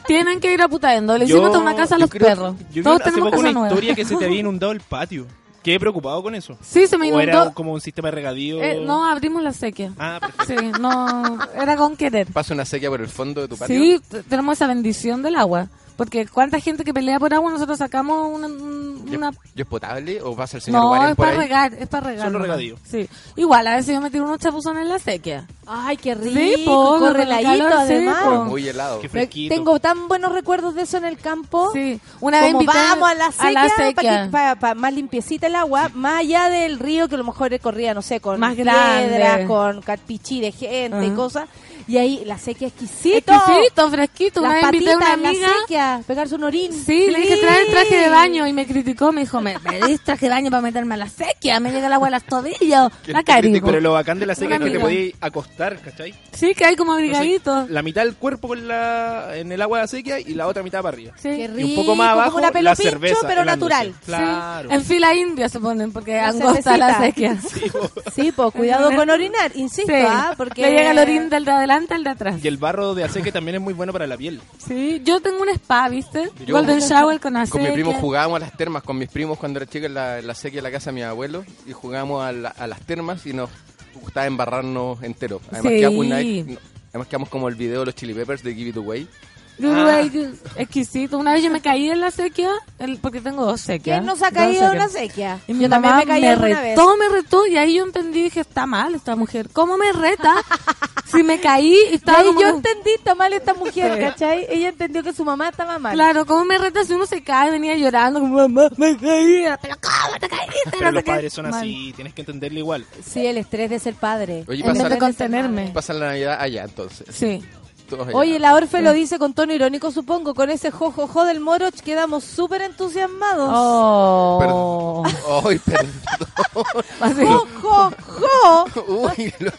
Tienen que ir a Putaendo. Le hicimos toda una casa a los creo- perros. Yo Todos hace tenemos poco casa una nueva. historia que se te había inundado el patio. Quedé preocupado con eso. Sí, se me ¿O era inundó. como un sistema de regadío? Eh, no, abrimos la sequía. Ah, perfecto. Sí, no, era con querer. Pasa una sequía por el fondo de tu patio. Sí, tenemos esa bendición del agua. Porque cuánta gente que pelea por agua, nosotros sacamos una... ¿Y una- es- ¿Y es potable o pasa el señor No, es por para ahí? regar, es para regar. Solo nomás. regadío. Sí. Igual, a veces yo me tiro unos chapuzones en la sequía. Ay, qué rico. Sí, po, corre con el heladito, calor, sí, además. po. Pero muy helado. Qué fresquito. Tengo tan buenos recuerdos de eso en el campo. Sí. Una vez Como invité vamos a la sequía, a la sequía. para más limpiecita el agua, más allá del río que a lo mejor corría, no sé, con Más grande. con carpichí de gente y Ajá. cosas. Y ahí la sequía exquisito. Exquisito, fresquito. Una Las vez invité a patitas una en la amiga. sequía, pegarse un orín. Sí, le dije trae el traje de baño y me criticó. Me dijo, me pedís traje de baño para meterme a la sequía. Me llega el agua a las tobillas. ¿Quién La te carico. Pero lo bacán de la seca Una es que te amiga. podías acostar, ¿cachai? Sí, que hay como Entonces, abrigaditos. la mitad del cuerpo con la, en el agua de la sequía y la otra mitad para arriba. Sí. Qué rico. Y un poco más abajo, como una pelo la pincho, cerveza. pero helándose. natural. Claro. En fila india se ponen porque La angosta la sequía. Sí, pues cuidado con orinar, insisto, Sí. ¿ah? Porque Le llega el orín del de adelante al de atrás. Y el barro de aceque también es muy bueno para la piel. Sí, yo tengo un spa, ¿viste? Yo- Golden Shower con Con acequia. mi primo jugábamos a las termas, con mis primos cuando era chico en la, en la sequía de la casa de mi abuelo, y jugábamos a, la- a las termas y nos gustaba embarrarnos entero. Además, Sí. quedamos una vez- además quedamos como el video de los Chili Peppers de Give It Away. Uruguay, exquisito. Una vez yo me caí en la sequía, el- porque tengo dos sequias. ¿Quién nos ha caído en una sequía? Y mi Yo también mamá me caí vez. retó, me retó, y ahí yo entendí, dije, está mal esta mujer. ¿Cómo me reta? si me caí y Y estaba ahí como yo que- entendí, está mal esta mujer, Sí. ¿cachai? Ella entendió que su mamá estaba mal. Claro, ¿cómo me reta si uno se cae? Venía llorando, como, mamá, me caí. Pero ¿cómo te caíste? Pero No los padres son Mal. así, tienes que entenderle igual. Sí, el estrés de ser padre. Oye, En vez pasa, de contenerme. pasan la Navidad allá entonces. Sí. Todos allá. Oye, la Orfe lo dice con tono irónico, supongo. Con ese jojojo del Moroch quedamos súper entusiasmados. Oh. Perdón. Ay, perdón. Así. ¡Jojojo! Uy, lo-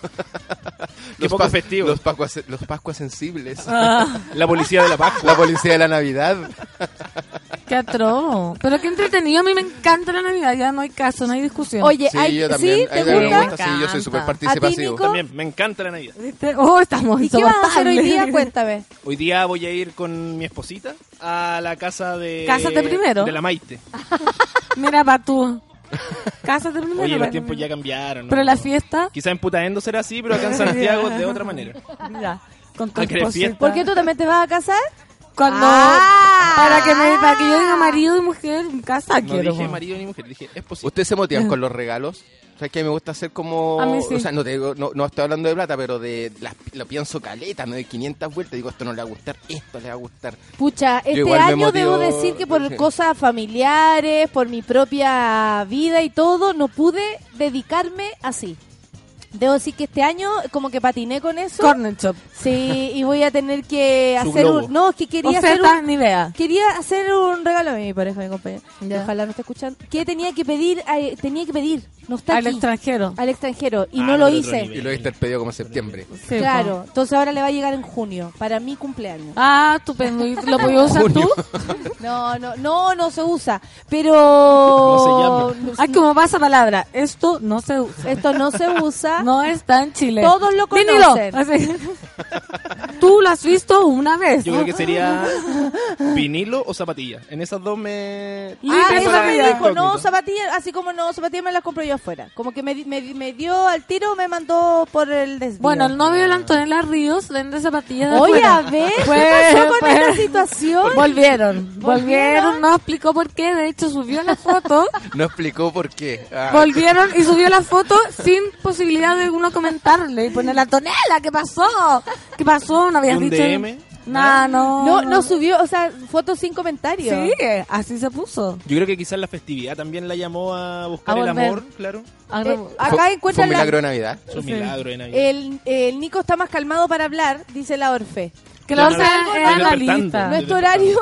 los, poco pas- festivo. Los Pascuas, los Pascuas sensibles. Ah, La policía de la Pascua. La policía de la Navidad. Qué atroz. Pero qué entretenido. A mí me encanta la Navidad. Ya no hay caso, no hay discusión. Oye, Sí, hay- yo también. ¿sí? ¿Te me gusta? gusta, sí, yo soy súper ¿A ti, participativo. También, me encanta la Navidad. ¿Viste? Oh, estamos ¿Y qué vas a hacer hoy día? Cuéntame. Hoy día voy a ir con mi esposita a la casa de... Cásate primero. De la Maite. Mira, pa' tú. Cásate primero. Oye, los tiempos ya cambiaron. ¿no? Pero la fiesta. Quizá en Putaendo será así, pero acá en Santiago de otra manera. Mira, con tu. ¿Por qué tú también te vas a casar? Cuando. Ah. Para que me, para que yo diga marido y mujer en casa No quiero. dije po. marido ni mujer, dije es posible. ¿Ustedes se motivan con los regalos? O sea, que me gusta hacer como... A mí sí. O sea, no, te digo, no, no estoy hablando de plata, pero de las, lo pienso caleta, ¿no? De 500 vueltas. Digo, esto no le va a gustar, esto le va a gustar. Pucha, este igual me año debo motivo- decir que por cosas familiares, por mi propia vida y todo, no pude dedicarme así. Debo decir que este año como que patiné con eso. Corner shop. Sí, y voy a tener que Su hacer globo. un... No, es que quería hacer Oferta, un... ni idea. Quería hacer un regalo a mi pareja, mi compañera. Ya. Ojalá no esté escuchando. Que tenía que pedir, eh, tenía que pedir. No está Al aquí. extranjero. Al extranjero. Y Ah, no lo otro hice. nivel. Y lo diste el pedido como en septiembre. Sí, Claro. Entonces ahora le va a llegar en junio, para mi cumpleaños. Ah, estupendo. ¿Y lo podías usar tú? No, no, no, no se usa. Pero... No Ay, como pasa palabra. Esto no se usa. Esto no se usa. No está en Chile. Todos lo Vinilo. conocen. Así. Tú lo has visto una vez. Yo creo que sería vinilo o zapatilla. En esas dos me... Ah, la- me la dijo, no, zapatillas, así como no, zapatillas me las compro yo afuera. Como que me, me, di- me dio al tiro, me mandó por el desvío. Bueno, el novio de la Antonella Ríos vende zapatillas de Oye, afuera. a ver, ¿qué pasó con pues. esta situación? Volvieron, ¿Volvieron? volvieron, no explicó por qué, de hecho subió la foto, No explicó por qué. Ah, volvieron y subió la foto sin posibilidad de uno comentarle y ponerle Antonella, ¿qué pasó? ¿Qué pasó? No habías ¿Y un dicho. DM? Nah, no. No, no subió, o sea, fotos sin comentario. Sí, así se puso. Yo creo que quizás la festividad también la llamó a buscar A el volver. amor, claro. Ah, Eh, no. acá fue, fue encuentran un la- milagro de Navidad. Es un Sí. milagro de Navidad. el, el Nico está más calmado para hablar, dice la Orfe. Que no- otra estoy era despertando. analista. Nuestro horario,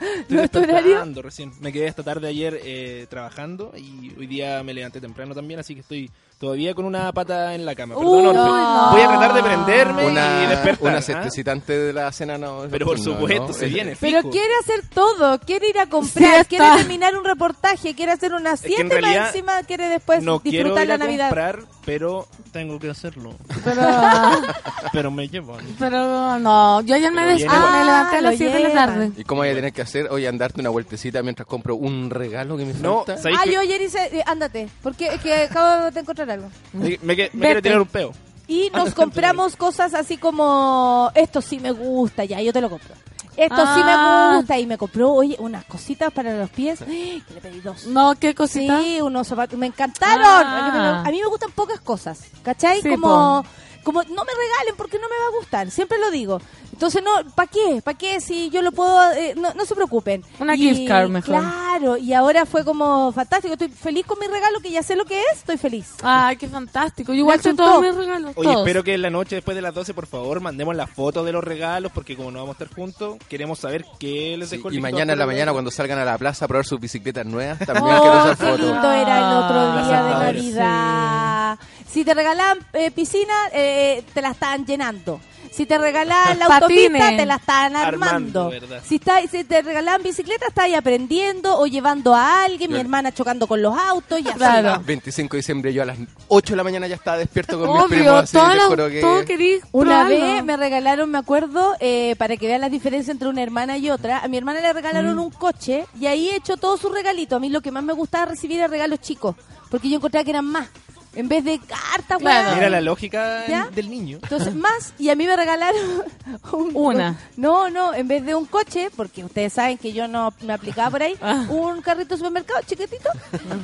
Estoy nuestro horario. despertando recién. Me quedé esta tarde ayer eh, trabajando y hoy día me levanté temprano también, así que estoy todavía con una pata en la cama. Perdón, Orfe. no. Voy a tratar de prenderme y Una, despertar. una ¿ah? cestecitante de la cena no. Pero por no, supuesto, no. se viene. Pero fijo. quiere hacer todo, quiere ir a comprar, quiere terminar un reportaje, quiere hacer una que en siesta y más realidad encima quiere después no quiero disfrutar ir la a Navidad. comprar, pero tengo que hacerlo. Pero, pero me llevan. pero no, yo ayer me, viene me levanté a las Ah, 7 de la tarde. ¿Y cómo voy a tener que hacer? Hoy andarte una vueltecita mientras compro un regalo que me No, falta. ¿sabéis Ah, yo ayer hice, eh, ándate, porque es que acabo de encontrar algo. Me, me, me Vete. quiere tirar un peo. Y nos compramos cosas así como, esto sí me gusta, ya, yo te lo compro. Esto sí Ah. me gusta y me compró, oye, unas cositas para los pies, le pedí dos. No, qué cosita. Sí, unos zapatos, me encantaron. Ah. A mí me gustan pocas cosas, ¿cachai? Sí, como, como no me regalen porque no me va a gustar, siempre lo digo. Entonces, no, ¿para qué? ¿Para qué si yo lo puedo? eh, no, no se preocupen. Una Y- gift card mejor. Claro, y ahora fue como fantástico. Estoy feliz con mi regalo, que ya sé lo que es, estoy feliz. Ay, qué fantástico. Yo igual asustó. todos mis regalos. Oye, todos. espero que en la noche después de las 12, por favor, mandemos las fotos de los regalos, porque como no vamos a estar juntos, queremos saber qué les Sí, dejó el y mañana en la mañana cuando salgan a la plaza a probar sus bicicletas nuevas, también Oh, quiero esa qué foto. lindo era el otro Ah, día de Navidad. Si te regalan eh, piscina, eh, te la estaban llenando. Si te regalan la autopista, te la estaban Armando, si, está, si te regalan bicicleta, estás ahí aprendiendo o llevando a alguien, mi Claro. hermana chocando con los autos y así. Claro. Ah, 25 de diciembre yo a las 8 de la mañana ya estaba despierto con mis Obvio, primos así, todo, juro que... todo querís Una probarlo. vez me regalaron, me acuerdo, eh, para que vean la diferencia entre una hermana y otra. A mi hermana le regalaron un coche y ahí he hecho todo su regalito. A mí lo que más me gustaba recibir era regalos chicos, porque yo encontraba que eran más. En vez de carta, Claro. weón. Mira la lógica ¿Ya? del niño. Entonces, más, y a mí me regalaron un- Una. No, no, en vez de un coche, porque ustedes saben que yo no me aplicaba por ahí, Ah. un carrito de supermercado chiquitito,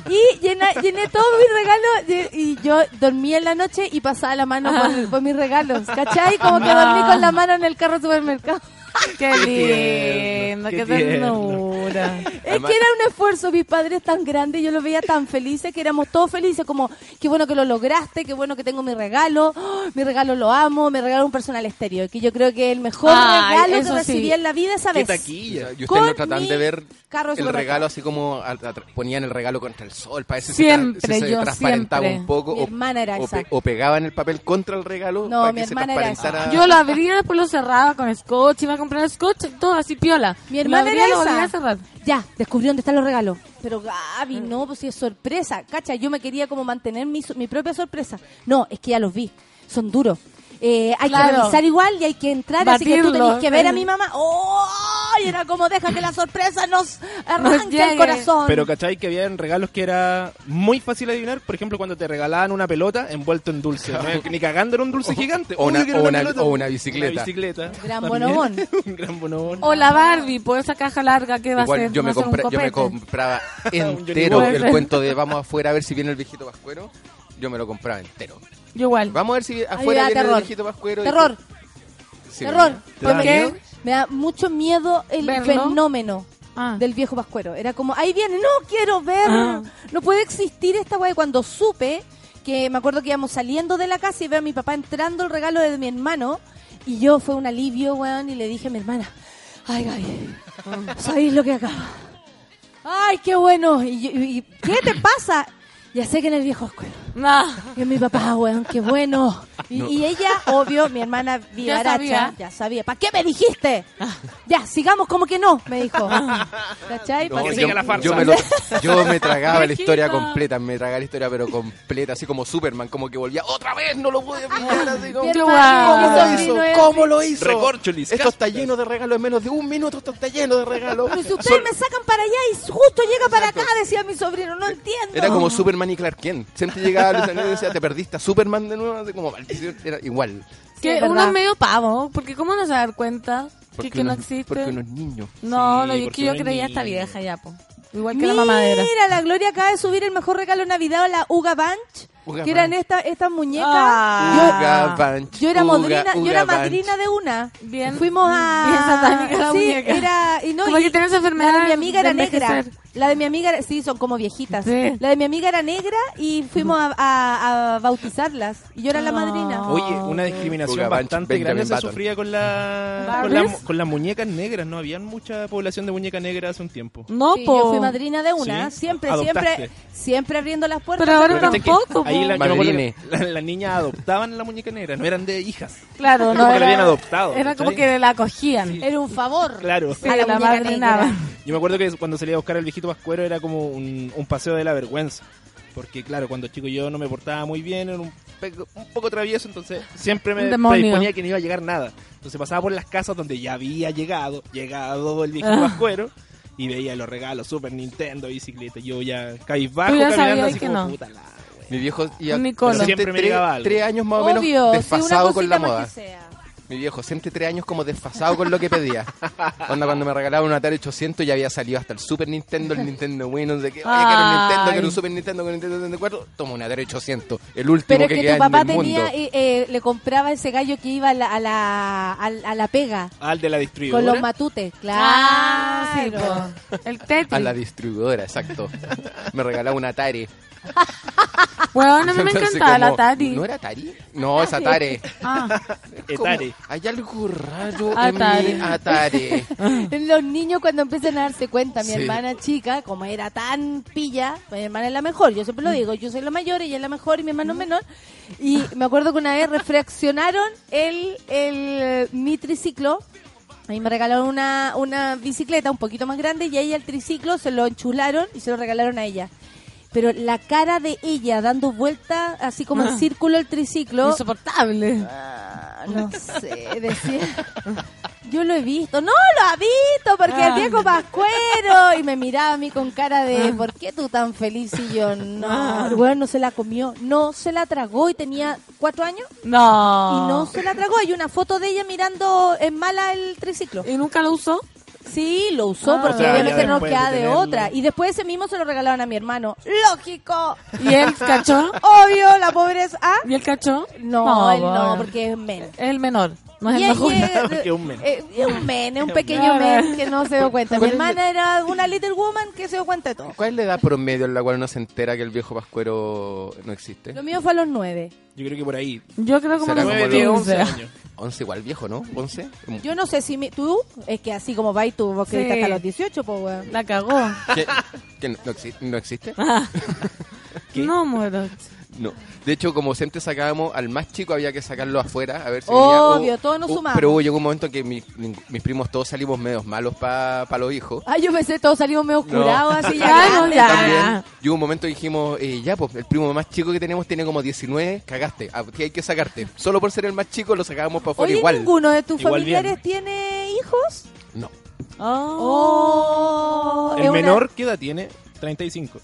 y llena- llené todos mis regalos, y, y yo dormía en la noche y pasaba la mano Ah. por, por mis regalos, ¿cachai? Como que dormí con la mano en el carro de supermercado. Qué lindo, Qué qué ternura. Es Además- que era un esfuerzo, mis padres tan grandes, yo los veía tan felices, que éramos todos felices, como, qué bueno que lo lograste, qué bueno que tengo mi regalo, ¡oh! mi regalo lo amo, me regalaron un personal estéreo, que yo creo que el mejor Ay, regalo que recibí sí. en la vida esa Qué vez. taquilla. Y ustedes no tratan mi de ver el regalo así como a- a- ponían el regalo contra el sol, para si Siempre, se, se yo transparentaba siempre. un poco Mi o, hermana era o pe- o pegaban el papel contra el regalo No, para mi que se hermana era esa. Yo lo abría, después lo cerraba con scotch, iba comprar scotch, todo así piola. Mi Lo hermana abría, era lo esa. a. Ya, descubrí dónde están los regalos. Pero Gaby, no, pues si es sorpresa. Cacha, yo me quería como mantener mi, mi propia sorpresa. No, es que ya los vi. Son duros. Eh, hay que revisar igual y hay que entrar, así que tú tenés que ver a mi mamá. ¡Oh! Y era como deja que la sorpresa nos arranque el corazón. Pero ¿cachai? Que habían regalos que era muy fácil adivinar. Por ejemplo, cuando te regalaban una pelota envuelto en dulce. ¿no? Ni cagando era un dulce gigante. o una- o una- pelota. o una bicicleta. Una bicicleta. Gran bonobón. un gran bonobón. O la Barbie, por esa caja larga que va a ser. yo me, compré- yo me compraba entero el cuento de vamos afuera a ver si viene el viejito pascuero. Yo me lo compraba entero. Yo igual. Vamos a ver si Ay, afuera viene terror. el viejito pascuero. Terror, Sí, terror. ¿Te da Porque? Me da mucho miedo el ¿Verlo? fenómeno. Ah. del viejo pascuero. Era como, ahí viene, no quiero ver, Ah. no puede existir esta weá. Y Cuando supe que me acuerdo que íbamos saliendo de la casa y veo a mi papá entrando el regalo de mi hermano, y yo fue un alivio, weón, y le dije a mi hermana, ay, Gaby, ¿sabéis lo que acaba? Ay, qué bueno. Y, yo- y- y, ¿Qué te pasa? Ya sé que en el viejo pascuero. No. Y mi papá, weón, qué bueno. Y, No. y ella, obvio, mi hermana vivaracha, sabía. ya sabía. ¿Para qué me dijiste? Ya, sigamos como que no, me dijo. ¿Cachai? No, yo, la farsa. yo me lo- yo me tragaba la historia completa, me tragaba la historia pero completa, así como Superman, como que volvía otra vez, no lo pude pillar, así como... Mi Yo hermano, igual. mi ¿Cómo lo hizo? es- ¿Cómo lo hizo? Recorcholis, Esto está lleno de regalos en menos de un minuto, esto está lleno de regalos. Pero si ustedes Sol- me sacan para allá y justo llega para acá, decía mi sobrino, no entiendo. Era como Superman y Clark Kent. Siempre llegaba Luis Daniel y decía, te perdiste a Superman de nuevo, así como maldición. Era igual. Que es uno es medio pavo, porque ¿cómo no se a dar cuenta que, Porque que no existe? Porque uno es niño. No, Sí, no, yo, porque que yo creía esta niño. vieja ya, po. Igual que la mamadera. Mira, la Gloria acaba de subir el mejor regalo de Navidad a la Uga Bunch, Uga que eran estas estas muñecas. Ah. Uga Bunch, Yo era Uga, madrina, yo Uga era Bunch. madrina de una. Bien. Fuimos a Bien satánica la sí, muñeca. era y no Como y que tiene esa enfermedad mi amiga era negra. envejecer. La de mi amiga era- sí, son como viejitas. Sí. La de mi amiga era negra y fuimos a, a- a bautizarlas y yo era la Ah. madrina. Oye, una discriminación Uga bastante Benjamin grande se sufría con, la, con, ¿Barbies? la- con las muñecas negras, ¿no? Había mucha población de muñecas negras hace un tiempo. No, Sí, po. yo fui madrina de una, Sí. siempre, Adoptaste. siempre, siempre abriendo las puertas. Pero ahora tampoco, Ahí la, la- las niñas adoptaban la muñeca negra, no eran de hijas. Claro, Como no que la era, habían adoptado, Era como que la acogían. Era un favor. Claro. Sí, a la negra. Yo me acuerdo que cuando salía a buscar al viejito Pascuero era como un, un paseo de la vergüenza. Porque, claro, cuando chico yo no me portaba muy bien, era un, poco travieso, entonces siempre me predisponía que no iba a llegar nada. Entonces pasaba por las casas donde ya había llegado, llegado el viejito Ah. Pascuero, y veía los regalos, Super Nintendo, bicicleta. Yo ya cabizbajo, ya caminando así como no. puta la. Mi viejo icono. siempre me tres, llegaba algo. tres años más o menos Obvio, sí, una desfasado con la moda. que sea. Mi viejo, siempre tres años como desfasado con lo que pedía. Onda, cuando me regalaba un Atari 800 ya había salido hasta el Super Nintendo, el Nintendo Wii, no sé qué. Oye, quiero un Nintendo, Ay. quiero un Super Nintendo, quiero un Nintendo 64. Toma un Atari 800, el último Pero es que, que queda tu papá en el tenía, mundo. eh, eh, le compraba ese gallo que iba a la, a la, a la- a la pega el de la distribuidora. con los matutes. Claro. Ah, sí, po. El Tetris. A la distribuidora, exacto. Me regalaba un Atari. Bueno, a mí me Entonces, encantaba la como, Atari. ¿No era Atari? No, es Atari. Ah, Como, Etare. hay algo raro Atari. en mi Atari. Los niños cuando empiezan a darse cuenta, mi Sí. hermana chica, como era tan pilla, mi hermana es la mejor, yo siempre lo digo, yo soy la mayor, ella es la mejor y mi hermano es menor. Y me acuerdo que una vez refraccionaron el, el mi triciclo. A mí me regalaron una, una bicicleta un poquito más grande y a ella el triciclo se lo enchularon y se lo regalaron a ella. Pero la cara de ella dando vuelta así como en círculo el triciclo, insoportable. Ah, no sé, decía. Yo lo he visto. No lo ha visto porque Ah. el viejo pascuero. Y me miraba a mí con cara de, ¿por qué tú tan feliz? Y yo, no. Ah. El weón no se la comió. No se la tragó y tenía cuatro años. No. Y no se la tragó. Hay una foto de ella mirando en mala el triciclo. ¿Y nunca lo usó? Sí, lo usó Ah. porque O sea, obviamente no de queda de tenerlo. otra. Y después ese mismo se lo regalaron a mi hermano. ¡Lógico! ¿Y él cachó? Obvio, la pobreza. ¿Ah? ¿Y él cachó? No, él no, porque es men. Es el menor, no es Y el mejor. Es un men. eh, es un men, es un pequeño men que no se dio cuenta. Mi ¿Cuál es hermana era una little woman que se dio cuenta de todo. ¿Cuál es la edad promedio en la cual uno se entera que el viejo pascuero no existe? Lo mío fue a los nueve. Yo creo que por ahí. Yo creo como los como 9, 10, 11 15. años. 11 igual viejo, ¿no? 11. Yo no sé si mi- tú, es que así como va y tú, vos Sí. creíste hasta los 18, pues weón. La cagó. ¿Que no, exi- no existe? Ah. ¿Qué? No, Moroch. No. De hecho, como siempre sacábamos al más chico, había que sacarlo afuera a ver si Obvio, venía. todos nos sumamos. Pero hubo- llegó un momento que mi- mi- mis primos todos salimos medios malos para los hijos. Ah, yo pensé, todos salimos medio No. curados así ya. Grandes. ya. También. Y hubo un momento que dijimos, eh, ya, pues el primo más chico que tenemos tiene como 19, cagaste, a ti hay que sacarte. Solo por ser el más chico lo sacábamos para afuera Oye, igual. ¿ninguno de tus Igual familiares bien. tiene hijos? No. Oh, El una- menor, ¿qué edad tiene? 35.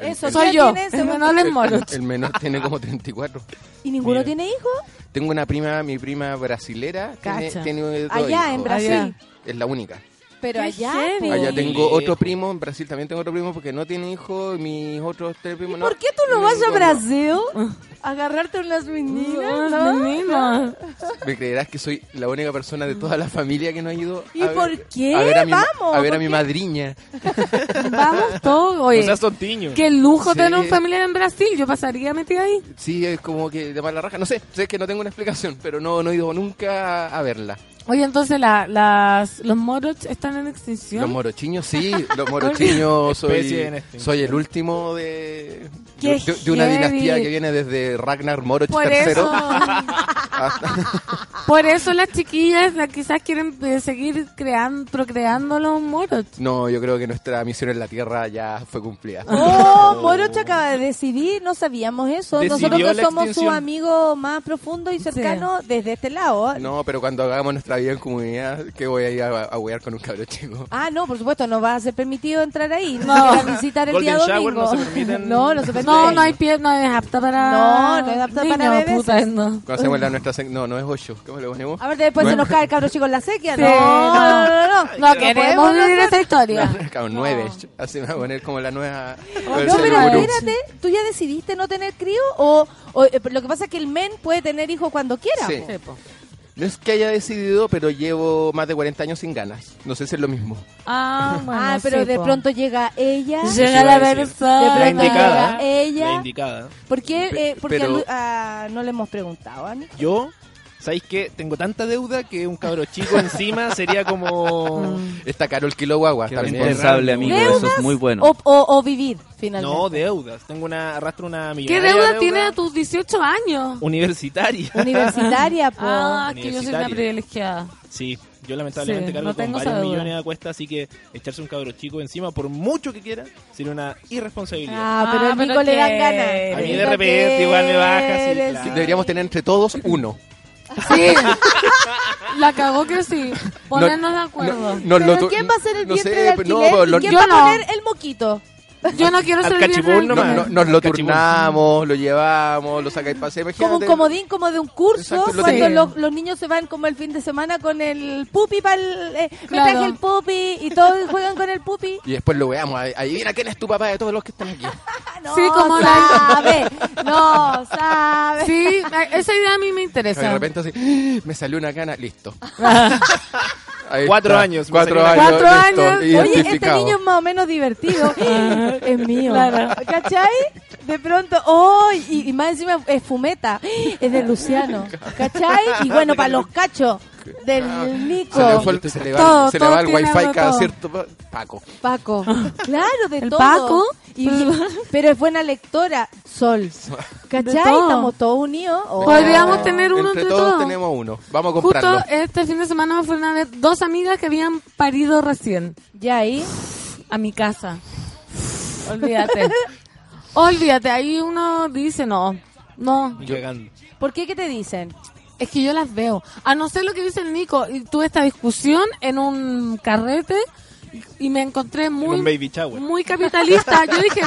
Eso, Soy ¿qué yo. tiene? El menor es Moroch. El menor tiene como 34. ¿Y ninguno Mira. tiene hijos? Tengo una prima, mi prima brasilera, tiene, Cacha. tiene dos Allá, en hijos. Brasil. Es la única. Pero allá. heavy. po. Allá tengo otro primo, en Brasil también tengo otro primo porque no tiene hijos, y mis otros tres primos ¿Y no. por qué tú no vas a. Brasil? A agarrarte unas meninas, meninos. Me creerás que soy la única persona de toda la familia que no ha ido ¿Y a ver, por qué? A ver a mi, Vamos, a, ver a ¿por mi qué? madriña. Vamos todos. O Oye, sea, son tiños. qué lujo Sí. tener un familiar en Brasil. Yo pasaría metida ahí. Sí, es como que de mala raja. No sé, sé que no tengo una explicación, pero no, no he ido nunca a verla. Oye, entonces la, las, los Moroch están en extinción. Los morochiños, sí, los morochiños soy, soy el último de, de, de una heavy. dinastía que viene desde Ragnar Moroch III. por eso las chiquillas la- quizás quieren seguir creando, procreando los Moroch. No, yo creo que nuestra misión en la Tierra ya fue cumplida. Oh, Morocha acaba de decidir, no sabíamos eso. Decidió Nosotros que somos su extinción. amigo más profundo y cercano desde este lado. No, pero cuando hagamos nuestra vida en comunidad, que voy a ir a, a huear con un cabro chico. Ah, no, por supuesto, no va a ser permitido entrar ahí. No. No. visitar el Golden día domingo. no se permiten. No, no se permite. No, no hay pie, no es apta para. No, no es apta para niños, bebés. puta, no. Cuando hacemos la nuestra... sec- No, no es 8. ¿Cómo le ponemos? A ver, después No se nos cae el cabro chico en la sequía. Sí, no, no. no, no, no. No queremos podemos vivir esa historia. Claro, 9. Así me va a poner como la nueva... No, pero espérate, ¿tú ya decidiste no tener crío? O, o, eh, lo que pasa es que el men puede tener hijos cuando quiera. Sí. po. No es que haya decidido, pero llevo más de 40 años sin ganas. No sé si es lo mismo. Ah, bueno, ah, pero sí, de po. pronto llega ella. Llega la a persona. De La pronto indicada. llega ella. La indicada. ¿Por qué? Eh, porque a pero- Lu- ah, no le hemos preguntado, ¿ah? Yo, ¿sabéis qué? Tengo tanta deuda que un cabro chico encima sería como... Está caro el kilo guagua también. responsable, amigo. Eso es muy bueno. O, o, o vivir, finalmente. No, deudas. Tengo una... Arrastro una ¿Qué millonaria deuda tienes a tus 18 años? Universitaria. Universitaria, po. Ah, que yo soy una privilegiada. Sí, yo lamentablemente Sí, cargo no con tengo varios esa deuda. millones a cuesta, así que echarse un cabro chico encima, por mucho que quiera, sería una irresponsabilidad. Ah, pero Ah, pero Nico le dan ganas. A mí de repente igual me baja, sí, quieres. claro. Deberíamos tener entre todos uno. Sí. La cagó que sí. Ponernos de acuerdo. No, no, ¿Pero lo tu- quién va a ser el no vientre sé, de pero no, alquiler? pero ¿Y lo- quién Yo va a no. poner el moquito? Yo no quiero Al ser cachipún bien nomás. no- alquiler. nos lo Cachipún. turnamos, lo llevamos, lo sacáis paseo. Como un imagínate. comodín, como de un curso, Exacto, lo cuando los, los niños se van como el fin de semana con el pupi para el... eh, Me Claro. traje el pupi y todos juegan con el pupi. Y después lo veamos. ahí- Adivina quién es tu papá de todos los que están aquí. No Sí, como la- sabe, no sabe. Sí, esa idea a mí me De interesa. repente así, me salió una cana, listo. Ahí Cuatro está. años, Cuatro años. listo. Oye, este niño es más o menos divertido. es mío. Claro. ¿Cachai? De pronto, ¡oh! Y, y más encima es fumeta. Es de Luciano. ¿Cachai? Y bueno, para los cachos del Nico. Se le, fue el- se le va, Todo, se le va el wifi cada cierto pa- Paco. Paco. Claro, de ¿El todo. Paco? Y- pero es buena lectora. Sol. ¿Cachai? todo. Estamos todos unidos. Oh. Podríamos tener uno Entre entre todos todos. tenemos uno. Vamos a comprarlo. Justo este fin de semana me fueron a ver dos amigas que habían parido recién Ya ahí. a mi casa. Olvídate. Olvídate, ahí uno dice no, no. Cagando. ¿Por qué? ¿Qué te dicen? Es que yo las veo. A no ser lo que dice el Nico, y tuve esta discusión en un carrete y- me encontré muy baby muy capitalista. Yo dije,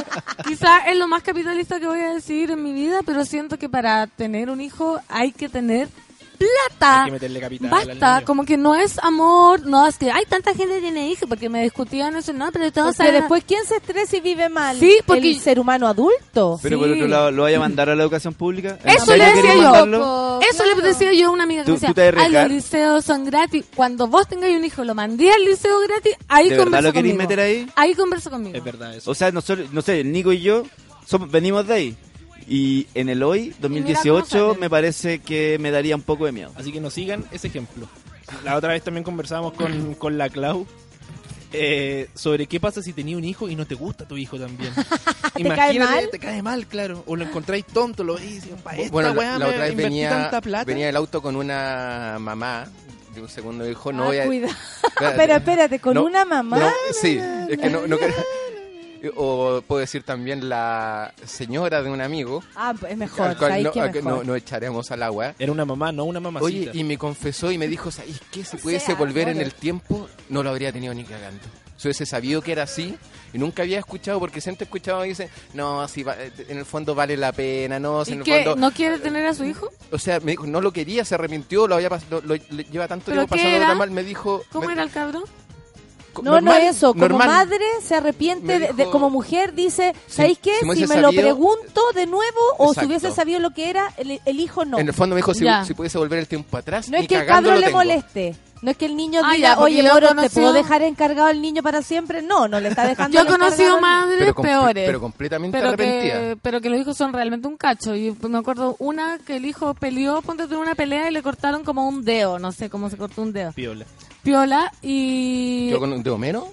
quizá es lo más capitalista que voy a decir en mi vida, pero siento que para tener un hijo hay que tener plata. Hay que meterle capital al Basta, como que no es amor, no es que hay tanta gente que tiene hijos, porque me discutían eso, no, pero todos Porque saben- después, ¿quién se estresa y vive mal? Sí, porque- El ser humano adulto. Pero por otro lado, ¿lo vaya a mandar a la educación pública? ¿En Eso le decía yo. mandarlo? Eso le decía yo a una amiga que ¿Tú- me decía, tú ay, los liceos son gratis. Cuando vos tengáis un hijo, lo mandé al liceo gratis, ahí ¿De converso lo queréis conmigo. meter ahí? Ahí converso conmigo. Es verdad eso. O sea, nosotros, no sé, el Nico y yo somos, venimos de ahí. Y en el hoy, 2018, me parece que me daría un poco de miedo. Así que nos sigan ese ejemplo. La otra vez también conversábamos con, con la Clau eh, sobre qué pasa si tenía un hijo y no te gusta tu hijo también. ¿Te cae mal? Te cae mal, claro. O lo encontráis tonto, lo veis y decís, "Pa, esta Bueno, la, la otra vez venía, tanta plata. venía el auto con una mamá de un segundo hijo. No Ah, voy a... cuidado. Pero espérate, ¿con No, una mamá? no, sí, es que no, no O puedo decir también la señora de un amigo. Ah, es mejor, al cual ¿sabes no, que mejor? no- no echaremos al agua. Era una mamá, no una mamacita. Oye, y me confesó y me dijo, ¿sabes qué? Si pudiese volver en el tiempo, no lo habría tenido ni cagando. Si hubiese sabido que era así y nunca había escuchado, porque siempre escuchaba y dice, no, si va- en el fondo vale la pena, no, si ¿Y en el qué? fondo... ¿No quiere tener a su hijo? O sea, me dijo, no lo quería, se arrepintió, lo había lo, lo- le- lleva tanto ¿Pero tiempo pasando tan mal, me dijo... ¿Cómo me- era el cabrón? No, no normal, eso. Como normal. madre se arrepiente, de- como mujer dice, ¿sabéis qué? si Si, me lo pregunto de nuevo o si Exacto. hubiese sabido lo que era, el, el hijo no. En el fondo me dijo, si, si pudiese volver el tiempo atrás, No es que el cabro le tengo. moleste. No es que el niño Ah, diga, ya, oye, Moro, ¿te puedo dejar encargado al niño para siempre? No, no le está dejando Yo he conocido madres Pero peores. pero completamente pero arrepentida. que, pero que los hijos son realmente un cacho. Y me acuerdo una que el hijo peleó, ponte una pelea y le cortaron como un dedo. No sé cómo se cortó un dedo. Piola. Piola y... ¿Yo con menos?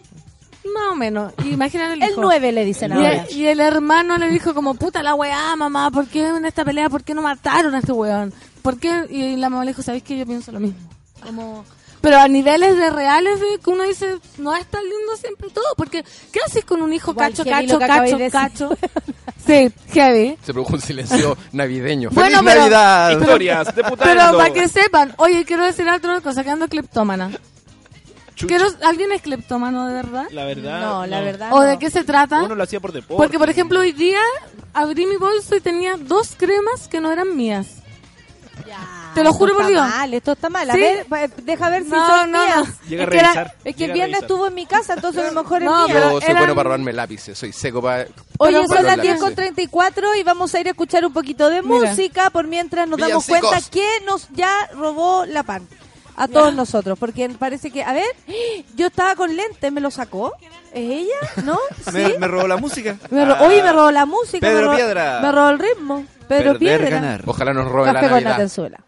Más o menos. Imagínate el El hijo. 9 le dicen Y ahora. el, y el hermano le dijo como, puta la weá, mamá, ¿por qué en esta pelea, por qué no mataron a este weón? ¿Por qué? Y la mamá le dijo, ¿sabes qué? Yo pienso lo mismo. Como... Pero a niveles de reales, de que uno dice, no es tan lindo siempre todo, porque ¿qué haces con un hijo Igual cacho, cacho, que cacho, de cacho? sí, heavy. Se produjo un silencio navideño. Bueno, ¡Feliz pero- Navidad! Historias de Pero para que sepan, oye, quiero decir otra cosa, que ando cleptómana. ¿Alguien es cleptómano de verdad? La verdad. No, la verdad ¿O no. de qué se trata? Uno lo hacía por deporte. Porque, por ejemplo, hoy día abrí mi bolso y tenía dos cremas que no eran mías. Te lo Esto juro por está Dios. mal, esto está mal. A Sí. ver, pa- deja ver si No, son no, mías. no. Llega a es, que era- revisar, es que llega el a viernes revisar. estuvo en mi casa, entonces a lo mejor es No, mía. Yo pero soy eran- bueno para robarme lápices, soy seco para... Oye, son las lápices. 10 con 34 y vamos a ir a escuchar un poquito de Mira. música por mientras nos damos Villancicos. cuenta que nos ya robó la pan. A todos nosotros, porque parece que, a ver, yo estaba con lentes, ¿me lo sacó? ¿Es ella? ¿No? ¿Sí? Me, me robó la música. Me ro- Ah, Oye, me robó la música. Pedro me robó, Piedra. Me robó el ritmo. Pedro perder, Piedra. ganar. Ojalá nos robe la Café con Navidad. Natenzuela.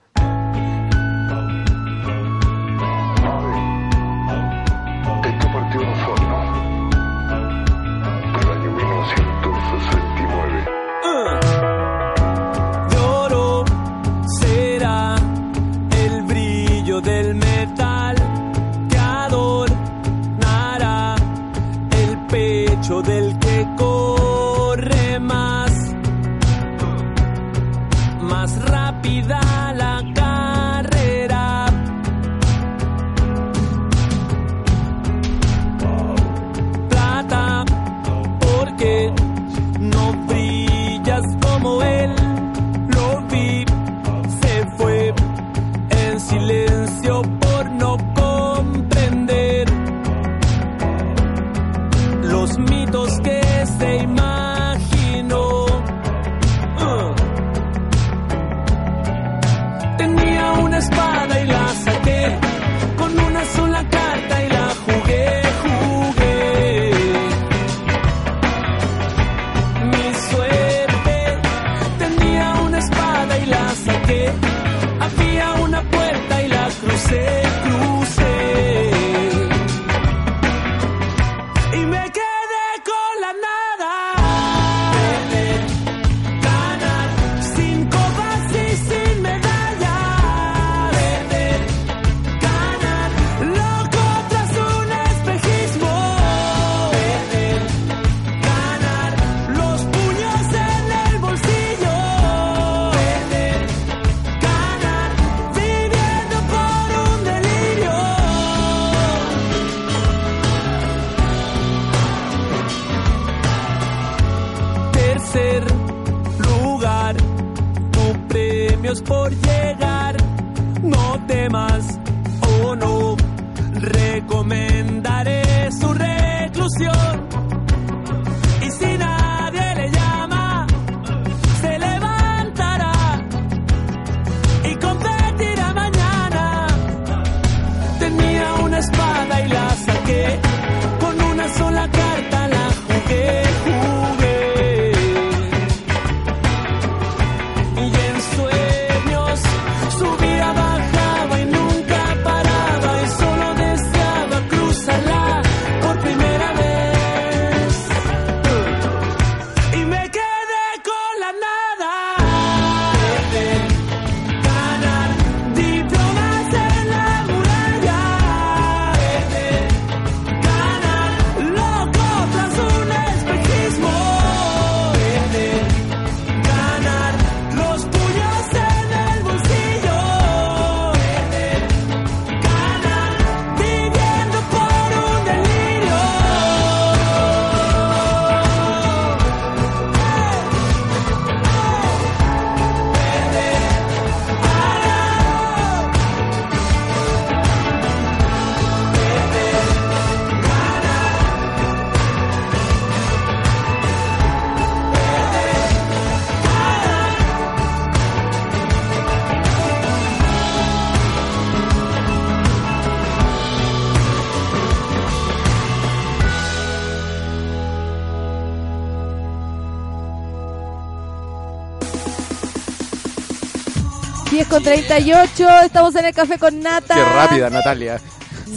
Con 38, estamos en el café con Nata. Qué rápida, Natalia.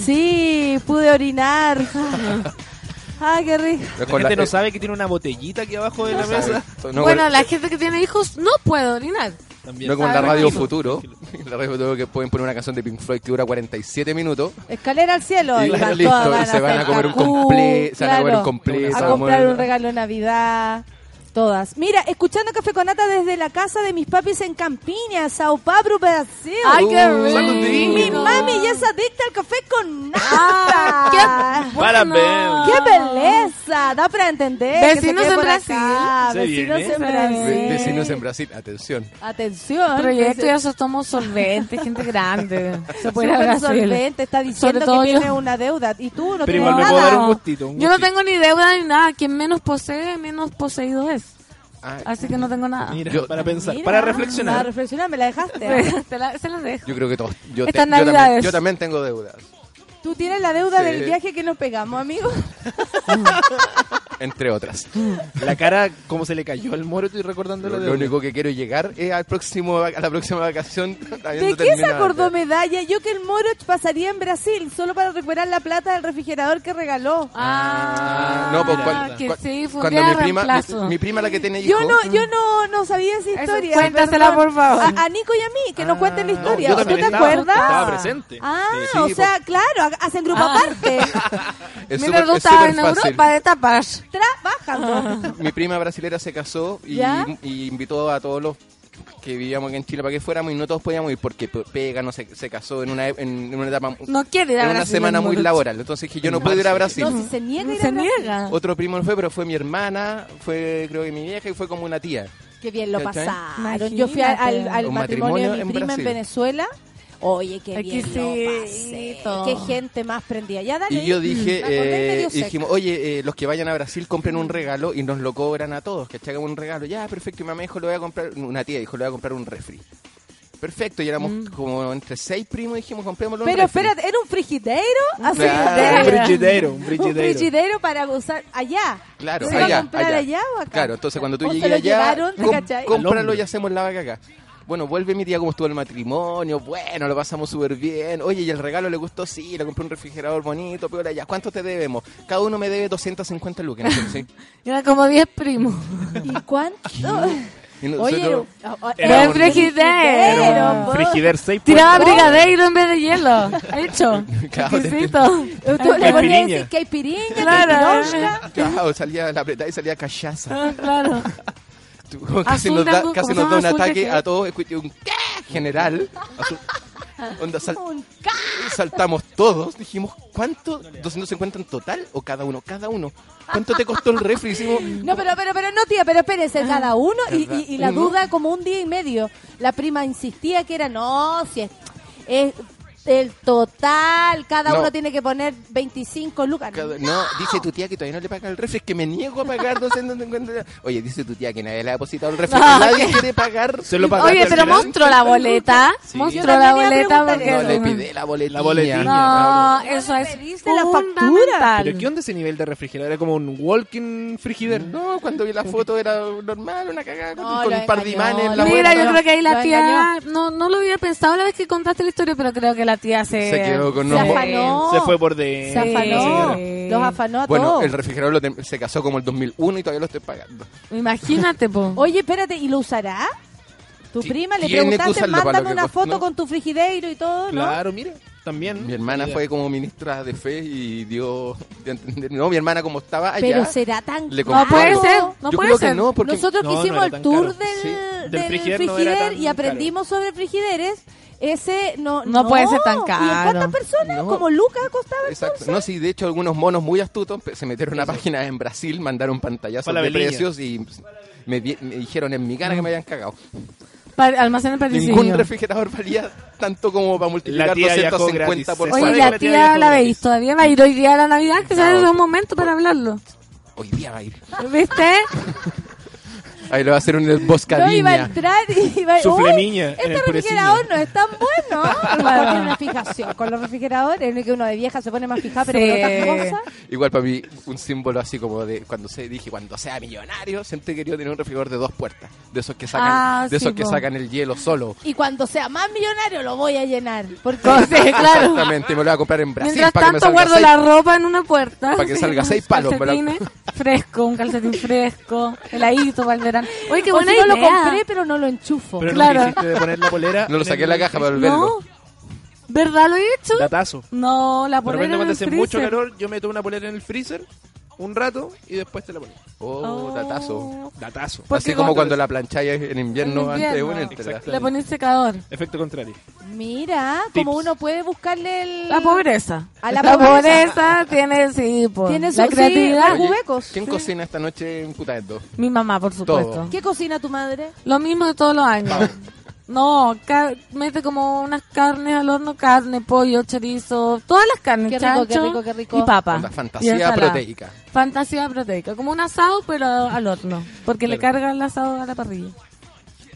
Sí, pude orinar. Ay, qué rico. La gente no sabe que tiene una botellita aquí abajo de la mesa. bueno, la gente que tiene hijos no puede orinar. No como en la radio Futuro. En la radio Futuro que pueden poner una canción de Pink Floyd que dura 47 minutos. Escalera al cielo. Y van listo, y se van a comer un cacú, comple- se van a comer un completo, A comprar un regalo de Navidad. Todas. Mira, escuchando Café con Nata desde la casa de mis papis en Campiña, Sao Paulo, Brasil. Ay, qué rico. Mi mami ya es adicta al café con nata. Ah, qué Parabéns. ¡Qué belleza! Da para entender. Vecinos en Brasil. Vecinos en Brasil. Ve- Vecinos en Brasil, atención. Atención. Proyecto, ya somos solventes, gente grande. Se puede Brasil. solvente, está diciendo que yo. tiene una deuda y tú no Pero tienes igual me nada. puedo dar un gustito. un Yo no gustito. tengo ni deuda ni nada. Quien menos posee, menos poseído es. Ah, Así que no tengo nada. Mira, Yo- para pensar, Mira, para Para reflexionar. reflexionar, me la dejaste. ¿eh? Te la- se las dejo. yo creo que todos. Yo, te- yo también, yo también tengo deudas. Tú tienes la deuda Sí. del viaje que nos pegamos, amigo. Entre otras. La cara, como se le cayó al moro, estoy recordando Lo, lo único que quiero llegar es al próximo, a la próxima vacación. ¿De qué se acordó ya. Medalla? Yo que el Moroch pasaría en Brasil solo para recuperar la plata del refrigerador que regaló. Ah, No, pues Mira, cuando, que sí, fue cuando mi prima, mi, mi prima la que tiene hijos. Yo no, yo no, no sabía esa historia. cuéntasela, perdón. por favor. A, a Nico y a mí, que nos cuenten la No, historia. yo ¿Tú te estaba, acuerdas? Estaba presente. Ah, Sí, o sea, claro, ha- hacen grupo Ah. aparte. Es Mira, súper tú es estabas súper en fácil. Europa de tapas. Trabajando. Mi prima brasilera se casó y, invitó a todos los que vivíamos aquí en Chile para que fuéramos y no todos podíamos ir porque pe- pega, no se, se casó en una, en, en una etapa No quiere ir a en una semana muy laboral. Entonces dije, yo no puedo ir a Brasil. No, si se niega ir a Se Brasil. niega. Otro primo no fue, pero fue mi hermana, fue creo que mi vieja y fue como una tía. Qué bien lo ¿Cachai? pasaron. Yo fui al, al- al Un matrimonio de mi en prima en. Venezuela. Oye, qué Aquí bien sí, lo pasé. Qué gente más prendida. Ya dale. Y yo dije, eh, y dijimos, oye, eh, los que vayan a Brasil compren un regalo y nos lo cobran a todos, que hagamos un regalo. Ya, perfecto. Y mi mamá dijo, le voy a comprar, una tía dijo, le voy a comprar un refri. Perfecto, y éramos como entre seis primos y dijimos, comprémoslo Pero refri. espérate, ¿era un frigidero? Así, Claro. Un frigidero, un un frigidero. frigidero para usar allá. Claro, ¿Se iba allá, a comprar allá. allá. o acá? Claro, entonces cuando tú ¿O se llegues lo allá, llevaron, com- cachai? cómpralo y hacemos la vaca acá. Bueno, vuelve mi tía cómo estuvo el matrimonio, bueno, lo pasamos súper bien. Oye, ¿y el regalo le gustó? Sí, le compré un refrigerador bonito, pero ya, ¿cuánto te debemos? Cada uno me debe 250 lucas. ¿no? Sí. Era como 10 primos. ¿Y cuánto? Y nosotros- Oye, oh, oh, Era un- frigidero, frigider 6 Tiraba brigadeiro en vez de hielo. Hecho. Claro. Tú le ponías decir que hay piriña, Claro. Claro, salía la apretada y salía cachaza. Ah, Claro. Casi nos da, casi ¿cómo nos da un ataque a todos. Escuché un ¿qué? general. Onda, sal- Un saltamos todos. Dijimos, ¿cuánto? ¿250 en total? ¿O cada uno? Cada uno. ¿Cuánto te costó el refri? Hicimos, No, pero, pero, pero no, tía, pero espérense, cada uno y, y- y la duda como un día y medio. La prima insistía que era, no, si es, es el total, cada No. uno tiene que poner 25 lucas. cada- no, dice tu tía que todavía no le paga el refri. Es que me niego a pagar 250. Oye, dice tu tía que nadie le ha depositado el refri. No, nadie quiere pagar. Se lo pagaste Oye, pero mostró la boleta. Sí. Mostró Yo la boleta porque... No, le pide la boletilla. La boletilla. No, eso es ¿Pediste la fundamental. ¿Pero qué onda ese nivel de refrigerador? ¿Era como un walking frigider? No, cuando vi la foto era normal, una cagada con, No, con lo un par de imanes en la lo Mira, yo creo que ahí la tía... No, no lo había pensado la vez que contaste la historia, pero creo que la tía se... Se quedó con Se afanó. Se fue por de... Se afanó. Sí. Los afanó a Bueno, todos. el refrigerador lo tem- se casó como el 2001 y todavía lo estoy pagando. Imagínate, po. Oye, espérate, ¿y lo usará? ¿Tu prima le tiene que preguntaste, usarlo para lo mándame que una foto ¿no? con tu frigideiro y todo, ¿no? Claro, mira, también. Mi hermana fue como ministra de fe y dio, a entender. No, mi hermana como estaba allá. Pero será tan le No compró puede ser, no Yo puede creo ser. que no, porque Nosotros No, que no hicimos era el tour caro. del, Sí. del Del frigider no y aprendimos sobre frigideres, ese no... No puede ser tan ¿Y en caro. cuántas personas? No. Como Lucas costaba Exacto. No, sí, de hecho algunos monos muy astutos se metieron a una página en Brasil, mandaron pantallazos de precios y me, me dijeron en mi cara que me habían cagado. Pa- almacén de Ningún refrigerador valía tanto como para multiplicar La tía viajó 250 por. Oye, la tía la veis todavía, va a ir hoy día a la Navidad, que No. es un momento para hablarlo. Hoy día va a ir. ¿Viste? Ahí le va a hacer un No iba a entrar y iba a... Su flemiña Este refrigerador no es tan bueno. Bueno, tiene una fijación con los refrigeradores, en el que uno de vieja se pone más fijada, pero Sí. con otras cosas. Igual para mí, un símbolo así como de cuando se dije, cuando sea millonario, siempre he querido tener un refrigerador de dos puertas. De esos que sacan, Ah, de esos sí, que po. sacan el hielo solo. Y cuando sea más millonario lo voy a llenar. Porque Sí, claro. Exactamente, me lo voy a comprar en Brasil Mientras para que me tanto guardo seis- la ropa en una puerta. Para que salga seis palos, fresco, un calcetín fresco, heladito para el verano. Oye, qué o buena no lo idea. compré, pero no lo enchufo. Pero Claro. no de poner la polera. No lo saqué de la caja para volverlo. No. ¿Verdad lo he hecho? Datazo. No, la De polera repente en cuando el hace freezer. mucho calor, yo meto una polera en el freezer un rato y después te la pongo. Oh, datazo. Datazo. Porque Así como cuando la plancháis en invierno, En antes de pones secador. Efecto contrario. Mira, Tips. como uno puede buscarle el... La pobreza. A la la pobreza. pobreza tiene, sí, po, Tiene su- la sí, creatividad. los cubecos. ¿Quién Sí. cocina esta noche en Putaendo? Mi mamá, por supuesto. Todo. ¿Qué cocina tu madre? Lo mismo de todos los años. No, ca- mete como unas carnes al horno, carne, pollo, chorizo, todas las carnes, Qué rico, qué rico, qué rico. y papa. Fantasía proteica. Fantasía proteica, como un asado pero al horno, porque le Claro. carga el asado a la parrilla.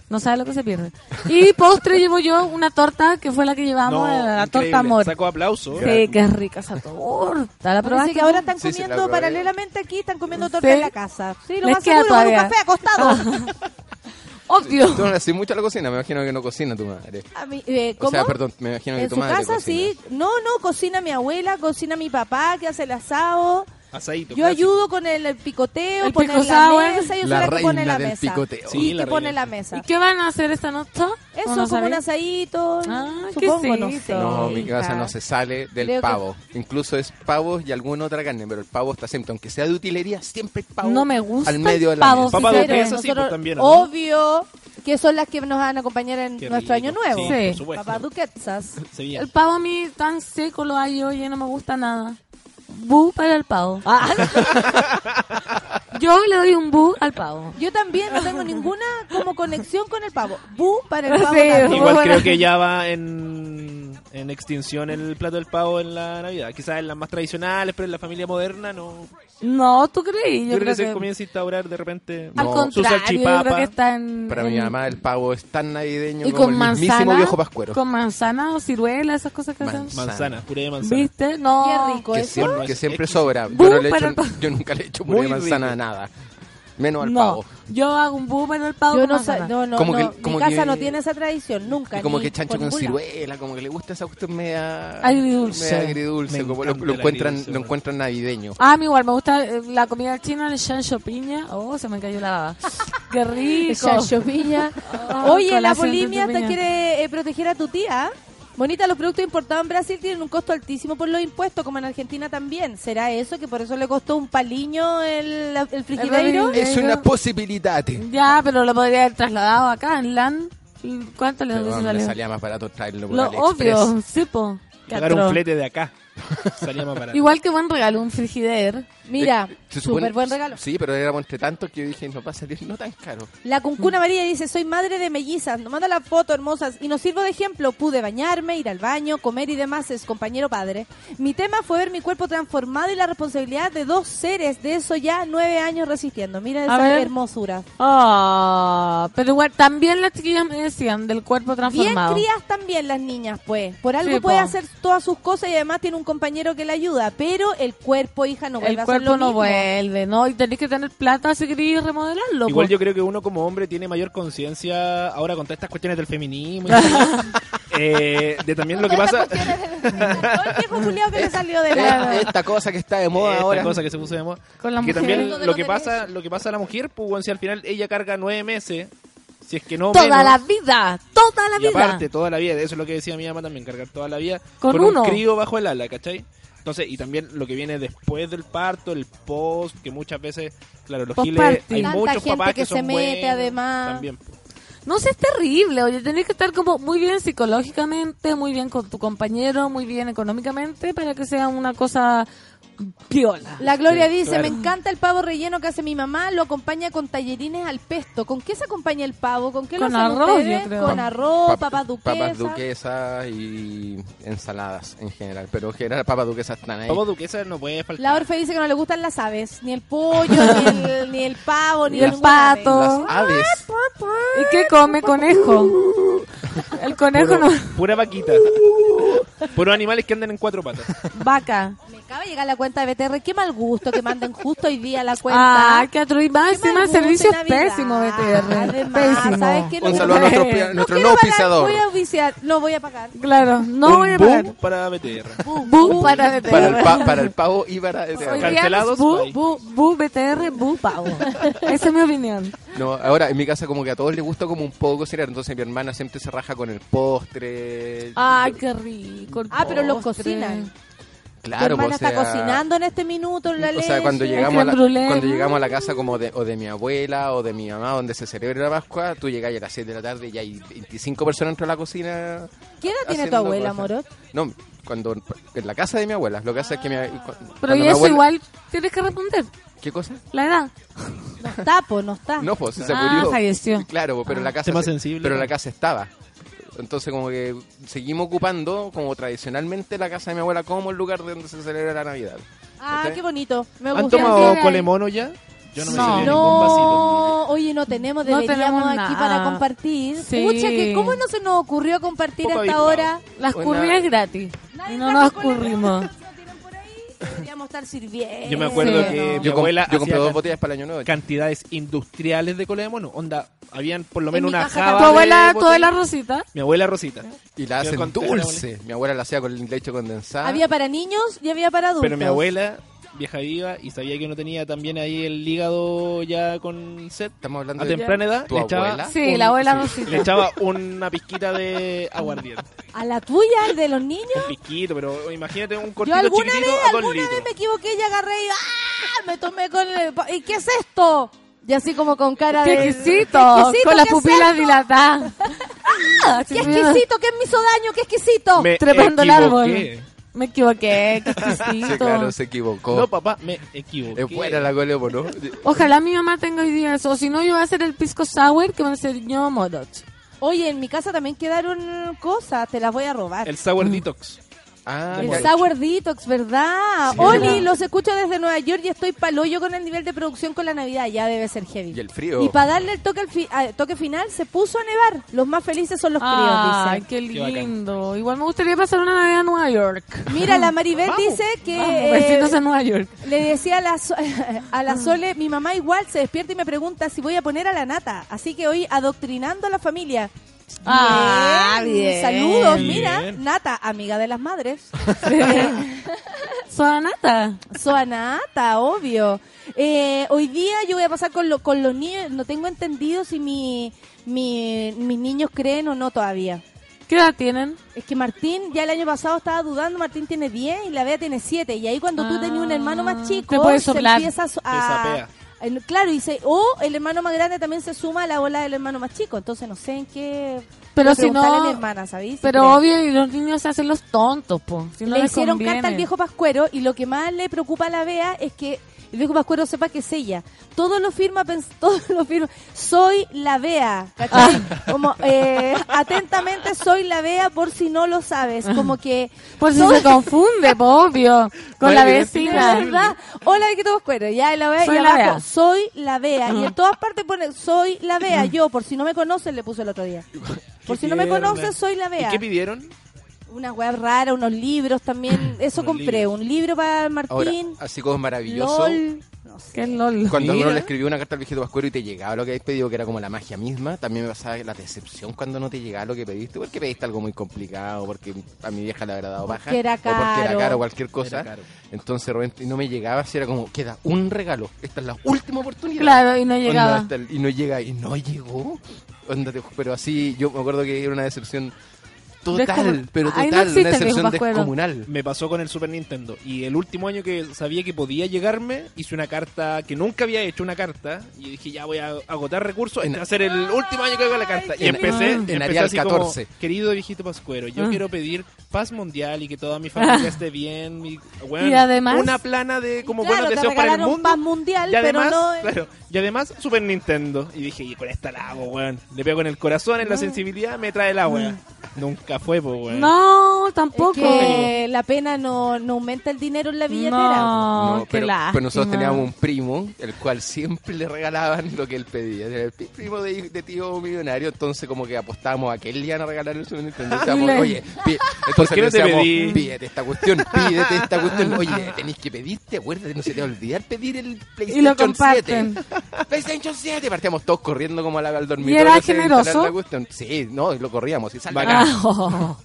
No sabe lo que se pierde. Y postre llevo yo una torta que fue la que llevamos, No, la, torta amor. Sacó aplauso. Sí, qué rica esa torta. ¿La probaste? que ahora están Sí, sí, comiendo probé. paralelamente aquí, están comiendo torta Sí. en la casa. Sí, lo Les más queda seguro con un todavía. café acostado. Obvio. Tú no haces mucho a la cocina, me imagino que no cocina tu madre. A mí, eh, O ¿Cómo? sea, perdón, me imagino que en tu su madre casa cocina. sí. No, no, cocina mi abuela, cocina mi papá, que hace el asado. Asadito. Yo clásico. ayudo con el, el picoteo, El poner la mesa, yo soy La la, que pone la del mesa. picoteo. Sí, y la que pone la mesa. ¿Y qué van a hacer esta noche? Eso, ¿O no como sabéis? un asadito, Ah, supongo, qué no sé. No, mi casa no se sale del Creo que- pavo. Incluso es pavo y alguna otra carne, pero el pavo está siempre, aunque sea de utilería, siempre el pavo No me gusta al medio de el la pavo, mesa. Papá Pero duquesa, sí, pues también. ¿no? Obvio que son las que nos van a acompañar en Qué nuestro rico. año nuevo. Sí, Sí. por supuesto. Papá Duquesas. Sevilla. El pavo a mí tan seco lo hay oye, no me gusta nada. Bu para el pavo. Ah, Yo le doy un bu al pavo. Yo también no tengo ninguna como conexión con el pavo. Bu para el pavo. Sí, también. Igual Bueno. creo que ya va en, en extinción el plato del pavo en la Navidad. Quizás en las más tradicionales, pero en la familia moderna no. No, ¿tú creí? Yo Yo, creo creo que se comienza a instaurar de repente Al No. contrario, yo creo que está en... Para en- mi mamá el pavo es tan navideño Y como con el mismísimo viejo pascuero. con manzana o ciruela, esas cosas que hacen. Manzana. Manzana, puré de manzana. ¿Viste? No. Qué rico que eso. siempre, No, que siempre sobra. Yo, no le echo, yo nunca le echo puré Muy de manzana rico. a nada. Menos al No, pavo. yo hago un bu para el pavo Yo no, no, no, Como no. que- como Mi casa que- no tiene esa tradición, nunca. Y como que chancho con ciruela, como que le gusta esa cuestión media Agridulce. media agridulce, Me como lo, el encuentran, agridulce, lo encuentran navideño. Ah, a mí igual me gusta eh, la comida china, el chancho piña. Oh, se me cayó la baba. Qué rico. Chancho piña. Ah, Oye, la de polimia te quiere eh, proteger a tu tía. Bonita, los productos importados en Brasil tienen un costo altísimo por los impuestos, como en Argentina también. ¿Será eso que por eso le costó un paliño el, el frigideiro? Es una posibilidad. Ya, pero lo podría haber trasladado acá en LAN. ¿Cuánto le Pero salido? salía más barato traerlo por Lo AliExpress. obvio, sí, po. Pagar un flete de acá. Salía más barato. Igual que buen regalo, un frigider. Mira, supone- súper buen regalo. Sí, pero éramos entre tantos que yo dije, no va a salir no tan caro. La Cuncuna María dice, soy madre de mellizas, nos manda la foto hermosas y nos sirvo de ejemplo. Pude bañarme, ir al baño, comer y demás, es compañero padre. Mi tema fue ver mi cuerpo transformado y la responsabilidad de dos seres, de eso ya nueve años resistiendo. Mira esa hermosura. Ah, pero igual, también las chiquillas me decían del cuerpo Bien transformado. crías también las niñas, pues. Por algo Sí, puede po. hacer todas sus cosas y además tiene un compañero que le ayuda. Pero el cuerpo, hija, no vuelve el a ser cuerpo lo no vuelve, ¿no? Y tenés que tener plata si querés remodelarlo. Igual po. yo creo que uno como hombre tiene mayor conciencia ahora con todas estas cuestiones del feminismo y todo, eh, de también lo que pasa Esta, esta cosa que está de moda esta ahora. cosa que se puso de moda Con la que mujer. también lo que pasa lo que pasa a la mujer pues bueno, si al final ella carga nueve meses si es que no Toda menos, la vida, toda la y vida. aparte toda la vida eso es lo que decía mi mamá también cargar toda la vida Con un uno. crío bajo el ala ¿cachai? Entonces y también lo que viene después del parto el post que muchas veces claro los giles hay Tanta muchos gente papás que que, se son mete, buenos además. también No sé, es terrible. Oye, tenés que estar como muy bien psicológicamente, muy bien con tu compañero, muy bien económicamente para que sea una cosa piola. La Gloria Sí, dice, claro. me encanta el pavo relleno que hace mi mamá, lo acompaña con tallerines al pesto. ¿Con qué se acompaña el pavo? ¿Con qué Con lo hacen arroz, ustedes? yo creo. Con arroz, Pap- papas duquesas. Papas duquesas y ensaladas en general. Pero en general papas duquesas están ahí. Pavo duquesa no puede faltar La Orfe dice que no le gustan las aves, ni el pollo, ni, el, ni el pavo, ni, el ave. pato. Las aves. ¿Y qué come conejo? El conejo Puro- no. pura vaquita puros animales que andan en cuatro patas Vaca. Me acaba de llegar la cuenta de BTR. Qué mal gusto que manden justo hoy día la cuenta. Ah, que atro y más Qué encima mal el servicio es gusto en pésimo, Navidad. BTR. Además, Pésimo. ¿sabes qué? Un No saludo a nuestro, pi- nuestro pagar, pisador. Voy a oficiar, no voy a pagar. Claro, no Un voy a boom pagar. para BTR Bu para BTR. Para el, pa- para el pavo y para... Hoy día Cancelados, bu, bu, bu, BTR, bu, pavo. Esa es mi opinión. No, ahora en mi casa como que a todos les gusta como un poco cocinar, entonces mi hermana siempre se raja con el postre. Ay, qué rico. Ah, pero los postre. Cocinan. Tu Claro, hermana pues, está o sea, cocinando en este minuto la O leche. sea, cuando llegamos, a la, cuando llegamos a la casa como de, o de mi abuela o de mi mamá, donde se celebra la Pascua, tú llegas a las 6 de la tarde y ya hay 25 personas dentro de la cocina. ¿Qué edad tiene tu abuela, cosas. Morot? No, cuando en la casa de mi abuela. Lo que pasa es que mi, Pero y mi eso abuela- igual tienes que responder. ¿Qué cosa? La edad. No está, po, no está. No, pues se Ah, murió. falleció. Claro, pero en la casa se- sensible. pero en la casa estaba. Entonces como que seguimos ocupando como tradicionalmente la casa de mi abuela como el lugar donde se celebra la Navidad. Ah, qué bonito. Me ¿Han gusta. tomado colemono ya? Yo no me No. ningún vasito. No, oye, no tenemos, No deberíamos tenemos aquí nada. para compartir. Sí. Pucha, que ¿cómo no se nos ocurrió compartir Poco a esta habituado. hora? Las curridas gratis. Nadie Y no nos colemono. estar sirviendo. Yo me acuerdo Sí. que mi Yo, com- abuela yo compré hacía dos can- botellas para el año nuevo. cantidades industriales de cola de mono. Onda, habían por lo En menos mi una java Tu de abuela, botella. toda la rosita. Mi abuela Rosita. Y la Yo hacen conté- dulce. Mi abuela la hacía con leche condensada. Había para niños y había para adultos. Pero mi abuela, vieja viva, y sabía que no tenía también ahí el hígado ya con sed. Estamos hablando A de temprana edad tu le echaba, abuela. Sí, un- la abuela sí, le echaba una pizquita de aguardiente. ¿A la tuya, el de los niños? Un piquito, pero imagínate un Yo cortito alguna chiquitito vez, a dos alguna litros. vez me equivoqué y agarré y ¡ah! me tomé con el... ¿Y qué es esto? Y así como con cara ¡Qué de... exquisito! ¡Qué exquisito, Con las es pupilas dilatadas. ¡Ah! ¡Qué exquisito! ¿Qué me hizo daño? ¡Qué exquisito! Me Trepando el árbol. Me equivoqué, qué exquisito. Sí, claro, se equivocó. No, papá, me equivoqué. es buena la colemo, ¿no? Ojalá mi mamá tenga hoy día eso. O si no, yo voy a hacer el pisco sour que me enseñó Modot. Oye, en mi casa también quedaron cosas, te las voy a robar. El El, sour detox. Ah, ya- Sour Detox, ¿verdad? Sí, Oli, ¿verdad? los escucho desde Nueva York y estoy paloyo con el nivel de producción con la Navidad. Ya debe ser heavy. Y el frío. Y para darle el toque, al fi- al toque final, se puso a nevar. Los más felices son los Ay, críos, qué Qué lindo. Igual me gustaría pasar una Navidad en Nueva York. dice. Mira, la Maribel Vamos, dice que Vamos, eh, en Nueva York. le decía a la, So- a la Sole, mi mamá igual se despierta y me pregunta si voy a poner a la nata. Así que hoy adoctrinando a la familia. Ah, bien. Saludos, Bien. mira, Nata, amiga de las madres. Soanata. Soanata, obvio. Eh, hoy día yo voy a pasar con, lo- con los niños. No tengo entendido si mi, mi- mis niños creen o no todavía. ¿Qué edad tienen? Es que Martín ya el año pasado estaba dudando, Martín tiene 10 y la Bea tiene 7. Y ahí cuando tú Ah, tenías un hermano más chico, te puedes se empieza a, sapea. El- claro, y se, o el hermano más grande también se suma a la bola del hermano más chico. Entonces no sé en qué. Pero si no- a mi hermana, ¿sabéis? Pero obvio, y los niños se hacen los tontos, po. Si no le hicieron conviene. carta al viejo Pascuero y lo que más le preocupa a la Bea es que el viejo Pascuero sepa que es ella. Todo lo firma, todo lo firma. Soy la Bea. ¿cachai? Como, eh, atentamente soy la Bea por si no lo sabes. Como que... Por si todo- se confunde, po, obvio. Con la De vecina. verdad. Hola, viejito Pascuero. Ya, y la Bea. Soy y la abajo, Bea. soy la Bea. Y en todas partes pone, soy la Bea. Yo, por si no me conocen, le puse el otro día. Por si no me conoces, soy la Bea. ¿Y qué pidieron? Una web rara, unos libros también. Eso Unos compré. libros. Un libro para Ahora, Martín. así como es maravilloso. LOL. ¿Qué es LOL? Cuando uno le escribió una carta al viejito Pascuero y te llegaba lo que habías pedido, que era como la magia misma, también me pasaba la decepción cuando no te llegaba lo que pediste, porque pediste algo muy complicado, porque a mi vieja le habrá dado baja, era o porque era caro. caro, cualquier cosa. Caro. Entonces, y no me llegaba, así era como, queda un regalo, esta es la última oportunidad. Claro, y no llegaba. el- y no llega, y no llegó. Onda, pero así, yo me acuerdo que era una decepción total, pero no total, existe una Pascuero. descomunal. Me pasó con el Super Nintendo. Y el último año que sabía que podía llegarme, hice una carta que nunca había hecho una carta. Y dije, ya voy a agotar recursos. Este va a ser el último año que hago la carta. Y En- empecé, en empecé Arial así como, 14. querido viejito Pascuero, yo Ah. quiero pedir paz mundial y que toda mi familia esté bien. mi- bueno, Y además- Una plana de como Claro, buenos deseos para el mundo. paz mundial, y pero además, no... claro, y además Super Nintendo. Y dije, y con esta la hago, weón. Le pego en el corazón, en la sensibilidad, me trae la weón. Nunca fue, pues, weón. No, Es tampoco. que la pena no, no aumenta el dinero en la billetera. No, No, qué pero, lástima. pero nosotros teníamos un primo, el cual siempre le regalaban lo que él pedía. Era el primo de, de tío millonario, entonces como que apostábamos a que él le iban a regalar el Super Nintendo. Oye, pi- ¿Por entonces le decíamos, pedí? pídete esta cuestión, pídete esta cuestión. Oye, tenéis que pedirte, acuérdate, no se te va a olvidar pedir el Y lo PlayStation 7. comparten. PlayStation 7, partíamos todos corriendo como al, al ¿Y dormitorio. era generoso? la cuestión. Sí, no, lo corríamos. Y salga. Ah, oh.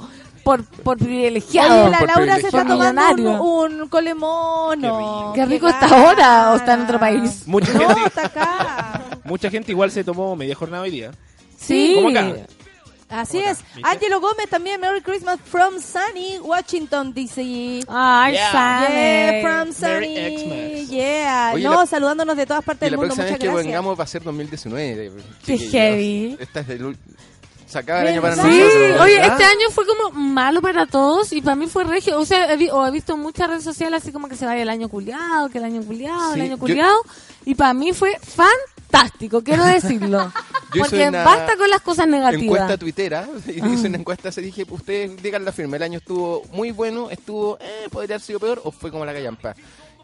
por, por privilegiado. Oye, la por Laura se está tomando un, un colemono. Qué rico está ahora, o está en otro país. Mucha No, gente, está acá. mucha gente igual se tomó media jornada hoy día. Sí. Así Hola, es. Ángelo Gómez también, Merry Christmas from Sunny, Washington, DC. Ay, Yeah. Sane. Yeah, from Merry Sunny. Xmas. Yeah. Oye, no, la- saludándonos de todas partes Y del la mundo. próxima Muchas vez que gracias. vengamos va a ser 2019. Qué heavy. Esta es del ul- Se acaba el año para ¿Verdad? Sí, nosotros. oye, ¿verdad? este año fue como malo para todos y para mí fue regio. O sea, he, vi- o he visto muchas redes sociales así como que se vaya el año culiado, que el año culiado, Sí, el año yo- culiado. Y para mí fue fantástico, quiero decirlo. Yo Porque una basta con las cosas negativas. encuesta tuitera y hice una encuesta se dije ustedes digan la firme el año estuvo muy bueno estuvo eh, podría haber sido peor o fue como la callampa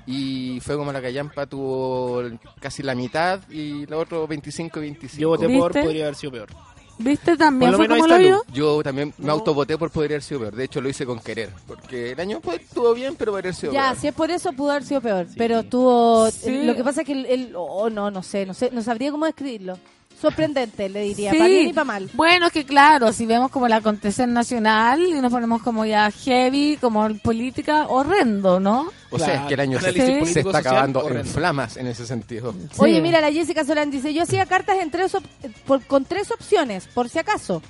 y fue como la callampa tuvo casi la mitad y los otros 25 y 25 Yo voté por ¿Viste? podría haber sido peor. ¿Viste? También Por lo fue como lo vio. yo también me autovoté por podría haber sido peor de hecho lo hice con querer porque el año pues, estuvo bien pero podría haber sido Ya, peor si es por eso pudo haber sido peor. Pero tuvo. Sí. Lo que pasa es que el. el- oh, no, no sé, no sé. No sabría cómo describirlo. Sorprendente, le diría. Sí. Para bien y para mal. Bueno, es que claro, si vemos como el acontecer nacional y nos ponemos como ya heavy, como política, horrendo, ¿no? o sea es que el año se, está acabando en flamas en ese sentido Oye, mira, la Jessica Solán dice: Yo hacía cartas en tres op- por- con tres opciones, por si acaso.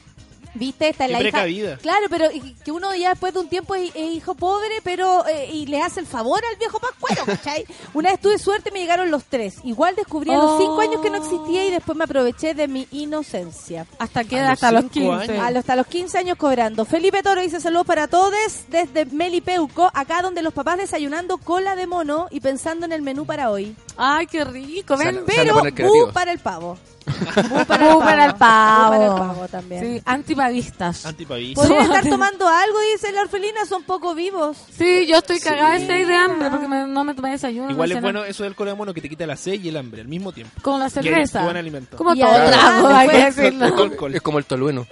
¿Viste? Esta es Qué la hija. Claro, pero y- que uno ya después de un tiempo es, es hijo pobre, pero eh, y le hace el favor al viejo Pascuero, ¿cachai? Una vez tuve suerte y me llegaron los tres. Igual descubrí a los Oh. cinco años que no existía y después me aproveché de mi inocencia. Hasta que A los hasta los cinco 15. años. A los- hasta los 15 años cobrando. Felipe Toro dice saludos para todos desde Melipeuco, acá donde los papás desayunando cola de mono y pensando en el menú para hoy. Ay, qué rico, ven. Pero bu para el pavo. Bu para el Bu pavo. para el pavo también. Sí, antipavistas. Antipavista. Podrían estar tomando algo, dice la orfelina, son poco vivos. Sí, yo estoy cagada de sed de hambre porque me- no me tomé desayuno. Igual es bueno eso del cola de mono que te quita la sed y el hambre al mismo tiempo. Con la cerveza. buen alimento. Como Y todo trago, hay que decirlo. Es como el tolueno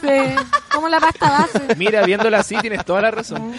Sí, como la pasta base. Mira, viéndola así tienes toda la razón.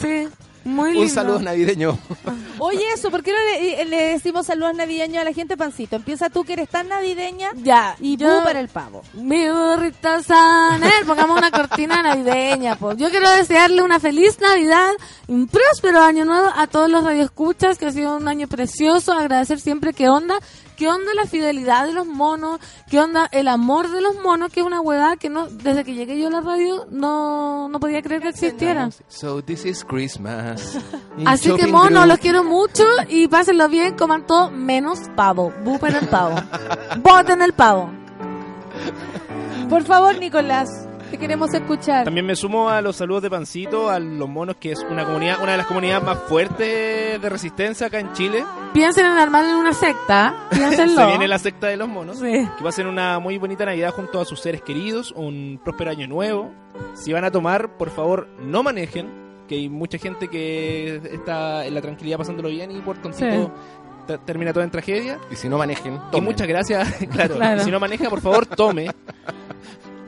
Sí, muy lindo. un saludo navideño Oye, eso, ¿por qué no le, le decimos saludos navideños a la gente, Pancito? Empieza tú que eres tan navideña Ya, y yo- para el pavo. Mi burrito Sanel, pongamos una cortina navideña, pues. Yo quiero desearle una feliz Navidad, un próspero año nuevo a todos los radioescuchas, que ha sido un año precioso, agradecer siempre que onda, ¿Qué onda la fidelidad de los monos? ¿Qué onda el amor de los monos? Que es una hueá que no desde que llegué yo a la radio no, no podía creer que existiera. So this is Christmas. Así que monos, los quiero mucho y pásenlo bien, coman todo menos pavo. Bupen el pavo. Voten el pavo. Por favor, Nicolás, te queremos escuchar. También me sumo a los saludos de Pancito, a los monos, que es una comunidad, una de las comunidades más fuertes de resistencia acá en Chile. Piensen en armar en una secta. Piénsenlo. Se viene la secta de los monos. Sí. Que va a ser una muy bonita Navidad junto a sus seres queridos, un próspero año nuevo. Si van a tomar, por favor, no manejen, que hay mucha gente que está en la tranquilidad pasándolo bien y por tontito Sí. te- termina todo en tragedia. Y si no manejen, Y tomen. muchas gracias, claro. Claro. Si no maneja, por favor, tome.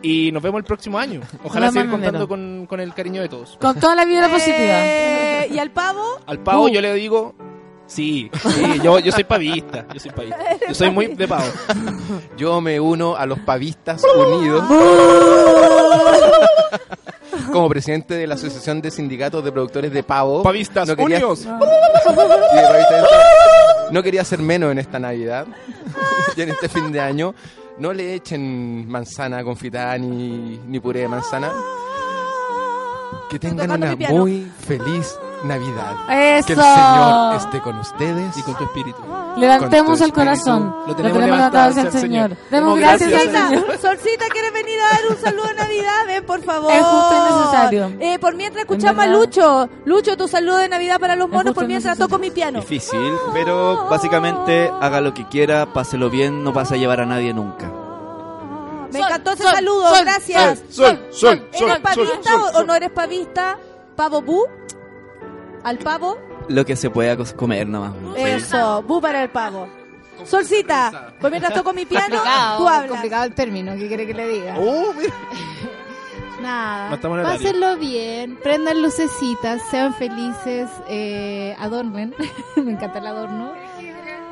Y nos vemos el próximo año. Ojalá seguir contando con, con el cariño de todos. Con toda la vibra positiva. Eh, ¿Y al pavo? Al pavo Uh. yo le digo, sí, sí, yo, yo soy pavista, yo soy pavista. Yo soy muy de pavo. Yo me uno a los pavistas unidos. Como presidente de la Asociación de Sindicatos de Productores de Pavo. Pavistas no quería, unidos. no quería ser menos en esta Navidad y en este fin de año. No le echen manzana confitada ni, ni puré de manzana. Que tengan una muy feliz Navidad. Eso. Que el Señor esté con ustedes. Y con tu espíritu. Levantemos tu el espíritu. corazón. Lo Lo tenemos tenemos levantado hacia el Señor. Señor. Demos gracias gracias al Señor. Solcita, ¿quieres venir a dar un saludo de Navidad? Ven, por favor. Es justo y necesario. Eh, por mientras escuchamos a. Lucho. Lucho, tu saludo de Navidad para los monos, por mientras necesario. toco mi piano. Difícil, pero básicamente haga lo que quiera, páselo bien, no pasa a llevar a nadie nunca. Me Sol, encantó ese sol, saludo, sol, gracias. Sol, sol, ¿Eres sol, pavista sol, o- sol, o no eres pavista? ¿Pavo bu? ¿Al pavo? Lo que se pueda comer nomás. Eso, bu para el pavo. Solcita, por mientras toco mi piano, Complicado, tú hablas. complicado el término, ¿qué quiere que le diga? Oh, mira. Nada, No pásenlo bien, prendan lucecitas, sean felices, eh, adornen, me encanta el adorno,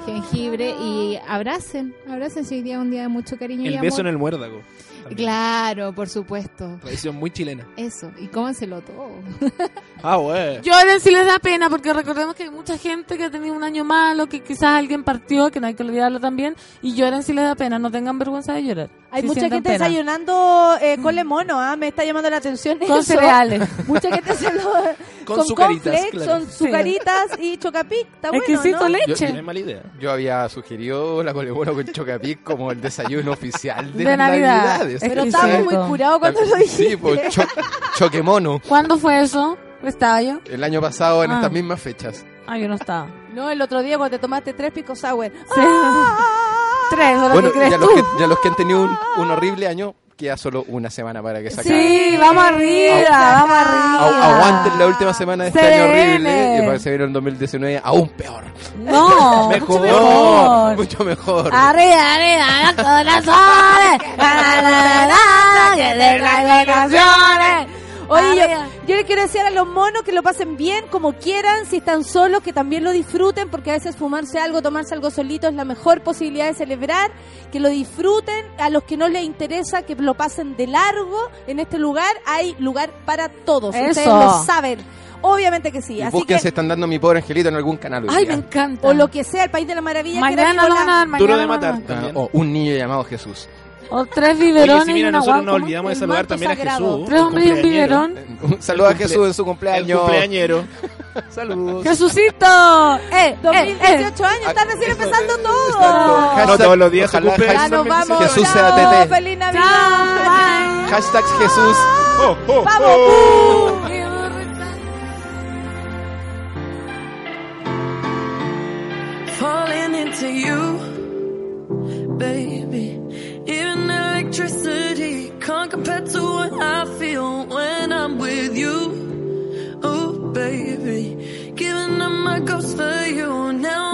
jengibre y abracen, abracen si hoy día es un día de mucho cariño y El amor. beso en el muérdago. También. Claro, por supuesto. Tradición muy chilena. Eso, y cómanselo todo. Ah, bueno. Lloren si les da pena, porque recordemos que hay mucha gente que ha tenido un año malo, que quizás alguien partió, que no hay que olvidarlo también, y lloren si les da pena, no tengan vergüenza de llorar. Hay si mucha gente pena. desayunando eh, con mono, ¿ah? me está llamando la atención. Con eso. cereales. Mucha gente se lo. Con sucaritas, cornflakes, claro. Son sucaritas y chocapic. Está bueno. Exquisito ¿no? leche. No es mala idea. Yo había sugerido la colemono con chocapic como el desayuno oficial de, De Navidad. Pero Exquisito. estábamos muy curados cuando lo dijiste. Sí, pues cho- choquemono. ¿Cuándo fue eso? ¿Estaba yo? El año pasado en Ah. estas mismas fechas. Ah, yo no estaba. No, el otro día cuando te tomaste tres picos sour. Sí. Tres, ¿ahora Bueno, qué crees ya tú? los, que, ya los que han tenido un, un horrible año, queda solo una semana para que se acabe. Sí, vamos arriba, vamos arriba. aguanten la última semana de este año horrible y para que se el 2019 aún peor. No, mejor, mucho mejor. mucho mejor. Arriba, arriba, los corazones. La, la, la, la, que de Oye, yo, yo les quiero decir a los monos que lo pasen bien, como quieran, si están solos, que también lo disfruten, porque a veces fumarse algo, tomarse algo solito es la mejor posibilidad de celebrar, que lo disfruten, a los que no les interesa, que lo pasen de largo, en este lugar hay lugar para todos, Eso. ustedes lo saben, obviamente que sí, Y así busquen que, se están dando mi pobre angelito en algún canal Ay, día. me encanta. o lo que sea, el país de la maravilla, que era Mañana mi lo van a dar, mañana Duro de lo van a matar. Ah, o un niño llamado Jesús. O tres Oye, biberones y mira, una nosotros guagua. nos olvidamos de saludar también a. Jesús. Tres hombres y un biberón. Un saludo a Jesús en su El cumpleaños. cumpleañero. Saludos. Jesucito. Eh, eh, 2018 eh. años, están recién Eso, empezando todo. Exacto. No Hashtag- todos los días ojalá. Ya hashtag nos vamos, Jesús sea TT. feliz Navidad. Chao. Hashtag Jesús. Oh, oh, ¡Vamos, oh. Falling into you, baby. Even electricity can't compare to what I feel when I'm with you. Oh, baby, giving up my ghost for you. Now